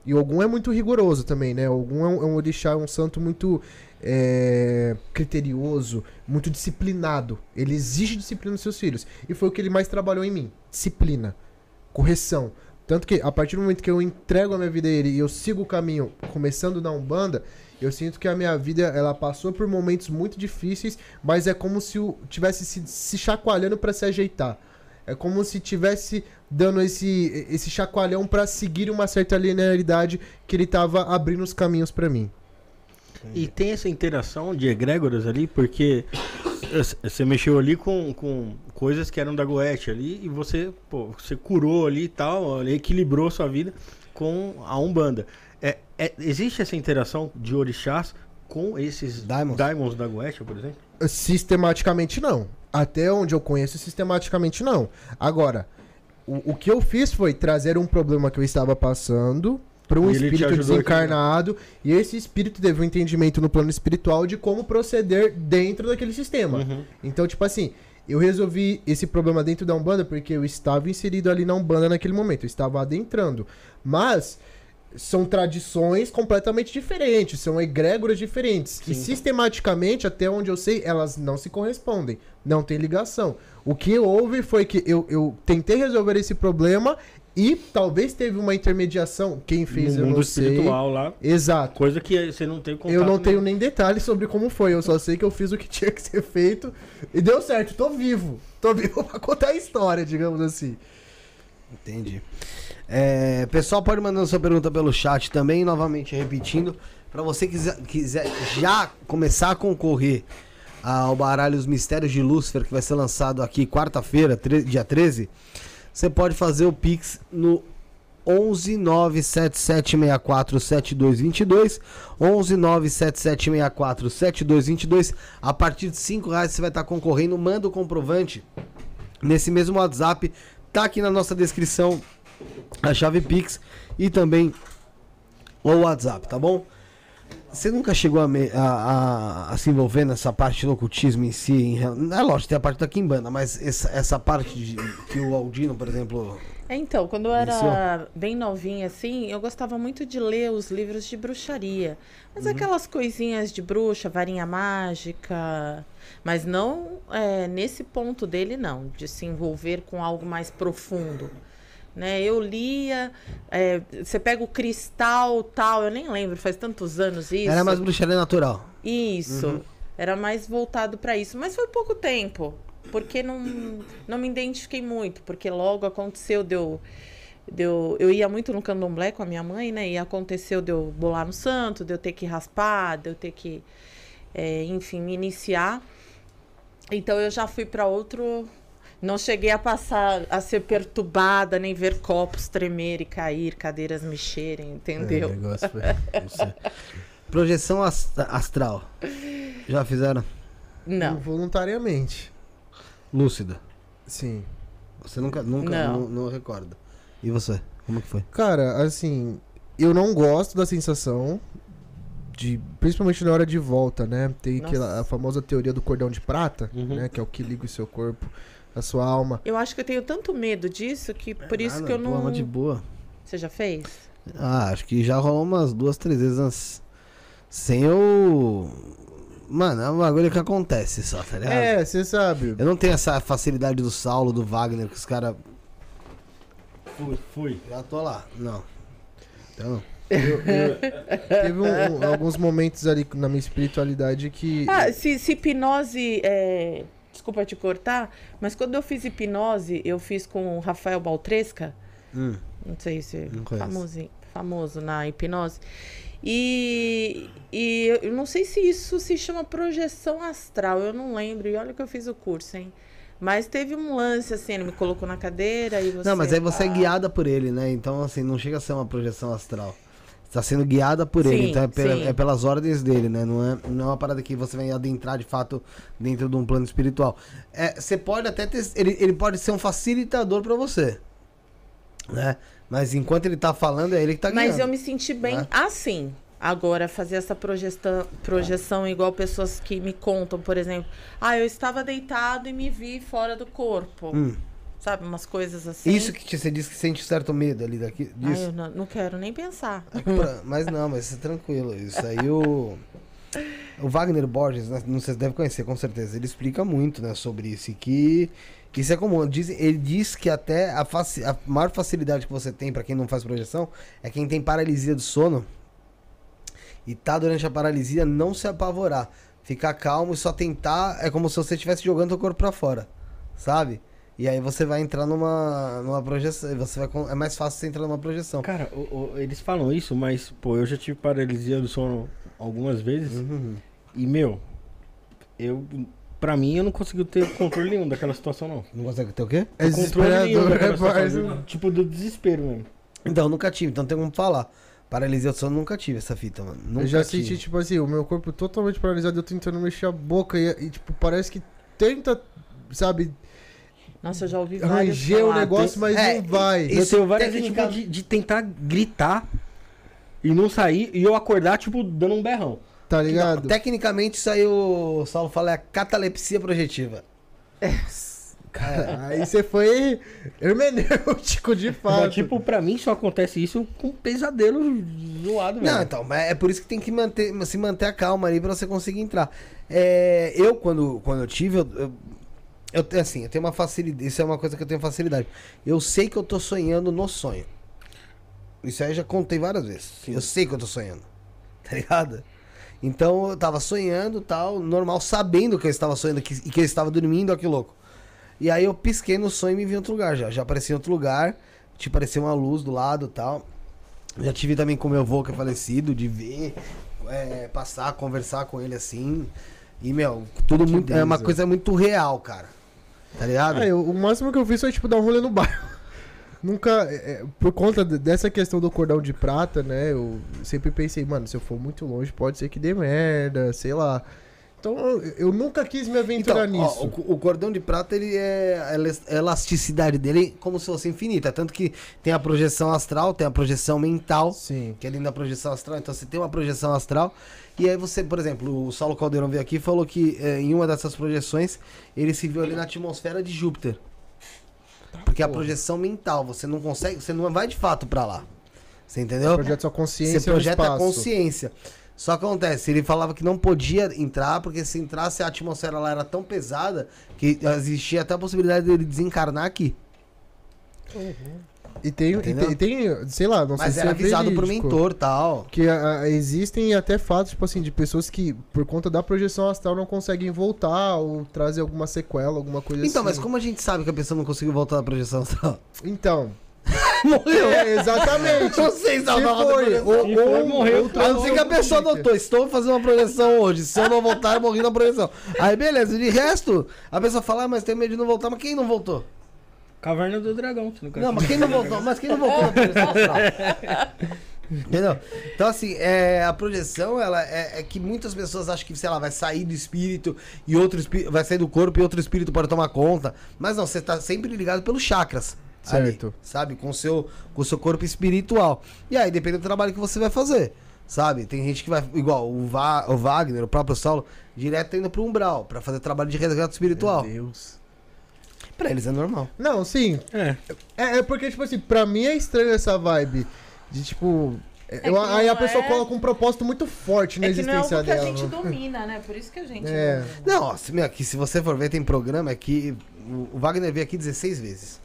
E Ogum é muito rigoroso também, né? Ogum é um, é um orixá, é um santo muito é, criterioso, muito disciplinado. Ele exige disciplina dos seus filhos. E foi o que ele mais trabalhou em mim. Disciplina. Correção. Tanto que a partir do momento que eu entrego a minha vida a ele e eu sigo o caminho, começando na Umbanda, eu sinto que a minha vida ela passou por momentos muito difíceis, mas é como se eu tivesse se, se chacoalhando para se ajeitar. É como se tivesse dando esse, esse chacoalhão para seguir uma certa linearidade que ele tava abrindo os caminhos para mim. E tem essa interação de egrégoras ali, porque você mexeu ali com, com coisas que eram da Goethe ali e você, pô, você curou ali e tal, equilibrou sua vida com a Umbanda. É, é- existe essa interação de orixás com esses Daimons. daimons da Goethe, por exemplo? Sistematicamente não. Até onde eu conheço, sistematicamente não. Agora, o, o que eu fiz foi trazer um problema que eu estava passando para um espírito a desencarnado e esse espírito teve um entendimento no plano espiritual de como proceder dentro daquele sistema. Uhum. Então, tipo assim, eu resolvi esse problema dentro da Umbanda porque eu estava inserido ali na Umbanda naquele momento, eu estava adentrando. Mas são tradições completamente diferentes, são egrégoras diferentes. E sistematicamente, até onde eu sei, elas não se correspondem, não tem ligação. O que houve foi que eu, eu tentei resolver esse problema e talvez teve uma intermediação. Quem fez no eu mundo não sei. espiritual lá, Exato. coisa que você não tem contato. Eu não tenho nem detalhes sobre como foi, eu só sei que eu fiz o que <laughs> tinha que ser feito e deu certo, tô vivo. Tô vivo <laughs> pra contar a história, digamos assim. Entendi. É, pessoal, pode mandando sua pergunta pelo chat também, novamente repetindo. Pra você que quiser, quiser já começar a concorrer ao baralho Os Mistérios de Lúcifer, que vai ser lançado aqui quarta-feira, dia 13, você pode fazer o Pix no 11 97764 7222 11 97764 7222 a partir de 5 reais você vai estar concorrendo. Manda o comprovante nesse mesmo WhatsApp. Tá aqui na nossa descrição a chave Pix e também o WhatsApp, tá bom? Você nunca chegou a, me- a- a- a se envolver nessa parte do ocultismo em si? Em, é lógico, tem a parte da Kimbanda, mas essa, essa parte de, que o Aldino, por exemplo. É, então, quando eu era Iniciou? bem novinha, assim, eu gostava muito de ler os livros de bruxaria. Mas Uhum. aquelas coisinhas de bruxa, varinha mágica. Mas não é, nesse ponto dele, não, de se envolver com algo mais profundo. Né? Eu lia, é, você pega o cristal tal, eu nem lembro, faz tantos anos isso. Era mais bruxaria natural. Isso. Era mais voltado pra isso. Mas foi pouco tempo. Porque não, não me identifiquei muito. Porque logo aconteceu, deu. Deu, eu ia muito no candomblé com a minha mãe, né? E aconteceu de eu bolar no santo, de eu ter que raspar, de eu ter que, é, enfim, me iniciar. Então eu já fui para outro. Não cheguei a passar a ser perturbada, nem ver copos tremer e cair, cadeiras mexerem, entendeu? É, o negócio. Projeção ast- astral. Já fizeram? Não. Voluntariamente. Lúcida. Sim. Você nunca, nunca, Não. não, não recorda. E você? Como que foi? Cara, assim, eu não gosto da sensação de. Principalmente na hora de volta, né? Tem Nossa. aquela, a famosa teoria do cordão de prata, Uhum. né? Que é o que liga o seu corpo, a sua alma. Eu acho que eu tenho tanto medo disso que por isso Nada, que eu não. uma de boa. Você já fez? Ah, acho que já rolou umas duas, três vezes antes. Sem eu. Mano, é um bagulho que acontece só, tá ligado? É, você sabe. Eu não tenho essa facilidade do Saulo, do Wagner, que os caras. Fui, fui. Já tô lá. Não. Então não. Teve um- um- alguns momentos ali na minha espiritualidade que. Ah, se, se hipnose. é, Desculpa te cortar, mas quando eu fiz hipnose, eu fiz com o Rafael Baltresca. Hum. Não sei se Não famoso, famoso na hipnose. E, e eu não sei se isso se chama projeção astral, eu não lembro. E olha que eu fiz o curso, hein? Mas teve um lance assim, ele me colocou na cadeira e você. Não, mas aí você é Ah, guiada por ele, né? Então, assim, não chega a ser uma projeção astral. Você tá sendo guiada por ele, Sim, então é, pela- é pelas ordens dele, né? Não é, não é uma parada que você vai adentrar de fato dentro de um plano espiritual. É, você pode até ter. Ele, ele pode ser um facilitador pra você. Né? Mas enquanto ele tá falando, é ele que tá guiando. Mas eu me senti bem né? assim. Agora, fazer essa projeção, projeção igual pessoas que me contam, por exemplo. Ah, eu estava deitado e me vi fora do corpo. Hum. Sabe, umas coisas assim. Isso que você disse que sente certo medo ali daqui, Ah, disso. eu não, não quero nem pensar. <laughs> Pra- mas não, mas isso é tranquilo. Isso aí o. O Wagner Borges, né, não sei se deve conhecer, com certeza. Ele explica muito, né, sobre isso. E que isso é comum. Diz- ele diz que até a, faci- a maior facilidade que você tem pra quem não faz projeção é quem tem paralisia do sono e tá durante a paralisia não se apavorar. Ficar calmo e só tentar. É como se você estivesse jogando o corpo pra fora. Sabe? E aí você vai entrar numa, numa projeção. Você vai, é mais fácil você entrar numa projeção. Cara, o- o- eles falam isso, mas, pô, eu já tive paralisia do sono algumas vezes. Uhum. E, meu, eu. Pra mim, eu não consigo ter controle nenhum daquela situação, não. Não consegue ter o quê? É Controle nenhum desesperador, daquela é situação, parça. do- Tipo, do desespero mesmo. Então, nunca tive, então tem como falar. Paralisia do sono, nunca tive essa fita, mano. Nunca Eu já tive. senti, tipo assim, o meu corpo totalmente paralisado, eu tentando mexer a boca e, e, tipo, parece que tenta, sabe, Nossa, eu já ouvi vários ranger o negócio, mas É, não vai. eu Isso tenho várias vezes tipo, de, de tentar gritar e não sair, e eu acordar, tipo, dando um berrão. Tá ligado? tecnicamente, isso aí o Saulo fala é a catalepsia projetiva. Cara, aí você foi hermenêutico de fato. Mas, tipo, pra mim só acontece isso com um pesadelo zoado, velho. Não, então, mas é por isso que tem que manter, se manter a calma ali pra você conseguir entrar. É, eu, quando, quando eu tive, eu, eu, eu tenho assim, eu tenho uma facilidade. Isso é uma coisa que eu tenho facilidade. Eu sei que eu tô sonhando no sonho. Isso aí eu já contei várias vezes. Eu sei que eu tô sonhando. <laughs> Tá ligado? Então eu tava sonhando tal, normal, sabendo que eu estava sonhando que, e que eu estava dormindo, ó que louco. E aí eu pisquei no sonho e me vi em outro lugar já. Já apareci em outro lugar, tipo, parecia uma luz do lado tal. Já tive também com meu avô que é falecido, de ver, é, passar, conversar com ele assim. E, meu, tudo muito. É uma coisa muito real, cara. Tá ligado? Ah, eu- o máximo que eu fiz foi, tipo, dar um rolê no bairro. <laughs> Nunca, é, é, por conta de- dessa questão do cordão de prata, né, eu sempre pensei, mano, se eu for muito longe, pode ser que dê merda, sei lá. Então, eu, nunca quis me aventurar Então, ó, nisso. o, o cordão de prata, ele é. A elas- a elasticidade dele é como se fosse infinita. Tanto que tem a projeção astral, tem a projeção mental. Sim. Que é dentro da projeção astral. Então você tem uma projeção astral. E aí você, por exemplo, o Saulo Caldeirão veio aqui e falou que eh, em uma dessas projeções ele se viu ali na atmosfera de Júpiter. Porque é a projeção mental, você não consegue, você não vai de fato pra lá. Você entendeu? Projeta sua consciência Você projeta a consciência. Só que acontece, ele falava que não podia entrar, porque se entrasse a atmosfera lá era tão pesada que existia até a possibilidade dele desencarnar aqui. E tem, e tem, tem, sei lá, não Mas sei se é avisado pro mentor e tal. Que ah, existem até fatos, tipo assim, de pessoas que, por conta da projeção astral, não conseguem voltar ou trazer alguma sequela, alguma coisa Então, assim. mas como a gente sabe que a pessoa não conseguiu voltar da projeção astral? Então, <laughs> Morreu. é, exatamente. Não sei se ela foi, ou, foi, ou, morreu, ou A não ser que a pessoa notou. anotou, estou fazendo uma projeção hoje. Se eu não voltar, eu morri na projeção. Aí, beleza. De resto, a pessoa fala, ah, mas tem medo de não voltar. Mas quem não voltou? Caverna do Dragão, você nunca Não, mas quem não voltou? <laughs> Mas quem não voltou na projeção astral? Entendeu? Então, assim, é, a projeção, ela é, é que muitas pessoas acham que, sei lá, vai sair do espírito e outro espírito vai sair do corpo e outro espírito pode tomar conta. Mas não, você tá sempre ligado pelos chakras. ali, Certo. sabe? Com o seu, com o seu corpo espiritual. E aí, depende do trabalho que você vai fazer. Sabe? Tem gente que vai. Igual o, Va, o Wagner, o próprio Saulo, direto indo pro umbral pra fazer trabalho de resgate espiritual. Meu Deus. Pra eles é normal. Não, sim. É. É, é porque, tipo assim, pra mim é estranho essa vibe. De tipo. eu- que não aí a pessoa é- coloca um propósito muito forte na É que não é existência algo que a dela. gente domina, né? Por isso que a gente. É. não- Não, meu, aqui, se você for ver, tem programa que o, Wagner veio aqui 16 vezes.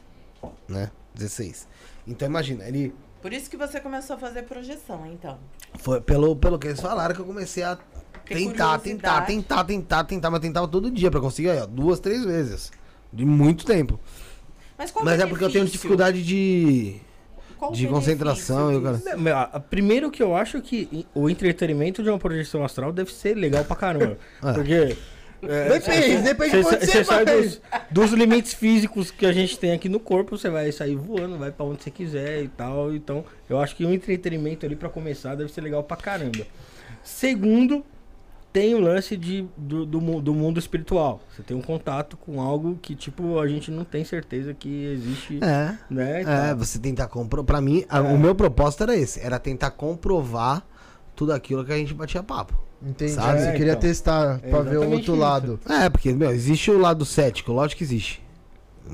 Né? 16. Então imagina, ele. Por isso que você começou a fazer projeção, então. Foi pelo, pelo que eles falaram que eu comecei a tentar, tentar, tentar, tentar, tentar, mas tentava todo dia pra conseguir, aí, ó, duas, três vezes. De muito tempo. Mas qual o mas é porque eu tenho dificuldade de. Qual o de benefício concentração e o disso? cara. Não, meu, a- Primeiro que eu acho que i- o entretenimento de uma projeção astral deve ser legal pra caramba. <laughs> É. Porque. é, Depende, depende de Você onde sai dos, dos limites físicos que a gente tem aqui no corpo, você vai sair voando, vai pra onde você quiser e tal. Então, eu acho que um entretenimento ali pra começar deve ser legal pra caramba. Segundo, tem o lance de, do, do, do mundo espiritual. Você tem um contato com algo que, tipo, a gente não tem certeza que existe, É. né? É, você tentar comprovar. Pra mim, a- o meu propósito era esse: era tentar comprovar tudo aquilo que a gente batia papo. Entendi. Sabe? Você É, queria então. testar É pra ver o outro isso. lado. É, porque, meu, existe o lado cético, lógico que existe.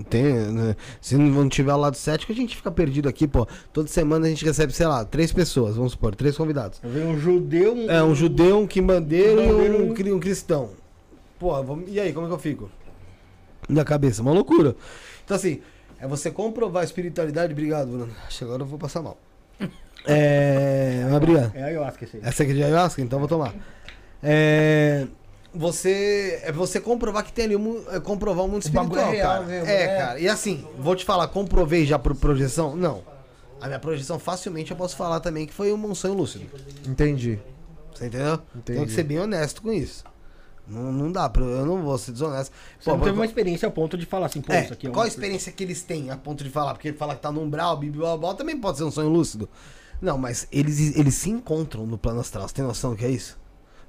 Tem, né? Se não tiver o lado cético, a gente fica perdido aqui, pô. Toda semana a gente recebe, sei lá, três pessoas, vamos supor, três convidados. Vem um judeu, um, É, um judeu, um quimbandeiro e um, um cristão. Pô, vamos- e aí, como é que eu fico? Na cabeça, uma loucura. Então, assim, é você comprovar a espiritualidade. Obrigado, Bruno. Acho que agora eu vou passar mal. <laughs> É. Mas obrigado. É ayahuasca esse aí. Essa aqui é de ayahuasca, então vou tomar. É. Você. É você comprovar que tem ali um. é comprovar o mundo O bagulho espiritual, é real cara. mesmo, é, né? cara. E assim, vou te falar, comprovei já por projeção? Não. A minha projeção, facilmente eu posso falar também que foi um sonho lúcido. Entendi. Você entendeu? Entendi. que ser bem honesto com isso. Não, não dá pra. Eu não vou ser desonesto. Você não Pô, teve qual- uma experiência ao ponto de falar assim, pô, é, isso aqui é qual a experiência que eles têm a ponto de falar? Porque ele fala que tá no umbral, blá, também pode ser um sonho lúcido. Não, mas eles, eles se encontram no plano astral. Você tem noção do que é isso?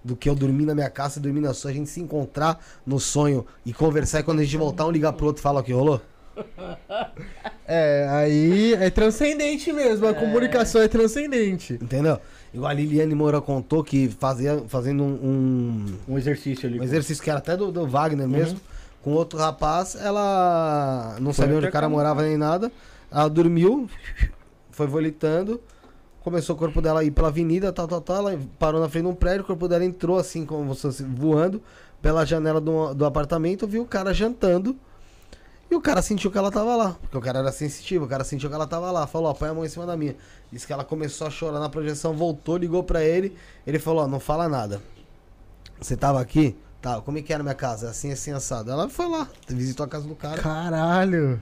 Do que eu dormir na minha casa, dormir na sua, a gente se encontrar no sonho e conversar e quando a gente voltar, um ligar pro outro e falar o que rolou? <laughs> É, aí é transcendente mesmo. A comunicação é transcendente. Entendeu? Igual a Liliane Moura contou que fazia, fazendo um- um, um exercício ali. Um exercício que era até do, do Wagner mesmo. Com outro rapaz, ela não sabia onde o cara morava nem nada. Ela dormiu, foi volitando. Começou o corpo dela a ir pela avenida, tal, tal, tal. Ela parou na frente de um prédio, o corpo dela entrou assim, como fosse voando, pela janela do, do apartamento, viu o cara jantando. E o cara sentiu que ela tava lá. Porque o cara era sensitivo, o cara sentiu que ela tava lá. Falou, ó, põe a mão em cima da minha. Disse que ela começou a chorar na projeção, voltou, ligou pra ele. Ele falou, ó, não fala nada. Você tava aqui? Tá, como é que era a minha casa? Assim, assim, assado. Ela foi lá, visitou a casa do cara. Caralho.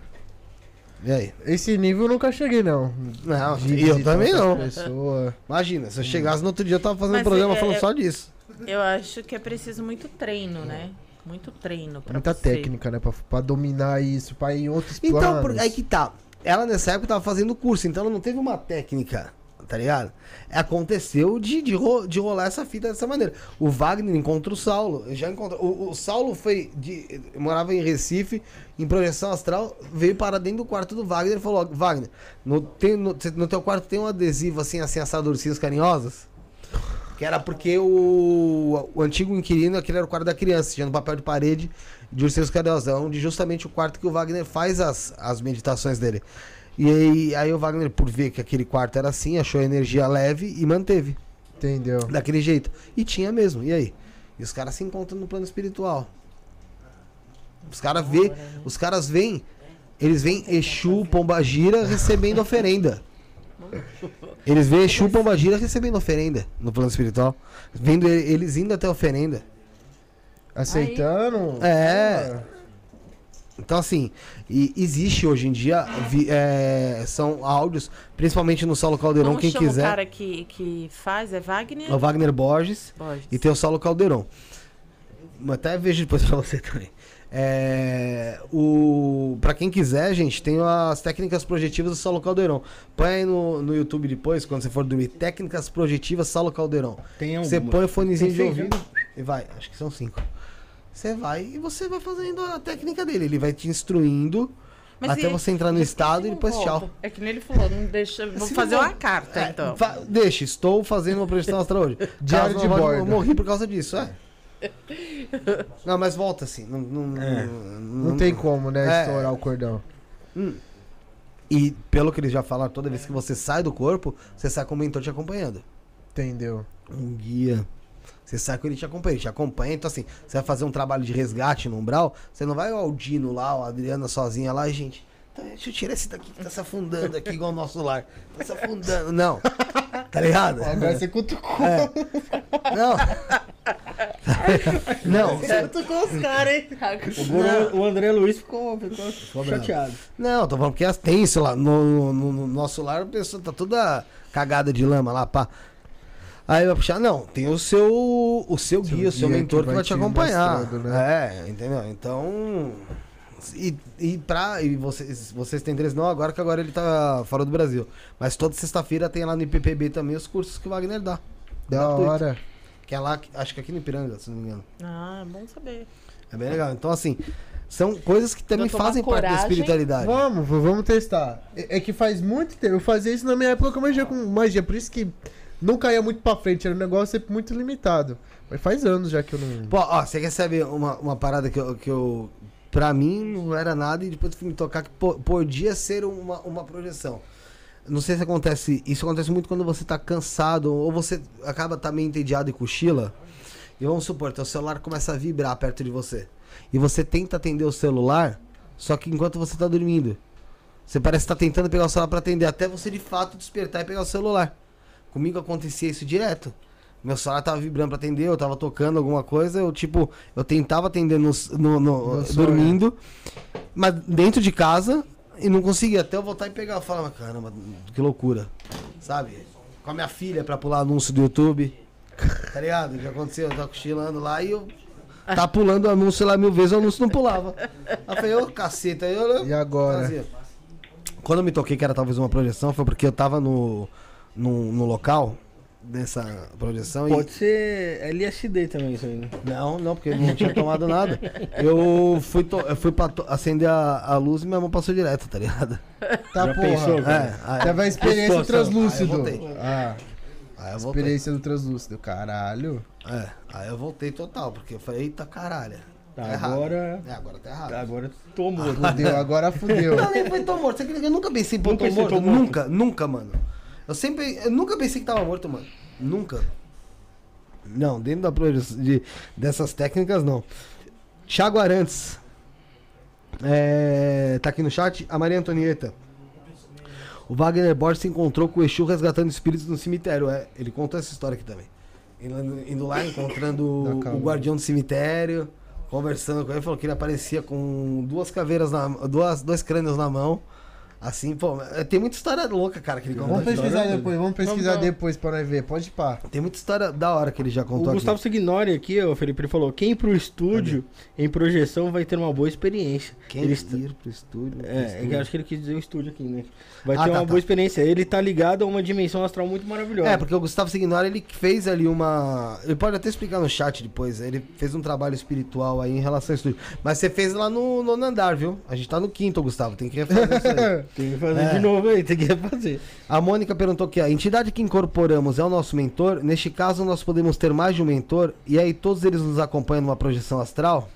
E aí? Esse nível eu nunca cheguei, não. Não, De e eu visitar também não. pessoas. Imagina, se eu chegasse no outro dia, eu tava fazendo um Mas programa é- falando é- só disso. Eu acho que é preciso muito treino, né? Muito treino pra Muita você. técnica, né? Pra, pra dominar isso, pra ir em outros Então, planos. por, aí que tá. Ela nessa época tava fazendo curso, então ela não teve uma técnica, tá ligado? Aconteceu de, de, ro- de rolar essa fita dessa maneira. O Wagner encontra o Saulo. Já encontrou. O, o Saulo foi. De, morava em Recife, em projeção astral, veio para dentro do quarto do Wagner e falou: "Ó, Wagner, no, tem, no, no teu quarto tem um adesivo assim, assim, assado ursinhos carinhosos? Que era porque o, o antigo inquilino, aquele era o quarto da criança, tinha no papel de parede de Ursinhos Carinhosos, é onde justamente o quarto que o Wagner faz as, as meditações dele. E aí, aí o Wagner, por ver que aquele quarto era assim, achou a energia leve e manteve Entendeu? daquele jeito. E tinha mesmo, e aí? E os caras se encontram no plano espiritual. Os caras vê, os caras veem Eles veem Exu, Pombagira recebendo oferenda. Eles veem Exu, Pombagira recebendo oferenda no plano espiritual. Vendo ele- eles indo até a oferenda. Aceitando? É. Então, assim, e existe hoje em dia, vi- é, são áudios, principalmente no Saulo Caldeirão, Como quem chama quiser. o cara que, que faz? É Wagner? É o Wagner Borges Borges. e tem o Saulo Caldeirão. Mas Até vejo depois pra você também. É, o, pra quem quiser, gente, tem as técnicas projetivas do Saulo Caldeirão. Põe aí no, no YouTube depois, quando você for dormir. Técnicas projetivas Saulo Caldeirão. Tem Você põe o fonezinho Tem de ouvido e vai. Acho que são cinco. Você vai e você vai fazendo a técnica dele. Ele vai te instruindo Mas até e- você entrar no estado e não depois volta? tchau. É que nem ele falou, não deixa. Vou Se fazer não- uma carta, É, então. fa- deixa, estou fazendo uma projeção astral hoje. <laughs> Diário de não bordo. Eu morri por causa disso, é. <laughs> Não, mas volta assim. Não, não, É. Não tem como, né? É. Estourar o cordão. E pelo que eles já falaram, toda vez que você sai do corpo, você sai com o mentor te acompanhando. Entendeu? Um guia. Você sai com ele te acompanha, ele te acompanha. Então, assim, você vai fazer um trabalho de resgate no umbral, você não vai o Aldino lá, o Adriana sozinha lá, e, gente. tá, Deixa eu tirar esse daqui que tá se afundando aqui igual o nosso lar. Tá se afundando. Não. Tá ligado? Agora você cutucou. É. Não. <laughs> Não. cutucou os caras, hein? O, o André Luiz ficou, ficou chateado. Não, tô falando porque tem isso lá. No, no- no nosso lar, a pessoa tá toda cagada de lama lá, pá. Aí vai puxar, não, tem o seu, o seu guia, o seu mentor que que vai vai te acompanhar. mostrando, É, entendeu? Então. E, e pra. E vocês, vocês têm interesse, não agora que agora ele tá fora do Brasil. Mas toda sexta-feira tem lá no IPPB também os cursos que o Wagner dá. Da hora. Que é lá, acho que aqui no Ipiranga, se não me engano. Ah, bom saber. É bem legal. Então, assim, são coisas que também fazem parte da coragem. espiritualidade. Vamos, vamos testar. É, é que faz muito tempo. Eu fazia isso na minha época com magia, com magia. Por isso que não caía muito pra frente. Era um negócio sempre muito limitado. Mas faz anos já que eu não. Pô, ó, você quer saber uma, uma parada que eu, que eu. Pra mim não era nada e depois fui me tocar que po- podia ser uma, uma projeção. Não sei se acontece. Isso acontece muito quando você tá cansado ou você acaba tá meio entediado e cochila. E vamos supor, teu celular começa a vibrar perto de você. E você tenta atender o celular, só que enquanto você tá dormindo. Você parece que tá tentando pegar o celular pra atender, até você de fato despertar e pegar o celular. Comigo acontecia isso direto. Meu celular tava vibrando pra atender, eu tava tocando alguma coisa, eu tipo, eu tentava atender no, no- no- sonho. dormindo, mas dentro de casa e não conseguia. Até eu voltar e pegar, eu falava, caramba, que loucura, sabe? Com a minha filha pra pular anúncio do YouTube, tá ligado? O que aconteceu? Eu tava cochilando lá e eu tava <laughs> pulando o anúncio lá mil vezes, o anúncio não pulava. Aí eu falei, ô caceta, eu E agora? fazia. Quando eu me toquei que era talvez uma projeção, foi porque eu tava no, no, no local dessa projeção Pode ser LSD também isso aí, né? e. Não, não, porque eu não tinha tomado nada. <laughs> Eu fui, to... eu fui pra to- acender a, a luz e minha mão passou direto, tá ligado? Tá Já porra. pensou, É, aí, Teve a experiência do translúcido. Aí eu voltei. Ah, aí eu voltei. experiência do translúcido. Caralho. É, aí eu voltei total, porque eu falei, eita caralho. Tá errado. Agora. É, agora tá errado. Agora tomou. Fudeu, agora fudeu. <laughs> Não, nem foi tão morto. Você acredita eu nunca pensei em pô, Nunca tô morto? tô morto. Nunca, nunca, mano. Eu sempre. Eu nunca pensei que tava morto, mano. Nunca. Não, dentro da de, dessas técnicas, não. Thiago Arantes. É, tá aqui no chat. A Maria Antonieta. O Wagner Borges se encontrou com o Exu resgatando espíritos no cemitério. É, ele contou essa história aqui também. Indo, indo lá, encontrando o guardião do cemitério, conversando com ele, falou que ele aparecia com duas caveiras na duas, dois crânios na mão. Assim, pô, é, tem muita história louca, cara, que ele contou. Vamos pesquisar História- depois, vamos pesquisar Vamos depois pra nós ver. Pode ir pá. Tem muita história da hora que ele já O contou Gustavo aqui. Signori aqui, ó, Felipe, ele falou: quem ir pro estúdio em projeção vai ter uma boa experiência. Quem ele ir pro estúdio? pro É, é estúdio. eu acho que ele quis dizer o estúdio aqui, né? Vai Ah, ter tá, uma tá. boa experiência. Ele tá ligado a uma dimensão astral muito maravilhosa. É, porque o Gustavo Signori, ele fez ali uma... Ele pode até explicar no chat depois. Ele fez um trabalho espiritual aí em relação ao estúdio. Mas você fez lá no nono andar, viu? A gente tá no quinto, Gustavo. Tem que refazer isso aí. <laughs> Tem que fazer É. de novo aí, tem que refazer. A Mônica perguntou aqui, a entidade que incorporamos é o nosso mentor? Neste caso, nós podemos ter mais de um mentor? E aí todos eles nos acompanham numa projeção astral?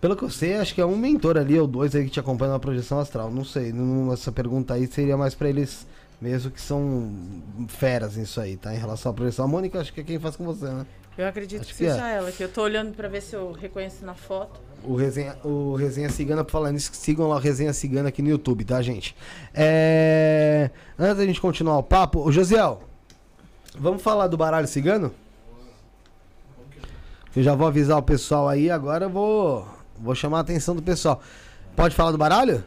Pelo que eu sei, acho que é um mentor ali, ou dois aí que te acompanham numa projeção astral. Não sei, não- essa pergunta aí seria mais pra eles mesmo que são feras nisso aí, tá? Em relação à professora Mônica, acho que é quem faz com você, né? Eu acredito Acho que que é. seja ela, que eu tô olhando pra ver se eu reconheço na foto. O Resenha, o Resenha Cigana, por falar nisso, sigam lá o Resenha Cigana aqui no YouTube, tá, gente? É... Antes da gente continuar o papo, o Josiel, vamos falar do baralho cigano? Eu já vou avisar o pessoal aí, agora eu vou, vou chamar a atenção do pessoal. Pode falar do baralho?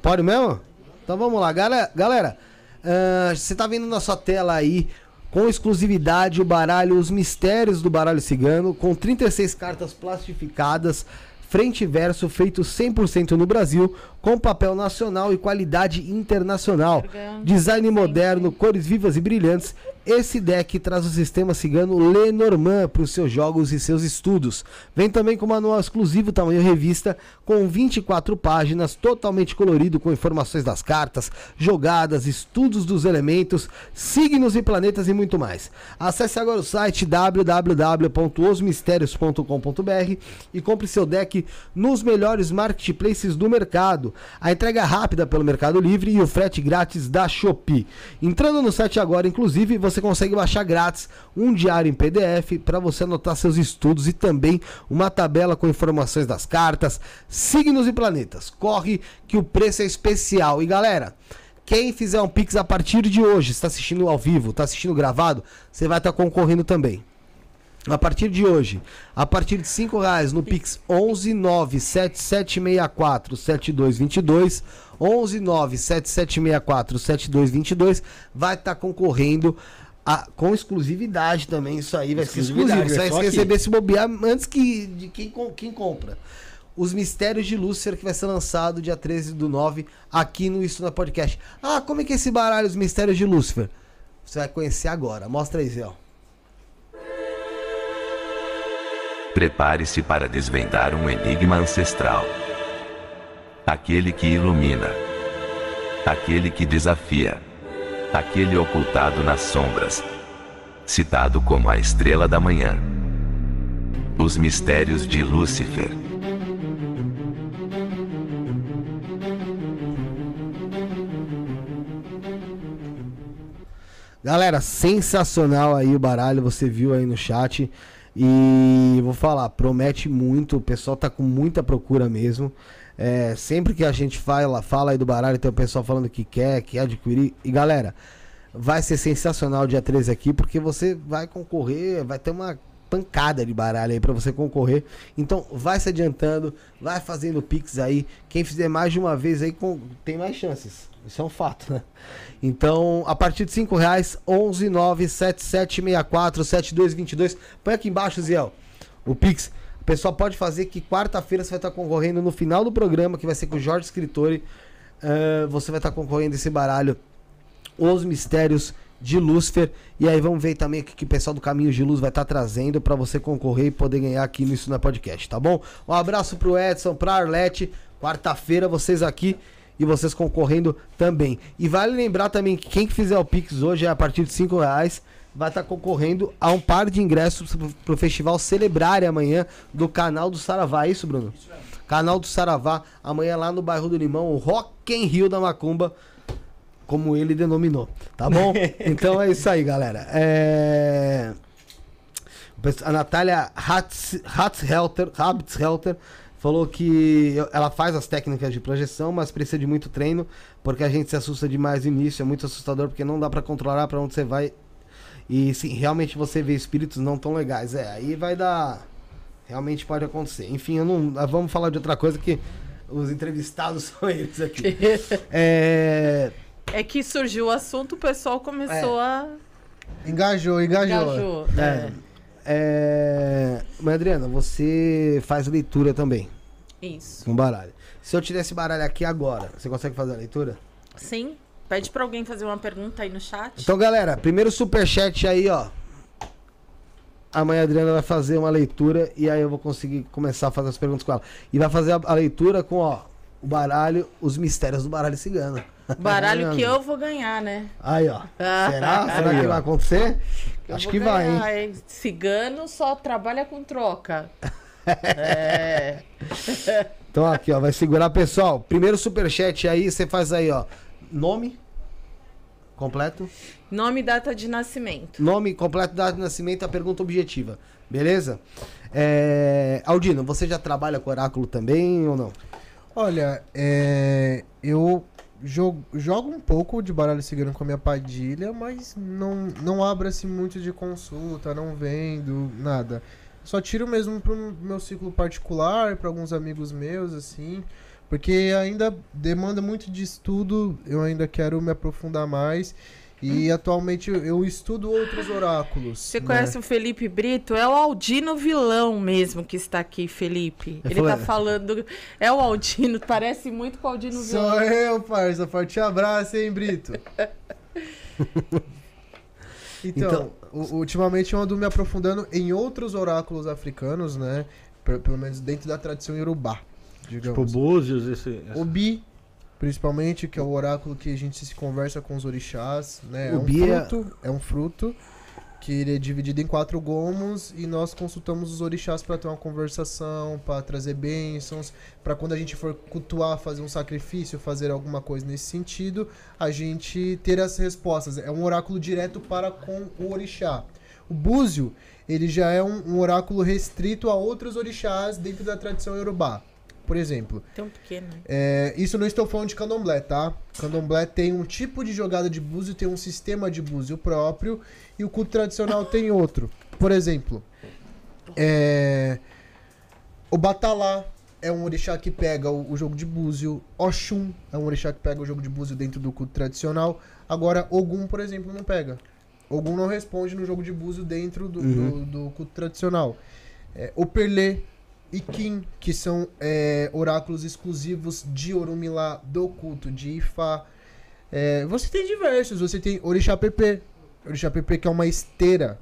Pode mesmo? Então vamos lá, galera. galera ah, você tá vendo na sua tela aí, com exclusividade, o baralho Os Mistérios do Baralho Cigano, com 36 cartas plastificadas, frente e verso, feito 100% no Brasil, com papel nacional e qualidade internacional. Design moderno, cores vivas e brilhantes. Esse deck traz o sistema cigano Lenormand para os seus jogos e seus estudos. Vem também com manual exclusivo tamanho revista, com 24 páginas, totalmente colorido com informações das cartas, jogadas, estudos dos elementos, signos e planetas e muito mais. Acesse agora o site www.osmistérios.com.br e compre seu deck nos melhores marketplaces do mercado. A entrega é rápida pelo Mercado Livre e o frete grátis da Shopee. Entrando no site agora, inclusive, você consegue baixar grátis um diário em PDF para você anotar seus estudos e também uma tabela com informações das cartas, signos e planetas. Corre que o preço é especial. E galera, quem fizer um Pix a partir de hoje, está assistindo ao vivo, está assistindo gravado, você vai estar concorrendo também. A partir de hoje, a partir de 5 reais no Pix 11 97764 7222 11 97764 7222 vai estar concorrendo a- com exclusividade também. Isso aí vai ser exclusivo. Exclusividade, Você vai é aqui. receber se bobear antes que, de quem, quem compra. Os Mistérios de Lúcifer, que vai ser lançado dia 13 do 9 aqui no Isso na Podcast. Ah, como é que é esse baralho, Os Mistérios de Lúcifer? Você vai conhecer agora. Mostra aí, Zé. Prepare-se para desvendar um enigma ancestral. Aquele que ilumina. Aquele que desafia. Aquele ocultado nas sombras. Citado como a estrela da manhã. Os mistérios de Lúcifer. Galera, sensacional aí o baralho, você viu aí no chat. E vou falar, promete muito, o pessoal tá com muita procura mesmo. É, sempre que a gente fala, fala aí do baralho, tem o pessoal falando que quer, que adquirir. E galera, vai ser sensacional o dia 13 aqui, porque você vai concorrer, vai ter uma pancada de baralho aí pra você concorrer. Então vai se adiantando, vai fazendo pix aí. Quem fizer mais de uma vez aí tem mais chances. Isso é um fato, né? Então, a partir de 5 reais, 11 97764 7222. Põe aqui embaixo, Ziel, o Pix. O pessoal pode fazer que quarta-feira você vai estar concorrendo no final do programa, que vai ser com o Jorge Escritori. Ah, você vai estar concorrendo esse baralho Os Mistérios de Lúcifer. E aí vamos ver também o que, que o pessoal do Caminho de Luz vai estar trazendo para você concorrer e poder ganhar aqui no Isso na Podcast, tá bom? Um abraço pro Edson, pra Arlete. Quarta-feira vocês aqui e vocês concorrendo também. E vale lembrar também que quem fizer o Pix hoje é a partir de 5 reais. Vai estar concorrendo a um par de ingressos pro- pro festival Celebrar amanhã do canal do Saravá. É isso, Bruno? Canal do Saravá, amanhã lá no bairro do Limão, o Rock in Rio da Macumba como ele denominou, tá bom? <laughs> então é isso aí, galera. É... A Natália Hatz- Hatzhelter, Hatzhelter falou que ela faz as técnicas de projeção, mas precisa de muito treino, porque a gente se assusta demais no início, é muito assustador, porque não dá pra controlar pra onde você vai. E se realmente você vê espíritos não tão legais, é, aí vai dar. Realmente pode acontecer. Enfim, eu não, vamos falar de outra coisa que os entrevistados <laughs> são eles aqui. <laughs> É. É que surgiu o assunto, o pessoal começou a. Engajou, engajou. Engajou. É. É. Mas, Adriana, você faz leitura também Isso. com baralho. Se eu der esse baralho aqui agora, você consegue fazer a leitura? Sim. Pede pra alguém fazer uma pergunta aí no chat. Então, galera, primeiro superchat aí, ó. Amanhã a Adriana vai fazer uma leitura e aí eu vou conseguir começar a fazer as perguntas com ela. E vai fazer a, a leitura com, ó, o baralho, os mistérios do baralho cigano. Baralho que eu vou ganhar, né? Aí, ó. <laughs> Será? Será que vai acontecer? Eu Acho que vai, hein? ganhar? Cigano só trabalha com troca. <laughs> é. Então aqui, ó, vai segurar, pessoal. Primeiro superchat aí, você faz aí, ó. Nome, Completo? Nome e data de nascimento. Nome completo, data de nascimento, a pergunta objetiva. Beleza? É... Aldino, você já trabalha com oráculo também ou não? Olha, é, eu jogo, jogo um pouco de baralho cigano com a minha padilha, mas não, não abro assim muito de consulta, não vendo, nada. Só tiro mesmo pro meu ciclo particular, para alguns amigos meus, assim. Porque ainda demanda muito de estudo, eu ainda quero me aprofundar mais. E atualmente eu- eu estudo outros oráculos. Você né? conhece o Felipe Brito? É o Aldino vilão mesmo que está aqui, Felipe. Ele Ele tá falou- falando. É o Aldino, <laughs> parece muito com o Aldino vilão. Sou eu, parça. Forte abraço, hein, Brito? <laughs> então, u- ultimamente eu ando me aprofundando em outros oráculos africanos, né? Pe- Pelo menos dentro da tradição Yorubá, Tipo, digamos. Búzios, esse... essa- o Bi, principalmente, que é o oráculo que a gente se conversa com os orixás, né? O é um Bi é- fruto, é um fruto que ele é dividido em quatro gomos e nós consultamos os orixás para ter uma conversação, para trazer bênçãos, para quando a gente for cultuar, fazer um sacrifício, fazer alguma coisa nesse sentido, a gente ter as respostas. É um oráculo direto para com o orixá. O búzio, ele já é um, um oráculo restrito a outros orixás dentro da tradição iorubá. Por exemplo, Tão pequeno. né? é, isso não estou falando de candomblé, tá? Candomblé tem um tipo de jogada de búzio, tem um sistema de búzio próprio e o culto tradicional tem outro. Por exemplo, é, o Batalá é um orixá que pega o, o jogo de búzio, Oxum é um orixá que pega o jogo de búzio dentro do culto tradicional. Agora, Ogum, por exemplo, não pega. Ogum não responde no jogo de búzio dentro do, do, do culto tradicional. É, o Perlê e Kim, que são é, oráculos exclusivos de Orumilá, do culto de Ifá. É, você tem diversos, você tem Orixá PP. Orixá PP que é uma esteira,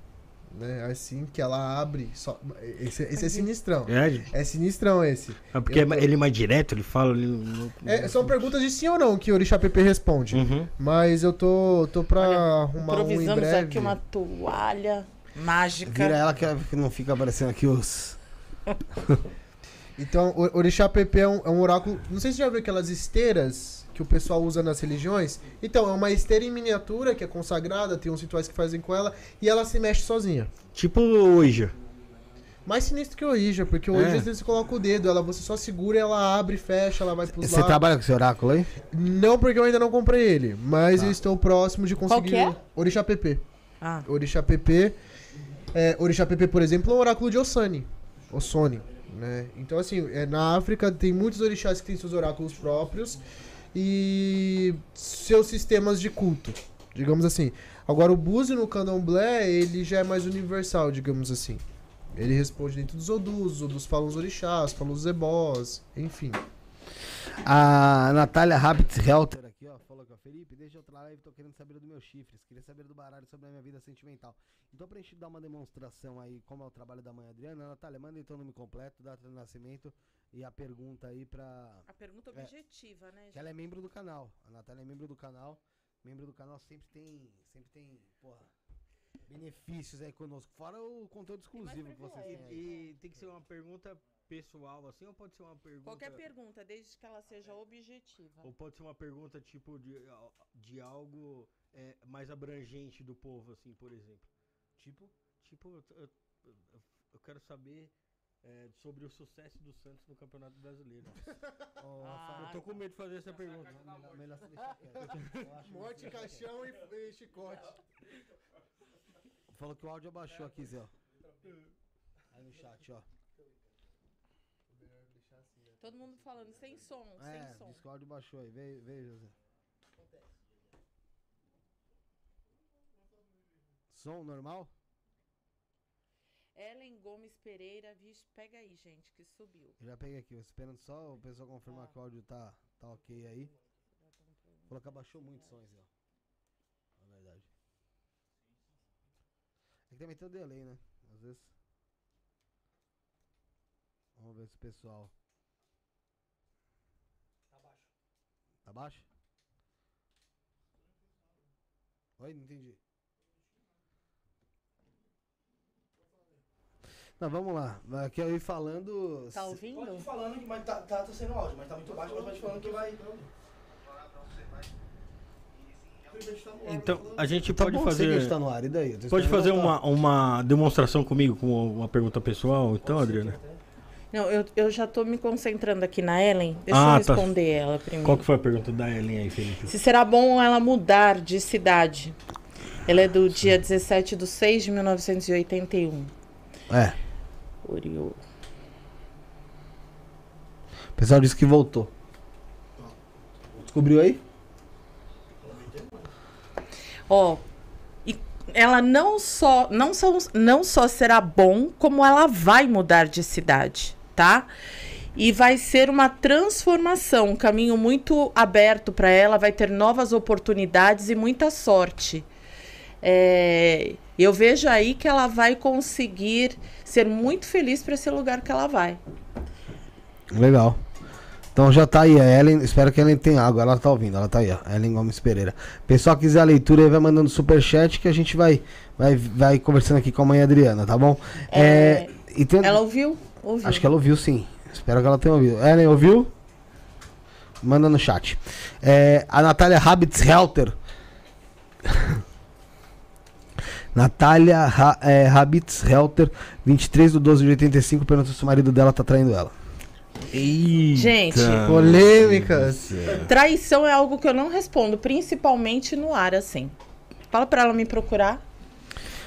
né? Assim, que ela abre. Só, esse, esse é sinistrão. É? É sinistrão esse. É porque Eu tô- ele é mais direto, ele fala ali no... no- É, são perguntas de sim ou não que Orixá PP responde. Uhum. Mas eu tô, tô pra arrumar um em Improvisamos breve. aqui uma toalha mágica. Vira ela que não fica aparecendo aqui os. <laughs> Então, o Orixá PP é um, é um oráculo. Não sei se você já viu aquelas esteiras que o pessoal usa nas religiões. Então, é uma esteira em miniatura que é consagrada, tem uns rituais que fazem com ela, e ela se mexe sozinha. Tipo hoje. Mais sinistro que o Ouija, porque o É. Ouija você coloca o dedo, ela você só segura, ela abre, fecha, ela vai pros Você lados. trabalha com esse oráculo aí? Não, porque eu ainda não comprei ele, mas Tá. eu estou próximo de conseguir. que é? Orixá PP. Ah, Orixá PP. É, Orixá PP, por exemplo, é um oráculo de Osani. Osoni, né? Então, assim, é, na África tem muitos orixás que têm seus oráculos próprios e seus sistemas de culto, digamos assim. Agora, o Búzio no candomblé, ele já é mais universal, digamos assim. Ele responde dentro dos Odus, os Odus falam os orixás, falam os ebós, enfim. A Natália Rabbit Helter aqui, ó, falou que ó, Felipe, desde outra live tô querendo saber dos meus chifres, queria saber do baralho sobre a minha vida sentimental. Então pra gente dar uma demonstração aí, como é o trabalho da mãe Adriana, Natália, manda então o nome completo, data de nascimento e a pergunta aí pra... a pergunta É. objetiva, né? Que ela é membro do canal, a Natália é membro do canal, membro do canal sempre tem, sempre tem, porra, benefícios aí conosco, fora o conteúdo exclusivo que vocês têm aí. E tem que ser uma pergunta pessoal, assim, ou pode ser uma pergunta... Qualquer pergunta, desde que ela seja objetiva. Ou pode ser uma pergunta, tipo, de, de algo é, mais abrangente do povo, assim, por exemplo. Tipo? Tipo, eu, eu- eu- quero saber é, sobre o sucesso do Santos no Campeonato Brasileiro. <laughs> Ó, Ah, eu tô com medo de fazer essa pergunta. melhor, melhor Morte, <laughs> caixão e, chicote. Falou que o áudio abaixou aqui, Zé. Aí no chat, ó. Todo mundo falando sem som, É, sem som. áudio baixou aí. Veio, veio, José. Som normal? Ellen Gomes Pereira, vixe, pega aí, gente, que subiu. Eu já peguei aqui, esperando só o pessoal confirmar que o áudio tá, tá ok aí. Falou que abaixou muito som, Zé. ó. Na verdade. É que também tem o delay, né? Às vezes. Vamos ver se o pessoal. Tá baixo. Tá baixo? Oi, não entendi. Não, vamos lá. Aqui eu ir falando. Tá ouvindo? Pode ir falando que mas tá, tá, tá sendo áudio, mas tá muito baixo, mas pode ir falando que vai. Então, a gente Tá pode bom, sei que a fazer. gente tá no ar, e daí? Pode fazer uma, uma demonstração comigo com uma pergunta pessoal, então, Adriana? Não, eu, eu já tô me concentrando aqui na Ellen. Deixa Ah, eu tá. responder ela primeiro. Qual que foi a pergunta da Ellen aí, Felipe? Se será bom ela mudar de cidade. Ela é do dia 17 de 6 de 1981. É, Oriol. o pessoal disse que voltou. Descobriu aí? Ó, e ela não só, não, só, não só será bom, como ela vai mudar de cidade, tá? E vai ser uma transformação, um caminho muito aberto para ela, vai ter novas oportunidades e muita sorte. É, eu vejo aí que ela vai conseguir ser muito feliz para esse lugar que ela vai. Legal. Então já tá aí a Ellen. Espero que a Ellen tenha água. Ela tá ouvindo, ela tá aí, ó. Ellen Gomes Pereira. Pessoal que quiser a leitura aí, vai mandando superchat que a gente vai, vai, vai conversando aqui com a mãe Adriana, tá bom? É, e tem- Ela ouviu? Ouviu. Acho que ela ouviu sim. Espero que ela tenha ouvido. Ellen, ouviu? Manda no chat. É, a Natália Habitz Helter. <laughs> Natália Ra, é, Habitz Helter, 23 do 12 de 85, pergunta se o marido dela tá traindo ela. Gente, Polêmicas. Traição é algo que eu não respondo, principalmente no ar, assim. Fala pra ela me procurar.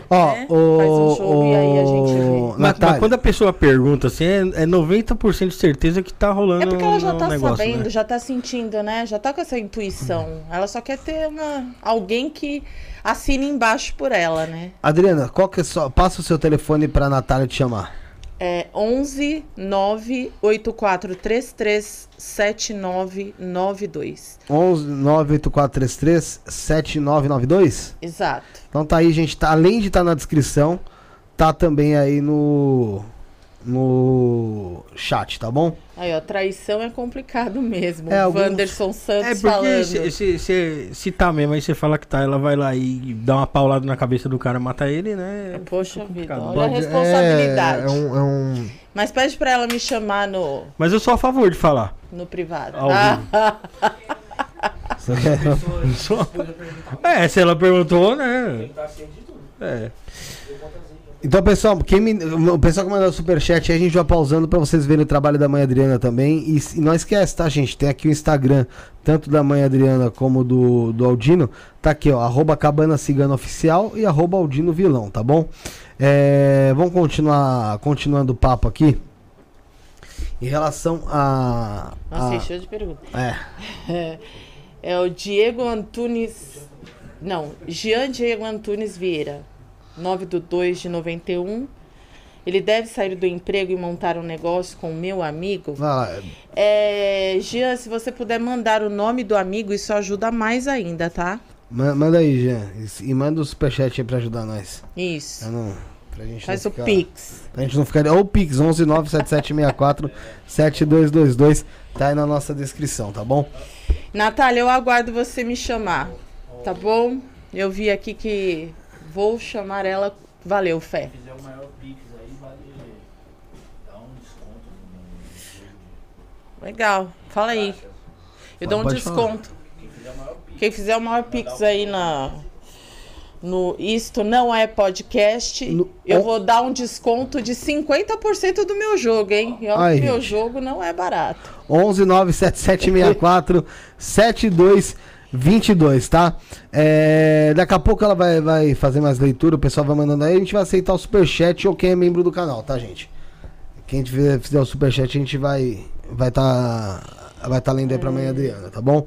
Ó, É, o, faz um jogo e aí a gente vê. o Mas, Natália, mas quando a pessoa pergunta assim, é, é 90% de certeza que tá rolando É porque ela já um tá negócio, sabendo, né? já tá sentindo, né? Já tá com essa intuição. Ela só quer ter uma, alguém que assine embaixo por ela, né? Adriana, qual que é só, passa o seu telefone pra Natália te chamar. É 11 98433 7992. 11 98433 7992. Exato. Então tá aí, gente. Tá, além de estar na descrição, tá também aí no no chat, tá bom? Aí, ó, traição é complicado mesmo. É, o alguns- Wanderson Santos É porque falando. se, se, se, se tá mesmo, aí você fala que tá, ela vai lá e dá uma paulada na cabeça do cara, mata ele, né? Poxa vida, olha a Pode- responsabilidade. É, é um, é um- Mas pede pra ela me chamar no, Mas eu sou a favor de falar. no privado. Ah, <laughs> É, se ela perguntou, né? É. Então, pessoal, quem me- o pessoal que mandou o superchat aí, a gente vai pausando pra vocês verem o trabalho da mãe Adriana também. E, e não esquece, tá, gente? Tem aqui o Instagram, tanto da mãe Adriana como do, do Aldino. Tá aqui, ó, arroba Cabana Cigana Oficial e arroba Aldino Vilão, tá bom? É, vamos continuar, continuando o papo aqui. Em relação a... Nossa, a cheio de perguntas. é, <laughs> É o Diego Antunes. Não, Jean Diego Antunes Vieira, 9 de 2 de 91. Ele deve sair do emprego e montar um negócio com o meu amigo. vai lá. É, Jean, se você puder mandar o nome do amigo, isso ajuda mais ainda, tá? Ma- Manda aí, Jean. E, manda o superchat aí pra ajudar nós. Isso. Pra não, pra gente Faz não o ficar- Pix. Pra gente não ficar. Ou o Pix 11977647222. Tá aí na nossa descrição, tá bom? Natália, eu aguardo você me chamar, tá bom? Eu vi aqui que vou chamar ela. Valeu, Fé. fizer o maior Pix aí, vale dar um desconto no Legal. Fala aí. Eu dou um desconto. Quem fizer o maior Pix. Aí na. No Isto Não É Podcast, No- eu on- vou dar um desconto de 50% do meu jogo, hein? E olha que meu jogo não é barato. 11977647222, tá? É, daqui a pouco ela vai, vai fazer mais leitura, o pessoal vai mandando aí, a gente vai aceitar o superchat ou quem é membro do canal, tá, gente? Quem fizer, fizer o superchat, a gente vai vai tá vai tá lendo aí pra mãe Adriana, tá bom?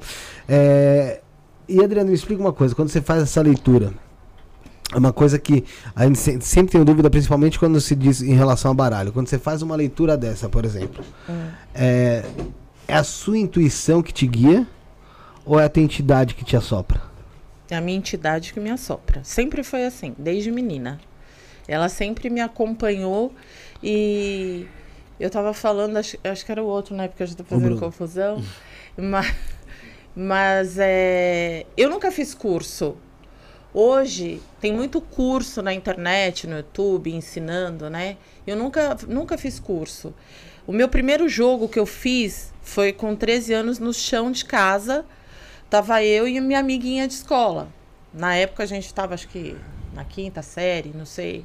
É, e Adriana, me explica uma coisa, quando você faz essa leitura, é uma coisa que a gente se- sempre tem dúvida, principalmente quando se diz em relação a baralho. Quando você faz uma leitura dessa, por exemplo, é, é a sua intuição que te guia ou é a tua entidade que te assopra? É a minha entidade que me assopra. Sempre foi assim, desde menina. Ela sempre me acompanhou e eu tava falando, acho, acho que era o outro, né? Porque eu já tô fazendo confusão. Mas, mas é, eu nunca fiz curso. Hoje tem muito curso na internet, no YouTube, ensinando, né? Eu nunca, nunca fiz curso. O meu primeiro jogo que eu fiz foi com 13 anos no chão de casa. Tava eu e minha amiguinha de escola. Na época a gente tava, acho que, na quinta série, não sei.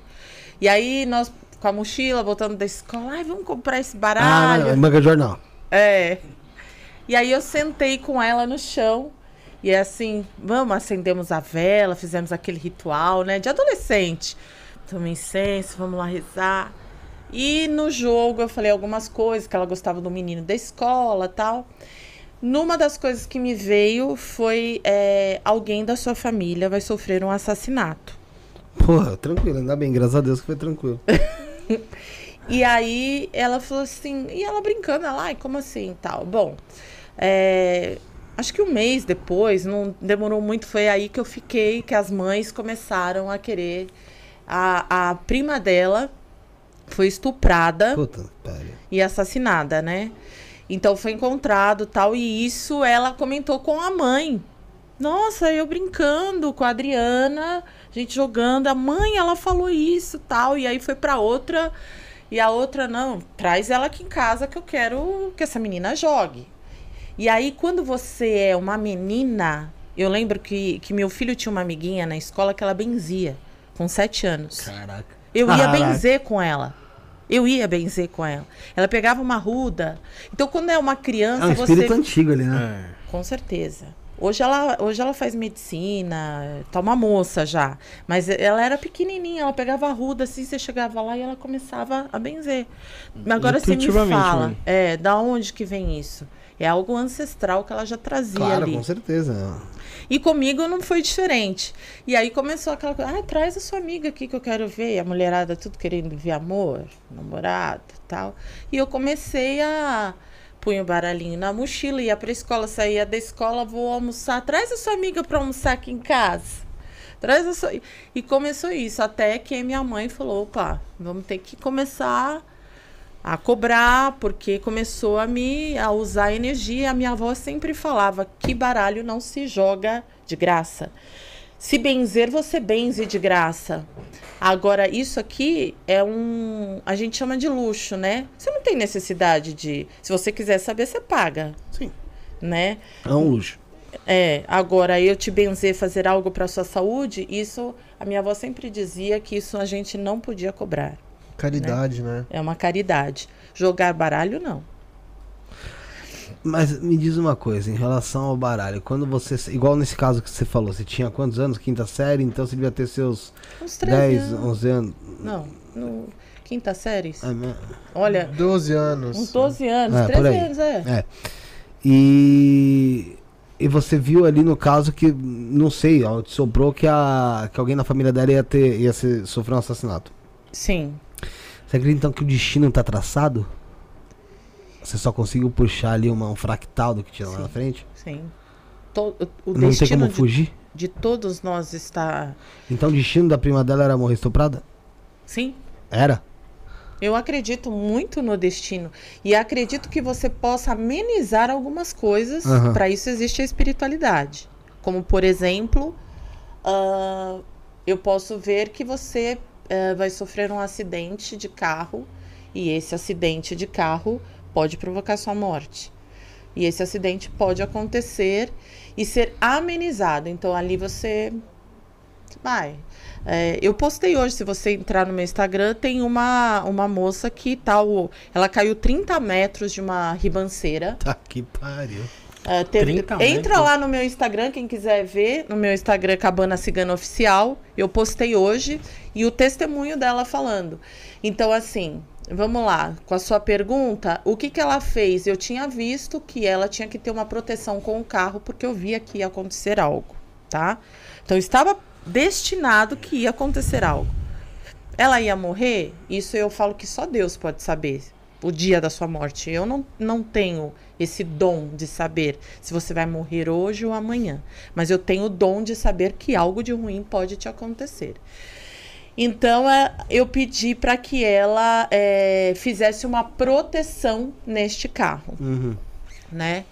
E aí nós, com a mochila, voltando da escola, ai, vamos comprar esse Ah, baralho. manga de jornal. É. E aí eu sentei com ela no chão. E é assim, vamos, acendemos a vela, fizemos aquele ritual, né? De adolescente. Toma incenso, vamos lá rezar. E no jogo eu falei algumas coisas, que ela gostava do menino da escola tal. Numa das coisas que me veio foi é, alguém da sua família vai sofrer um assassinato. Porra, tranquilo, ainda bem, graças a Deus que foi tranquilo. <laughs> E aí ela falou assim, e ela brincando, ela, ai, como assim tal? Bom, é, acho que um mês depois, não demorou muito, foi aí que eu fiquei, que as mães começaram a querer. A, a prima dela foi estuprada Puta, e assassinada, né? Então foi encontrado tal, e isso ela comentou com a mãe. Nossa, eu brincando com a Adriana, a gente jogando, a mãe ela falou isso tal, e aí foi pra outra, e a outra não, traz ela aqui em casa que eu quero que essa menina jogue. E aí quando você é uma menina, eu lembro que, que meu filho tinha uma amiguinha na escola que ela benzia, com sete anos. Caraca. Eu ia Caraca. benzer com ela. Eu ia benzer com ela. Ela pegava uma ruda. Então, quando é uma É criança, um você. espírito antigo ali, né? Com certeza. Hoje ela, hoje ela faz medicina, tá uma moça já. Mas ela era pequenininha, ela pegava a ruda assim, você chegava lá e ela começava a benzer. Mas agora você me fala, né? é, da onde que vem isso? É algo ancestral que ela já trazia Claro, ali. com certeza. E comigo não foi diferente. E aí começou aquela coisa, ah, traz a sua amiga aqui que eu quero ver. E a mulherada tudo querendo ver amor, namorado tal. E eu comecei a punha o baralhinho na mochila, ia pra escola, saía da escola, vou almoçar. Traz a sua amiga pra almoçar aqui em casa. Traz a sua... E começou isso, até que minha mãe falou, opa, vamos ter que começar a cobrar, porque começou a me a usar energia. A minha avó sempre falava que baralho não se joga de graça. Se benzer, você benze de graça. Agora, isso aqui é um. A gente chama de luxo, né? Você não tem necessidade de. Se você quiser saber, você paga. Sim. Né? É um luxo. É, agora eu te benzer, fazer algo para sua saúde, isso a minha avó sempre dizia que isso a gente não podia cobrar. Caridade, né? É uma caridade. Jogar baralho não. Mas me diz uma coisa, em relação ao baralho, quando você. Igual nesse caso que você falou, você tinha quantos anos? Quinta série, então você devia ter seus Uns 13 10, anos. 11 anos. Não, no quinta série. É, né? Olha, 12 anos. uns 12 anos, É, 13 por aí. anos, é. É. E. E você viu ali no caso que, não sei, ó, te sobrou que, a, que alguém na família dela ia, ter, ia ser, sofrer um assassinato. Sim. Você acredita então que o destino tá traçado? Você só conseguiu puxar ali uma, um fractal do que tinha lá Sim. na frente? Sim. To- o não tem destino como de, fugir? de todos nós está. Então o destino da prima dela era morrer estuprada? Sim. Era? Eu acredito muito no destino. E acredito que você possa amenizar algumas coisas. Para isso existe a espiritualidade. Como, por exemplo, ah, eu posso ver que você eh, vai sofrer um acidente de carro. E esse acidente de carro pode provocar sua morte. E esse acidente pode acontecer e ser amenizado. Então ali você vai. É, eu postei hoje, se você entrar no meu Instagram, tem uma, uma moça que tal. Ela caiu 30 metros de uma ribanceira. <laughs> Tá que pariu. É, teve- 30 entra lá no meu Instagram, quem quiser ver, no meu Instagram Cabana Cigana Oficial. Eu postei hoje e o testemunho dela falando. Então, assim, vamos lá, com a sua pergunta, o que, que ela fez? Eu tinha visto que ela tinha que ter uma proteção com o carro, porque eu via que ia acontecer algo, tá? Então, estava destinado que ia acontecer algo. Ela ia morrer? Isso eu falo que só Deus pode saber. O dia da sua morte. Eu não, não tenho esse dom de saber se você vai morrer hoje ou amanhã. Mas eu tenho o dom de saber que algo de ruim pode te acontecer. Então, é, eu pedi para que ela é, fizesse uma proteção neste carro, Uhum. né?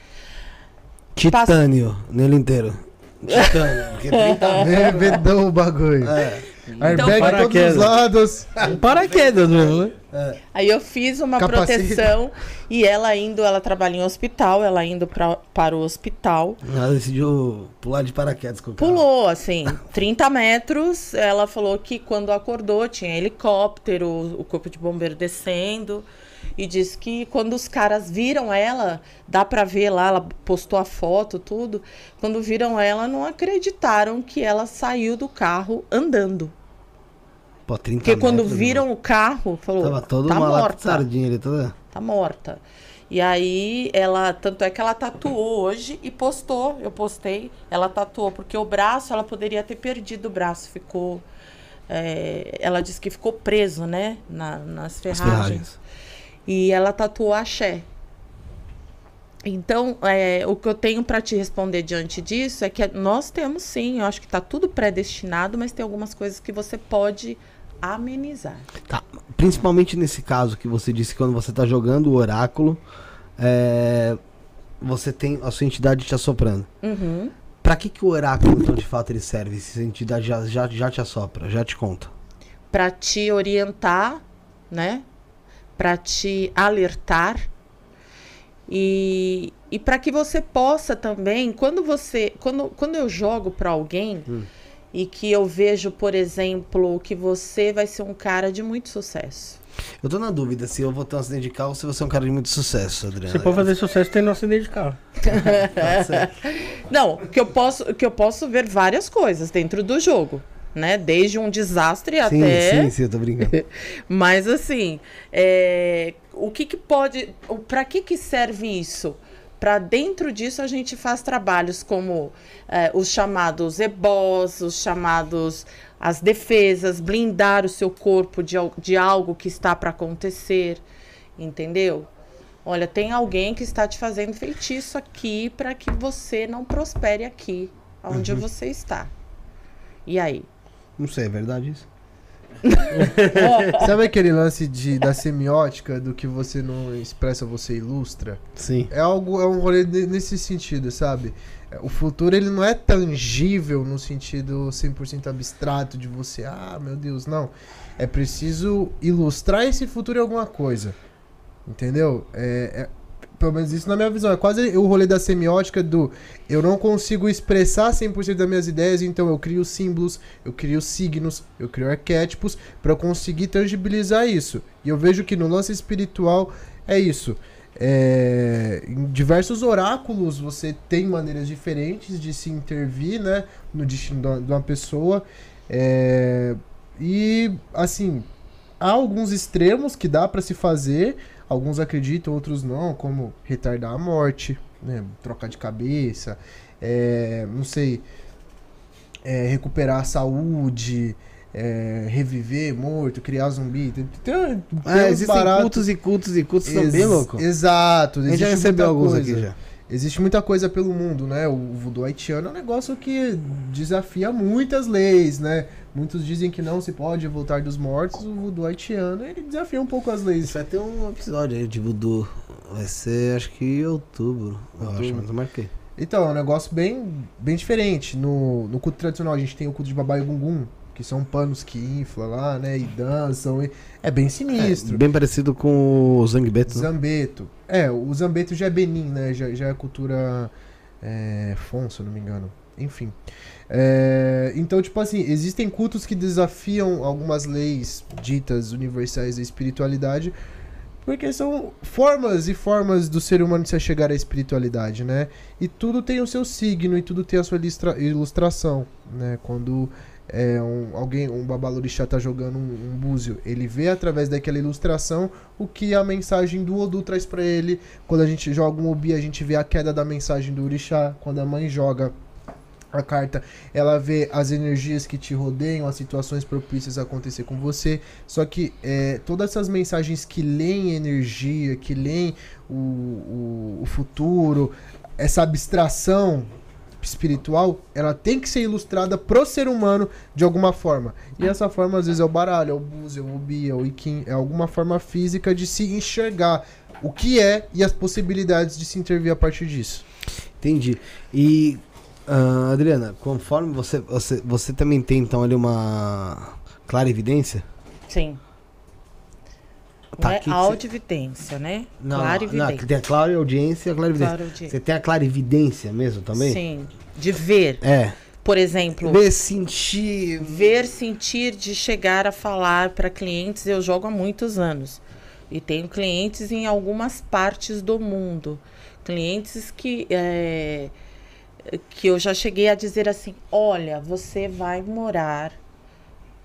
Titânio nele inteiro. <laughs> Titânio. Porque 30 Revedou <laughs> o bagulho. É. Airbag Então, todos paraquedas. os lados. Um <laughs> paraquedas mesmo, né? É. Aí eu fiz uma Capacete. proteção e ela indo, ela trabalha em hospital, ela indo pra, para o hospital. Ela decidiu pular de paraquedas com o carro. Pulou, assim, <laughs> 30 metros. Ela falou que quando acordou tinha helicóptero, o corpo de bombeiro descendo. E disse que quando os caras viram ela, dá pra ver lá, ela postou a foto, tudo. Quando viram ela, não acreditaram que ela saiu do carro andando. Pô, 30 Porque quando metros, viram o carro, falou, Tava todo tá morta sardinha ali, toda. tá morta. E aí ela, tanto é que ela tatuou hoje e postou, eu postei, ela tatuou, porque o braço, ela poderia ter perdido o braço, ficou, é, ela disse que ficou preso, né, na- nas As ferragens. E ela tatuou axé. Então, é, o que eu tenho para te responder diante disso é que nós temos sim, eu acho que tá tudo predestinado, mas tem algumas coisas que você pode amenizar. Tá. Principalmente nesse caso que você disse que quando você tá jogando o oráculo, é, você tem a sua entidade te assoprando. Uhum. Pra que, que o oráculo, então, de fato, ele serve? Se a entidade já, já, já te assopra, já te conta. para te orientar, né? Para te alertar e, e para que você possa também, quando você, quando, quando eu jogo para alguém e que eu vejo, por exemplo, que você vai ser um cara de muito sucesso. Eu tô na dúvida se eu vou ter um acidente de carro ou se você é um cara de muito sucesso, Adriano. Você pode fazer sucesso tendo um acidente de carro. <laughs> Não, que eu posso, que eu posso ver várias coisas dentro do jogo, né? Desde um desastre Sim, até sim, sim, eu tô brincando. <laughs> Mas assim, é, o que, que pode. Para que, que serve isso? Para dentro disso a gente faz trabalhos como é, os chamados ebós, os chamados as defesas, blindar o seu corpo de, de algo que está para acontecer, entendeu? Olha, tem alguém que está te fazendo feitiço aqui para que você não prospere aqui, onde você está. E aí? Não sei, é verdade isso? <laughs> <laughs> Sabe aquele lance de, da semiótica, do que você não expressa, você ilustra? Sim. É algo, é um rolê nesse sentido, sabe? É, O futuro ele não é tangível no sentido 100% abstrato de você, ah, meu Deus, não. É preciso ilustrar esse futuro em alguma coisa. Entendeu? É, é- pelo menos isso na minha visão. É quase o rolê da semiótica do eu não consigo expressar 100% das minhas ideias, então eu crio símbolos, eu crio signos, eu crio arquétipos para conseguir tangibilizar isso. E eu vejo que no lance espiritual é isso. É, em diversos oráculos você tem maneiras diferentes de se intervir né, no destino de uma- pessoa. É, e assim, há alguns extremos que dá para se fazer. Alguns acreditam, outros não, como retardar a morte, né, trocar de cabeça, é, não sei, é, recuperar a saúde, é, reviver morto, criar zumbi. Tem, tem, uns existem cultos e cultos e cultos Ex- bem loucos. Exato. A gente já existe recebeu muita alguns coisa. aqui já. Existe muita coisa pelo mundo, né? O voodoo haitiano é um negócio que desafia muitas leis, né? Muitos dizem que não se pode voltar dos mortos. O voodoo haitiano, ele desafia um pouco as leis. Isso vai ter um episódio aí de voodoo. Vai ser, acho que em outubro. Eu acho, mas eu marquei. Então, é um negócio bem, bem diferente. No, no culto tradicional, a gente tem o culto de Babá e Gungun, que são panos que inflam lá, né? E dançam. e- É bem sinistro. Bem parecido com o Zangbeto. né? Zambeto. É, o Zambeto já é Benin, né? Já, já é cultura é, Fon, se eu não me engano. Enfim. É, então, tipo assim, existem cultos que desafiam algumas leis ditas universais da espiritualidade, porque são formas e formas do ser humano se chegar à espiritualidade, né? E tudo tem o seu signo e tudo tem a sua ilustra- ilustração, né? Quando é, um, alguém, um babalorixá tá jogando um, um búzio, ele vê através daquela ilustração o que a mensagem do Odu traz pra ele. Quando a gente joga um Obi, a gente vê a queda da mensagem do orixá. Quando a mãe joga a carta, ela vê as energias que te rodeiam, as situações propícias a acontecer com você. Só que é, todas essas mensagens que leem energia, que leem o, o, o futuro, essa abstração espiritual, ela tem que ser ilustrada pro ser humano de alguma forma. E essa forma, às vezes, é o baralho, é o búzio, é o obi, é o ikin, é alguma forma física de se enxergar o que é e as possibilidades de se intervir a partir disso. Entendi. E, ah, Adriana, conforme você, você. Você também tem então ali uma clara evidência? Sim. Tá, não é que você- audividência, né? Não, não, Clarividência. que tem a clareaudiência e a clarividência. Você tem a clarividência mesmo também? Sim, de ver. É. Por exemplo, Ver, sentir. ver, sentir, de chegar a falar para clientes, eu jogo há muitos anos. E tenho clientes em algumas partes do mundo. Clientes que, é, que eu já cheguei a dizer assim: olha, você vai morar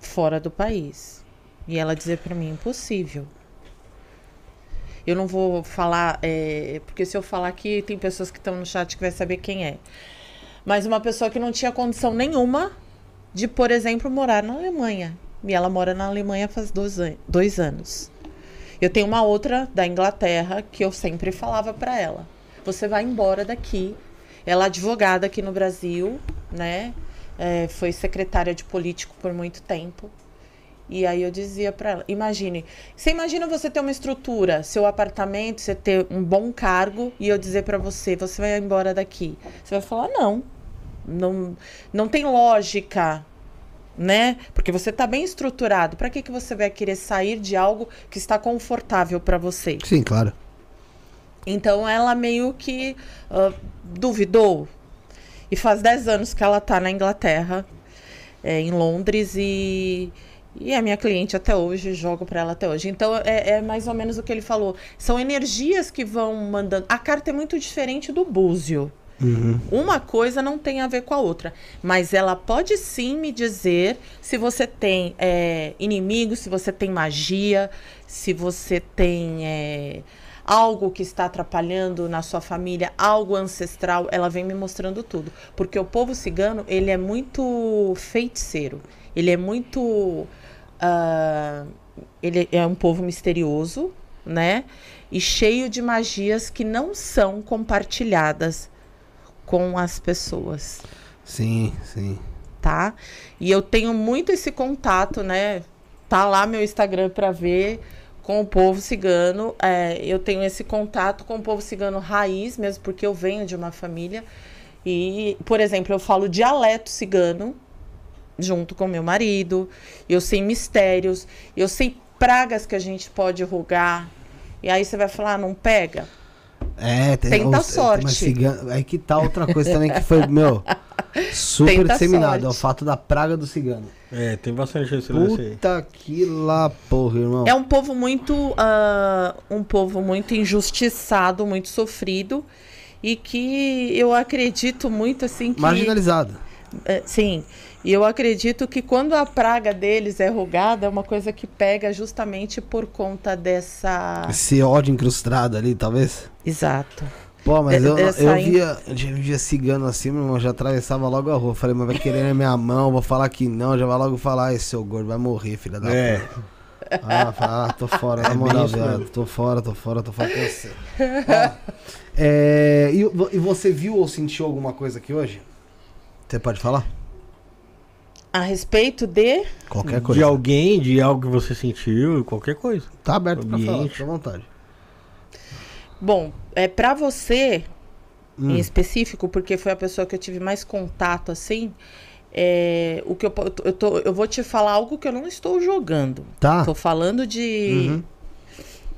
fora do país. E ela dizer para mim: impossível. Eu não vou falar, é, porque se eu falar aqui, tem pessoas que estão no chat que vai saber quem é. Mas uma pessoa que não tinha condição nenhuma de, por exemplo, morar na Alemanha. E ela mora na Alemanha faz dois, an dois anos. Eu tenho uma outra da Inglaterra que eu sempre falava para ela: você vai embora daqui. Ela é advogada aqui no Brasil, né? É, foi secretária de político por muito tempo. E aí eu dizia para ela: imagine, você imagina você ter uma estrutura, seu apartamento, você ter um bom cargo e eu dizer para você: você vai embora daqui. Você vai falar: não, não, não tem lógica, né? Porque você está bem estruturado. Para que, que você vai querer sair de algo que está confortável para você? Sim, claro. Então ela meio que ah, duvidou. E faz 10 anos que ela tá na Inglaterra, é, em Londres, e, e é minha cliente até hoje, jogo para ela até hoje. Então é, é mais ou menos o que ele falou. São energias que vão mandando. A carta é muito diferente do búzio. Uma coisa não tem a ver com a outra. Mas ela pode sim me dizer se você tem é, inimigos, se você tem magia, se você tem é, algo que está atrapalhando na sua família, algo ancestral. Ela vem me mostrando tudo. Porque o povo cigano, ele é muito feiticeiro. Ele é muito. ah, ele é um povo misterioso, né? E cheio de magias que não são compartilhadas com as pessoas, Sim, sim. tá? E eu tenho muito esse contato, né? Tá lá meu Instagram para ver com o povo cigano. É, eu tenho esse contato com o povo cigano raiz, mesmo porque eu venho de uma família. E, por exemplo, eu falo dialeto cigano junto com meu marido. Eu sei mistérios, eu sei pragas que a gente pode rogar. E aí você vai falar, "Ah, não pega? É, tem, Tenta os- sorte. mas cigano- aí que tá outra coisa também que foi, meu, <laughs> super Tenta disseminado. É o sorte. fato da praga do cigano. É, tem bastante esse lance aí. Puta que lá, porra, irmão. É um povo muito ah, um povo muito injustiçado, muito sofrido e que eu acredito muito assim que Marginalizado. É, sim, e eu acredito que quando a praga deles é rogada é uma coisa que pega justamente por conta dessa Esse ódio incrustado ali, talvez. exato. Pô, mas De- eu, dessa eu via, eu via cigano assim, meu irmão, já atravessava logo a rua. Falei, mas vai querer na minha mão, vou falar que não, já vai logo falar, ai, seu gordo, vai morrer, filha da É. puta. Ah, fala, ah, tô fora, na É moral, mesmo. Tô fora, tô fora, tô fora com você. Ó, é, e, e você viu ou sentiu alguma coisa aqui hoje? Você pode falar? A respeito de Qualquer De coisa. alguém, de algo que você sentiu, qualquer coisa. Tá aberto pra falar, Ambiente. fica à vontade. Bom, é para você Hum. em específico, porque foi a pessoa que eu tive mais contato assim. É, o que eu, eu, tô, eu vou te falar algo que eu não estou jogando. Tá. Tô falando de, Uhum.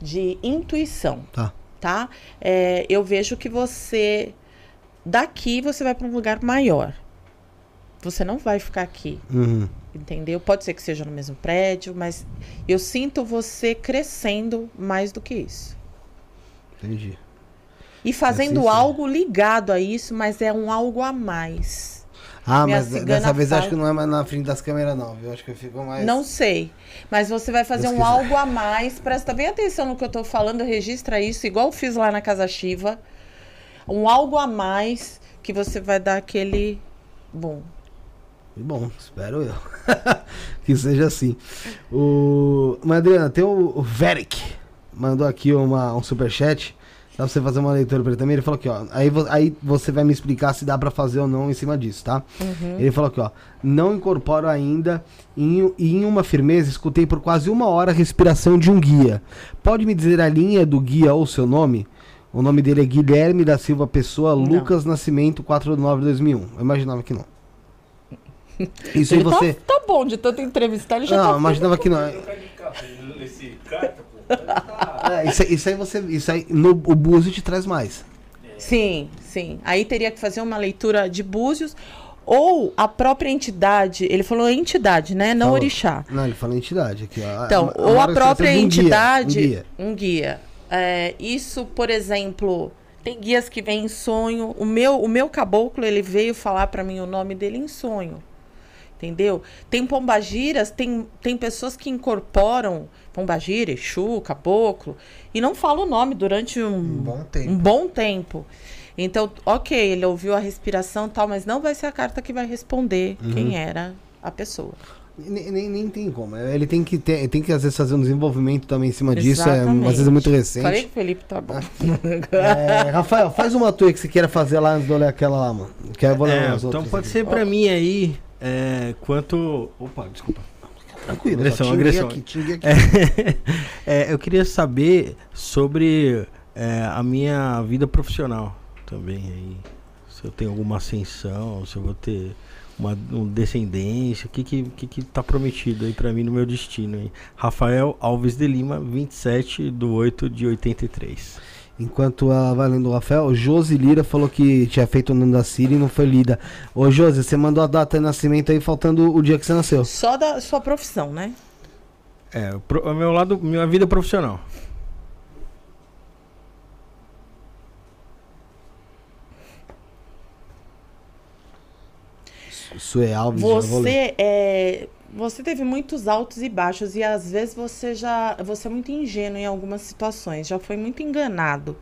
de intuição, Tá. tá? É, eu vejo que você daqui você vai para um lugar maior. Você não vai ficar aqui, Uhum. entendeu? Pode ser que seja no mesmo prédio, mas eu sinto você crescendo mais do que isso. Entendi. E fazendo sim. algo ligado a isso, mas é um algo a mais. Ah, Minha mas dessa vez acho que não é mais na frente das câmeras, não, viu? Acho que eu fico mais. Não sei. Mas você vai fazer Deus um quiser. algo a mais. Presta bem atenção no que eu tô falando, registra isso, igual eu fiz lá na Casa Shiva. Um algo a mais que você vai dar aquele. Bom. Que Bom, espero eu. <laughs> que seja assim. O... Mas, Adriana, tem o, o Veric. Mandou aqui uma, um superchat. Dá pra você fazer uma leitura pra ele também. Ele falou aqui, ó. Aí, vo- aí você vai me explicar se dá pra fazer ou não em cima disso, tá? Ele falou aqui, ó. Não incorporo ainda. Em, e em uma firmeza, escutei por quase uma hora a respiração de um guia. Pode me dizer a linha do guia ou seu nome? O nome dele é Guilherme da Silva Pessoa, Não. Lucas Nascimento, 49-2001. Eu imaginava que não. <laughs> Isso aí Ele você. tá, tá bom de tanto entrevistar, ele já Não, tá. eu imaginava que não. Carta, esse carta, Ah, isso, aí- isso aí você. Isso aí no o Búzio te traz mais. Sim, sim. Aí teria que fazer uma leitura de búzios ou a própria entidade. Ele falou entidade, né? Não Falou. orixá. Não, ele fala entidade aqui, ó. Então, A- ou a própria um guia, entidade. um guia. Um guia. É, isso, por exemplo, tem guias que vêm em sonho. O meu, o meu caboclo, ele veio falar pra mim o nome dele em sonho. Entendeu? Tem pombagiras, tem, tem pessoas que incorporam pombagira, exu, caboclo, e não fala o nome durante um, bom tempo. um bom tempo. Então, ok, ele ouviu a respiração e tal, mas não vai ser a carta que vai responder Uhum. quem era a pessoa. Nem, nem, nem tem como. Ele tem que ter, tem que às vezes fazer um desenvolvimento também em cima disso. É, às vezes é muito recente. Falei que o Felipe tá bom. <laughs> É, Rafael, faz uma tua que você queira fazer lá antes de eu ler aquela lá, mano. Que aí eu vou É, então pode aqui. ser pra mim aí, é, quanto... Opa, desculpa. Tranquilo, Agressão, agressão. Aqui, aqui. <laughs> É, eu queria saber sobre é, a minha vida profissional também aí. Se eu tenho alguma ascensão, se eu vou ter uma, um descendência, o que que, que que tá prometido aí pra mim no meu destino aí. Rafael Alves de Lima, 27 do 8 de 83. Enquanto a vai lendo o Rafael, Josi Lira falou que tinha feito o nome da Siri e não foi lida. Ô Josi, você mandou a data de nascimento aí faltando o dia que você nasceu. Só da sua profissão, né? É, o pro- o meu lado, minha vida profissional. Sue Alves, já vou ler. Você é, você teve muitos altos e baixos e às vezes você já você é muito ingênuo em algumas situações, já foi muito enganado.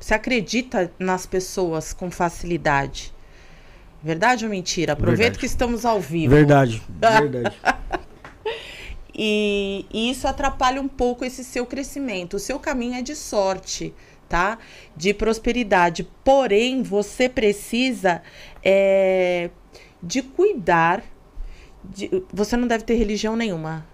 Você acredita nas pessoas com facilidade. Verdade ou mentira? Aproveita Verdade. que estamos ao vivo. Verdade, verdade. <laughs> E, e isso atrapalha um pouco esse seu crescimento. O seu caminho é de sorte, tá? De prosperidade. Porém, você precisa é, de cuidar. De- você não deve ter religião nenhuma.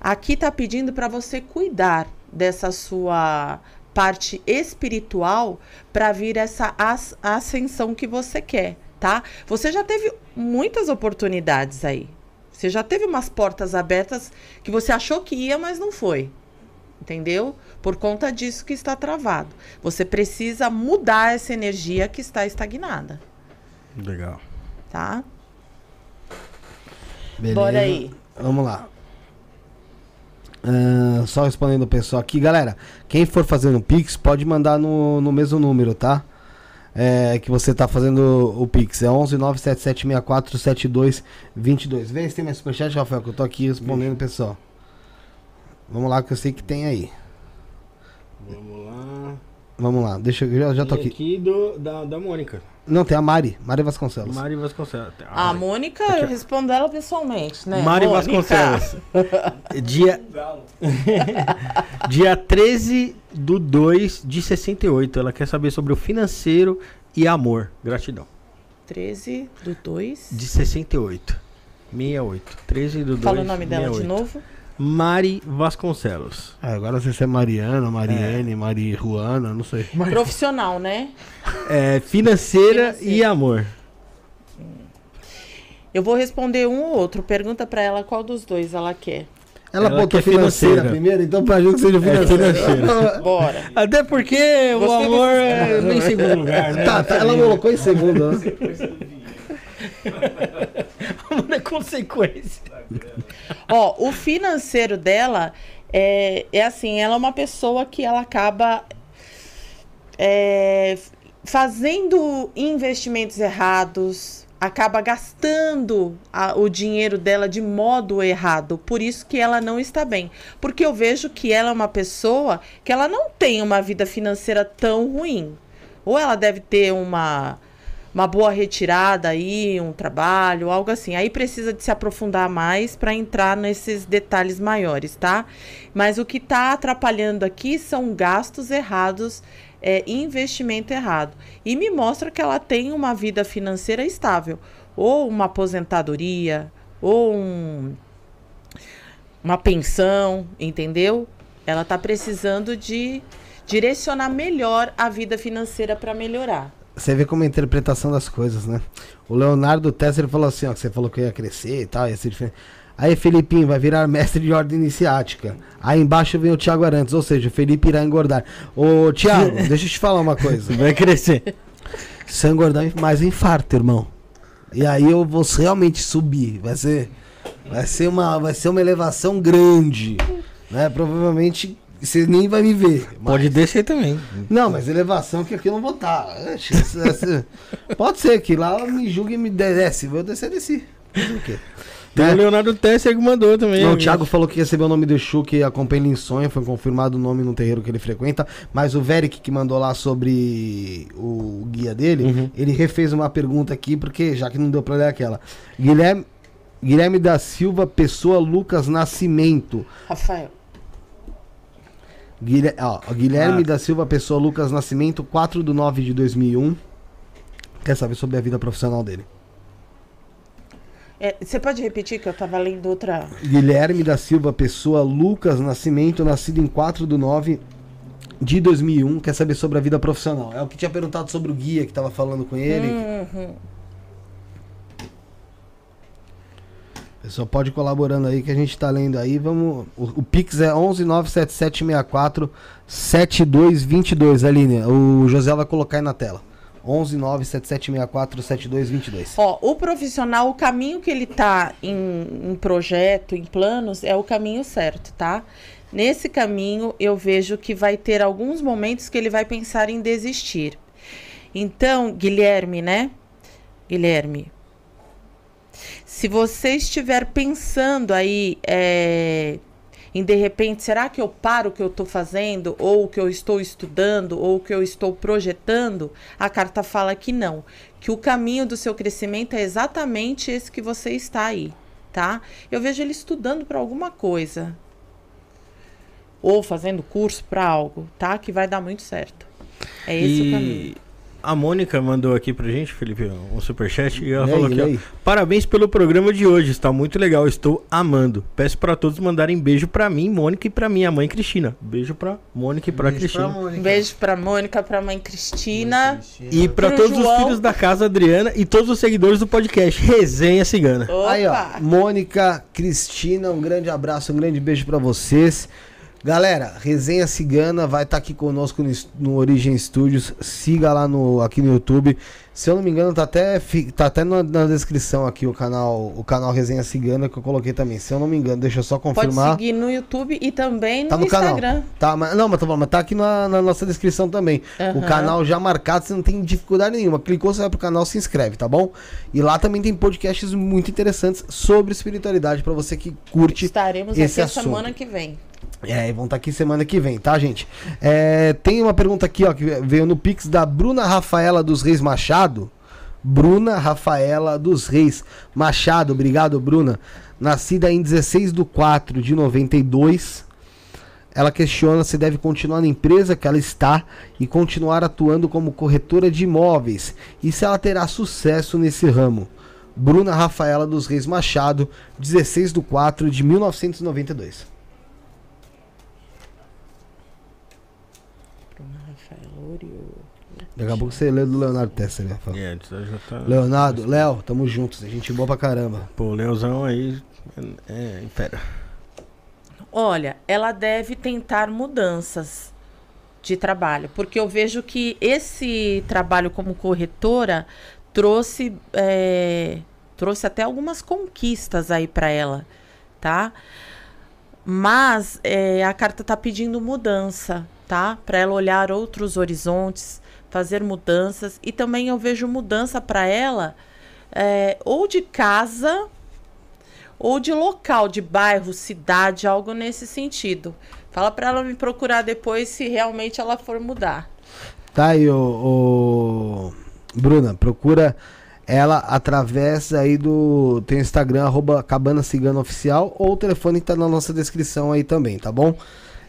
Aqui tá pedindo para você cuidar dessa sua parte espiritual para vir essa as- ascensão que você quer, tá? Você já teve muitas oportunidades aí. Você já teve umas portas abertas que você achou que ia, mas não foi. Entendeu? Por conta disso que está travado. Você precisa mudar essa energia que está estagnada, Legal. tá? Beleza. Bora aí. Vamos lá. Ah, só respondendo o pessoal aqui, galera. Quem for fazendo Pix, pode mandar no, no mesmo número, tá? É, que você tá fazendo o Pix. É 11 97764 7222. Vê se tem mais superchat, Rafael, que eu tô aqui respondendo o pessoal. Vamos lá, que eu sei que tem aí. Vamos lá. Vamos lá, deixa eu já, já tô Tem aqui. do, da, da Mônica. Não, tem a Mari, Mari Vasconcelos. Mari Vasconcelos. A Ah, Mônica, eu respondo ela pessoalmente, né? Mari Mônica? Vasconcelos. <laughs> Dia, dia 13 do 2 de 68. Ela quer saber sobre o financeiro e amor. Gratidão. 13 do 2. De 68. 68. 13 do 2. Fala o nome dela de 68. novo. Mari Vasconcelos. Ah, agora não sei se é Mariana, Mariane, Mari Ruana, não sei. Profissional, né? É, financeira Financeira. e amor. Eu vou responder um ou outro. Pergunta pra ela qual dos dois ela quer. Ela, Ela botou quer financeira, financeira. primeiro, então pra gente que seja financeira. financeira. <laughs> Bora. Até porque o Gostei amor é em segundo lugar, né? tá, tá, ela colocou em segundo. Amor é consequência. Ó, o financeiro dela é, é assim, ela é uma pessoa que ela acaba é, fazendo investimentos errados, acaba gastando a- o dinheiro dela de modo errado. Por isso que ela não está bem. Porque eu vejo que ela é uma pessoa que ela não tem uma vida financeira tão ruim. Ou ela deve ter uma uma boa retirada aí, um trabalho, algo assim. Aí precisa de se aprofundar mais para entrar nesses detalhes maiores, tá? Mas o que está atrapalhando aqui são gastos errados, é, investimento errado. E me mostra que ela tem uma vida financeira estável, ou uma aposentadoria, ou um, uma pensão, entendeu? Ela está precisando de direcionar melhor a vida financeira para melhorar. Você vê como é a interpretação das coisas, né? O Leonardo Tesser falou assim, ó, que você falou que ia crescer e tal, ia ser diferente. Aí, Felipinho, vai virar mestre de ordem iniciática. Aí embaixo vem o Thiago Arantes, ou seja, o Felipe irá engordar. Ô, Thiago, <laughs> deixa eu te falar uma coisa. Vai crescer. Se eu engordar, mais infarto, irmão. E aí eu vou realmente subir. Vai ser, vai ser, uma, vai ser uma elevação grande. Né? Provavelmente você nem vai me ver. mas- Pode descer também. Não, mas elevação que aqui eu não vou estar. Essa- essa- Pode ser que lá me julgue e me desce. Vou descer, desci. O quê? Tem Né? o Leonardo Tesser que mandou também. Não, o. Thiago falou que recebeu o nome do Exu, que acompanha ele em sonho, foi confirmado o nome no terreiro que ele frequenta, mas o Veric que mandou lá sobre o guia dele, Uhum. ele refez uma pergunta aqui, porque já que não deu pra ler aquela. Guilherme, Guilherme da Silva, Pessoa Lucas Nascimento. Rafael. Guilher- ó, Guilherme Ah. da Silva, Pessoa Lucas Nascimento, 4 de 9 de 2001. Quer saber sobre a vida profissional dele? É, você pode repetir que eu tava lendo outra. Guilherme da Silva Pessoa Lucas Nascimento, nascido em 4 de 9 de 2001. Quer saber sobre a vida profissional? É o que tinha perguntado sobre o guia que tava falando com ele. Uhum. Pessoal, pode colaborando aí que a gente tá lendo aí. Vamos. O, o Pix é 1197764 7222, Aline. O José vai colocar aí na tela. 1197764 7222. Ó, o profissional, o caminho que ele tá em, em projeto, em planos, é o caminho certo, tá? Nesse caminho, eu vejo que vai ter alguns momentos que ele vai pensar em desistir. Então, Guilherme, né? Guilherme, se você estiver pensando aí é, em de repente, será que eu paro o que eu estou fazendo, ou o que eu estou estudando, ou o que eu estou projetando? A carta fala que não, que o caminho do seu crescimento é exatamente esse que você está aí, tá? Eu vejo ele estudando para alguma coisa, ou fazendo curso para algo, tá? Que vai dar muito certo. É esse o caminho. E a Mônica mandou aqui pra gente, Felipe, um superchat. E ela Lê falou aí, aqui, ó. Parabéns pelo programa de hoje, está muito legal, estou amando. Peço pra todos mandarem beijo pra mim, Mônica, e pra minha mãe Cristina. Beijo pra Mônica e pra Cristina. Um beijo pra Mônica, pra mãe Cristina. E pra Pro todos os João. filhos da casa Adriana e todos os seguidores do podcast Resenha Cigana. Opa! Aí, ó, Mônica, Cristina, um grande abraço, um grande beijo pra vocês. Galera, Resenha Cigana vai estar aqui conosco no, no Origem Studios. Siga lá no, aqui no YouTube. Se eu não me engano, tá até, tá até na, na descrição aqui o canal, o canal Resenha Cigana que eu coloquei também. Se eu não me engano, deixa eu só Pode confirmar. seguir no YouTube e também no, Tá no Instagram. canal. Tá, mas, não, mas, falando, mas tá aqui na, na nossa descrição também. O Aham. canal já marcado, você não tem dificuldade nenhuma. Clicou, você vai pro canal, se inscreve, tá bom? E lá também tem podcasts muito interessantes sobre espiritualidade pra você que curte. Estaremos esse aqui a assunto. semana que vem. É, e vão estar aqui semana que vem, tá, gente? É, tem uma pergunta aqui, ó, que veio no Pix da Bruna Rafaela dos Reis Machado. Bruna Rafaela dos Reis Machado, obrigado, Bruna. Nascida em 16 de 4 de 92. Ela questiona se deve continuar na empresa que ela está e continuar atuando como corretora de imóveis e se ela terá sucesso nesse ramo. Bruna Rafaela dos Reis Machado, 16 de 4 de 1992. Daqui a pouco você lê do Leonardo Tesser, né? Fala. É, já tá- Leonardo, Léo, tamo juntos. A gente boa pra caramba. Pô, o Leozão aí é, é fera. Olha, ela deve tentar mudanças de trabalho, porque eu vejo que esse trabalho como corretora trouxe é, trouxe até algumas conquistas aí para ela, tá? Mas é, a carta tá pedindo mudança, tá? Para ela olhar outros horizontes, fazer mudanças e também eu vejo mudança para ela é, ou de casa ou de local, de bairro, cidade, algo nesse sentido. Fala para ela me procurar depois se realmente ela for mudar. Tá aí, ô, Bruna, procura ela através aí do. Tem o Instagram, arroba Cabana Cigana Oficial, ou o telefone que tá na nossa descrição aí também, tá bom?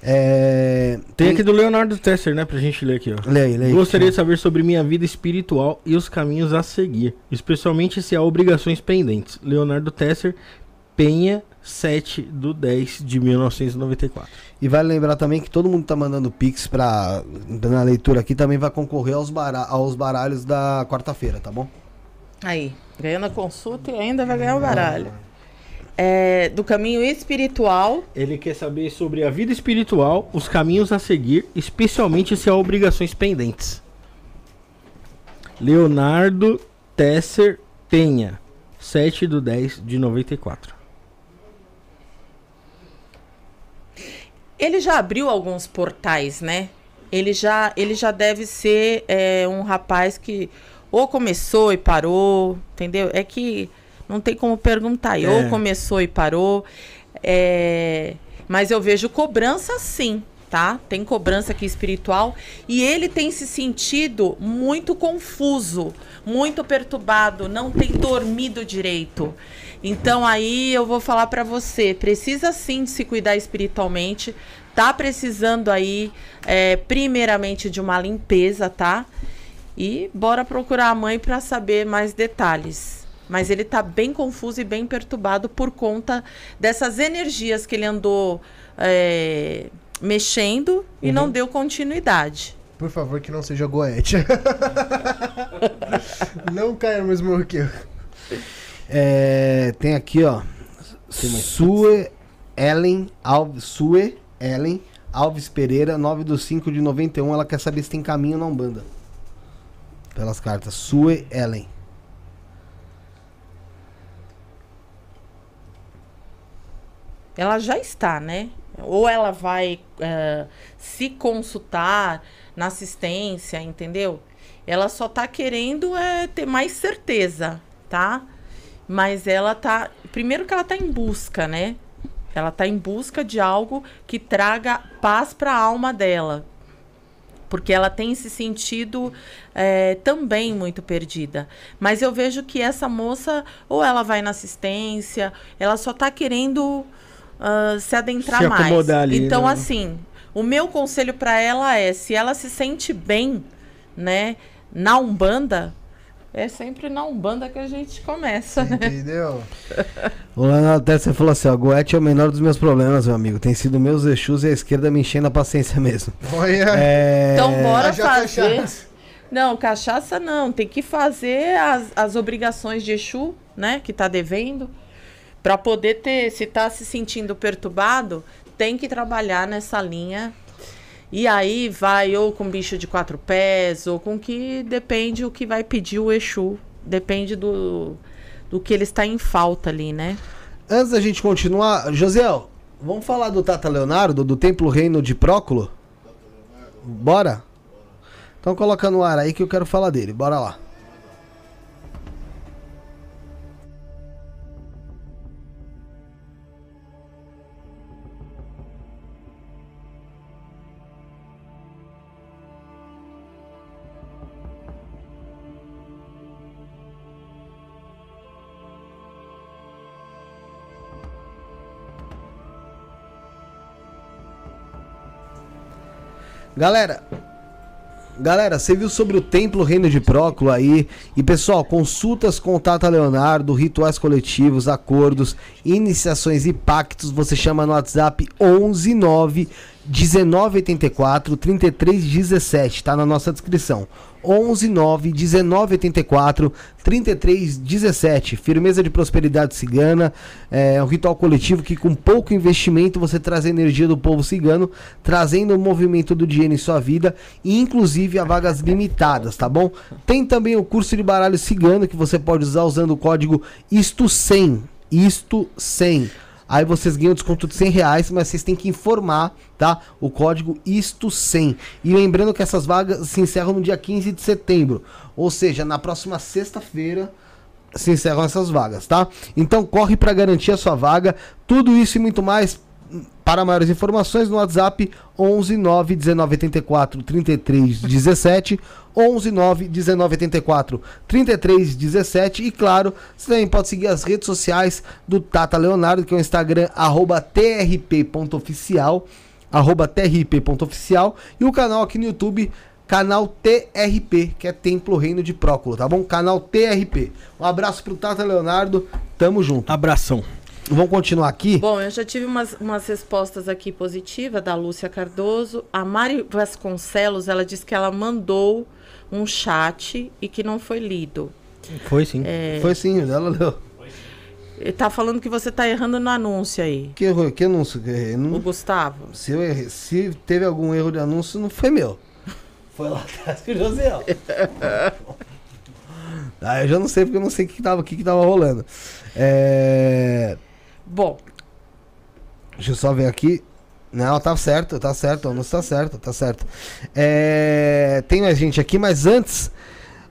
É, Tem aqui do Leonardo Tesser, né, pra gente ler aqui, ó. Lê aí. Gostaria de saber sobre minha vida espiritual e os caminhos a seguir, especialmente se há obrigações pendentes. Leonardo Tesser, Penha, 7 do 10 de 1994. E vale lembrar também que todo mundo que tá mandando Pix pra, na leitura aqui também vai concorrer aos, bara, aos baralhos da quarta-feira, tá bom? Aí, ganhando a consulta e ainda vai ganhar o baralho. É, do caminho espiritual. Ele quer saber sobre a vida espiritual, os caminhos a seguir, especialmente se há obrigações pendentes. Leonardo Tesser Penha, 7 do 10 de 94. Ele já abriu alguns portais, né? Ele já, ele já deve ser é, um rapaz que ou começou e parou, entendeu? É que não tem como perguntar. É. Ou começou e parou. é, Mas eu vejo cobrança sim, tá? Tem cobrança aqui espiritual. E ele tem se sentido muito confuso, muito perturbado, não tem dormido direito. Então aí eu vou falar pra você, precisa sim de se cuidar espiritualmente. Tá precisando aí, é, primeiramente, de uma limpeza, tá? E bora procurar a mãe pra saber mais detalhes. Mas ele tá bem confuso e bem perturbado por conta dessas energias que ele andou é, mexendo e não deu continuidade. Por favor, que não seja Goethe. <laughs> não caia no mesmo erro que eu. É, tem aqui, ó. Sue Ellen Alves. Sue Ellen Alves Pereira, 9 do 5 de 91. Ela quer saber se tem caminho na Umbanda. Pelas cartas. Sue Ellen. Ela já está, né? Ou ela vai eh, se consultar na assistência, entendeu? Ela só tá querendo é, ter mais certeza, tá? Mas ela tá. Primeiro que ela tá em busca, né? Ela tá em busca de algo que traga paz para a alma dela. Porque ela tem se sentido é, também muito perdida. Mas eu vejo que essa moça, ou ela vai na assistência, ela só tá querendo ah, se adentrar Se mais. ali, então, né? assim, o meu conselho para ela é: se ela se sente bem, né, na Umbanda, é sempre na Umbanda que a gente começa, né? Entendeu? O Leonardo até você falou assim, ó, Goethe é o menor dos meus problemas, meu amigo. Tem sido meus Exus e a esquerda me enchendo a paciência mesmo. Olha. É... Então, bora haja fazer. cachaça. Não, cachaça não. Tem que fazer as, as obrigações de Exu, né? Que tá devendo. Pra poder ter. Se tá se sentindo perturbado, tem que trabalhar nessa linha. E aí vai ou com bicho de quatro pés, ou com que depende o que vai pedir o Exu. Depende do, do que ele está em falta ali, né? Antes da gente continuar, Josiel, vamos falar do Tata Leonardo, do Templo Reino de Próculo? Bora? Então coloca no ar aí que eu quero falar dele. Bora lá. Galera, galera, você viu sobre o Templo Reino de Próculo aí? E pessoal, consultas com o Tata Leonardo, rituais coletivos, acordos, iniciações e pactos, você chama no WhatsApp 119 1984 3317, tá na nossa descrição. 11 9 19 84 33 17. Firmeza de prosperidade cigana. É um ritual coletivo que, com pouco investimento, você traz a energia do povo cigano, trazendo o movimento do dinheiro em sua vida e, inclusive, a vagas limitadas, tá bom? Tem também o curso de baralho cigano que você pode usar usando o código ISTO100. ISTO100. Aí vocês ganham desconto de 100 reais, mas vocês têm que informar, tá? O código ISTO100. E lembrando que essas vagas se encerram no dia 15 de setembro. Ou seja, na próxima sexta-feira se encerram essas vagas, tá? Então corre para garantir a sua vaga. Tudo isso e muito mais. Para maiores informações no WhatsApp 11 9 19 84 33 17 11 9 19 84 33 17 e claro, você também pode seguir as redes sociais do Tata Leonardo, que é o Instagram arroba trp.oficial arroba trp.oficial e o canal aqui no YouTube canal TRP, que é Templo Reino de Próculo, tá bom? Canal TRP. Um abraço pro Tata Leonardo, tamo junto. Abração. Vamos continuar aqui? Bom, eu já tive umas, umas respostas aqui positivas da Lúcia Cardoso. A Mari Vasconcelos, ela disse que ela mandou um chat e que não foi lido. Foi sim. É, Foi sim, ela leu. Ele tá falando que você tá errando no anúncio aí. Que erro, que anúncio que eu errei? O Não, Gustavo. se, eu errei- se teve algum erro de anúncio, não foi meu. Foi lá atrás com o Josiel. <laughs> ah, eu já não sei porque eu não sei o que, que, tava, o que, que tava rolando. É... Bom, Deixa eu só ver aqui. Não, tá certo, tá certo, o anúncio tá certo, tá certo. É, tem mais gente aqui, mas antes,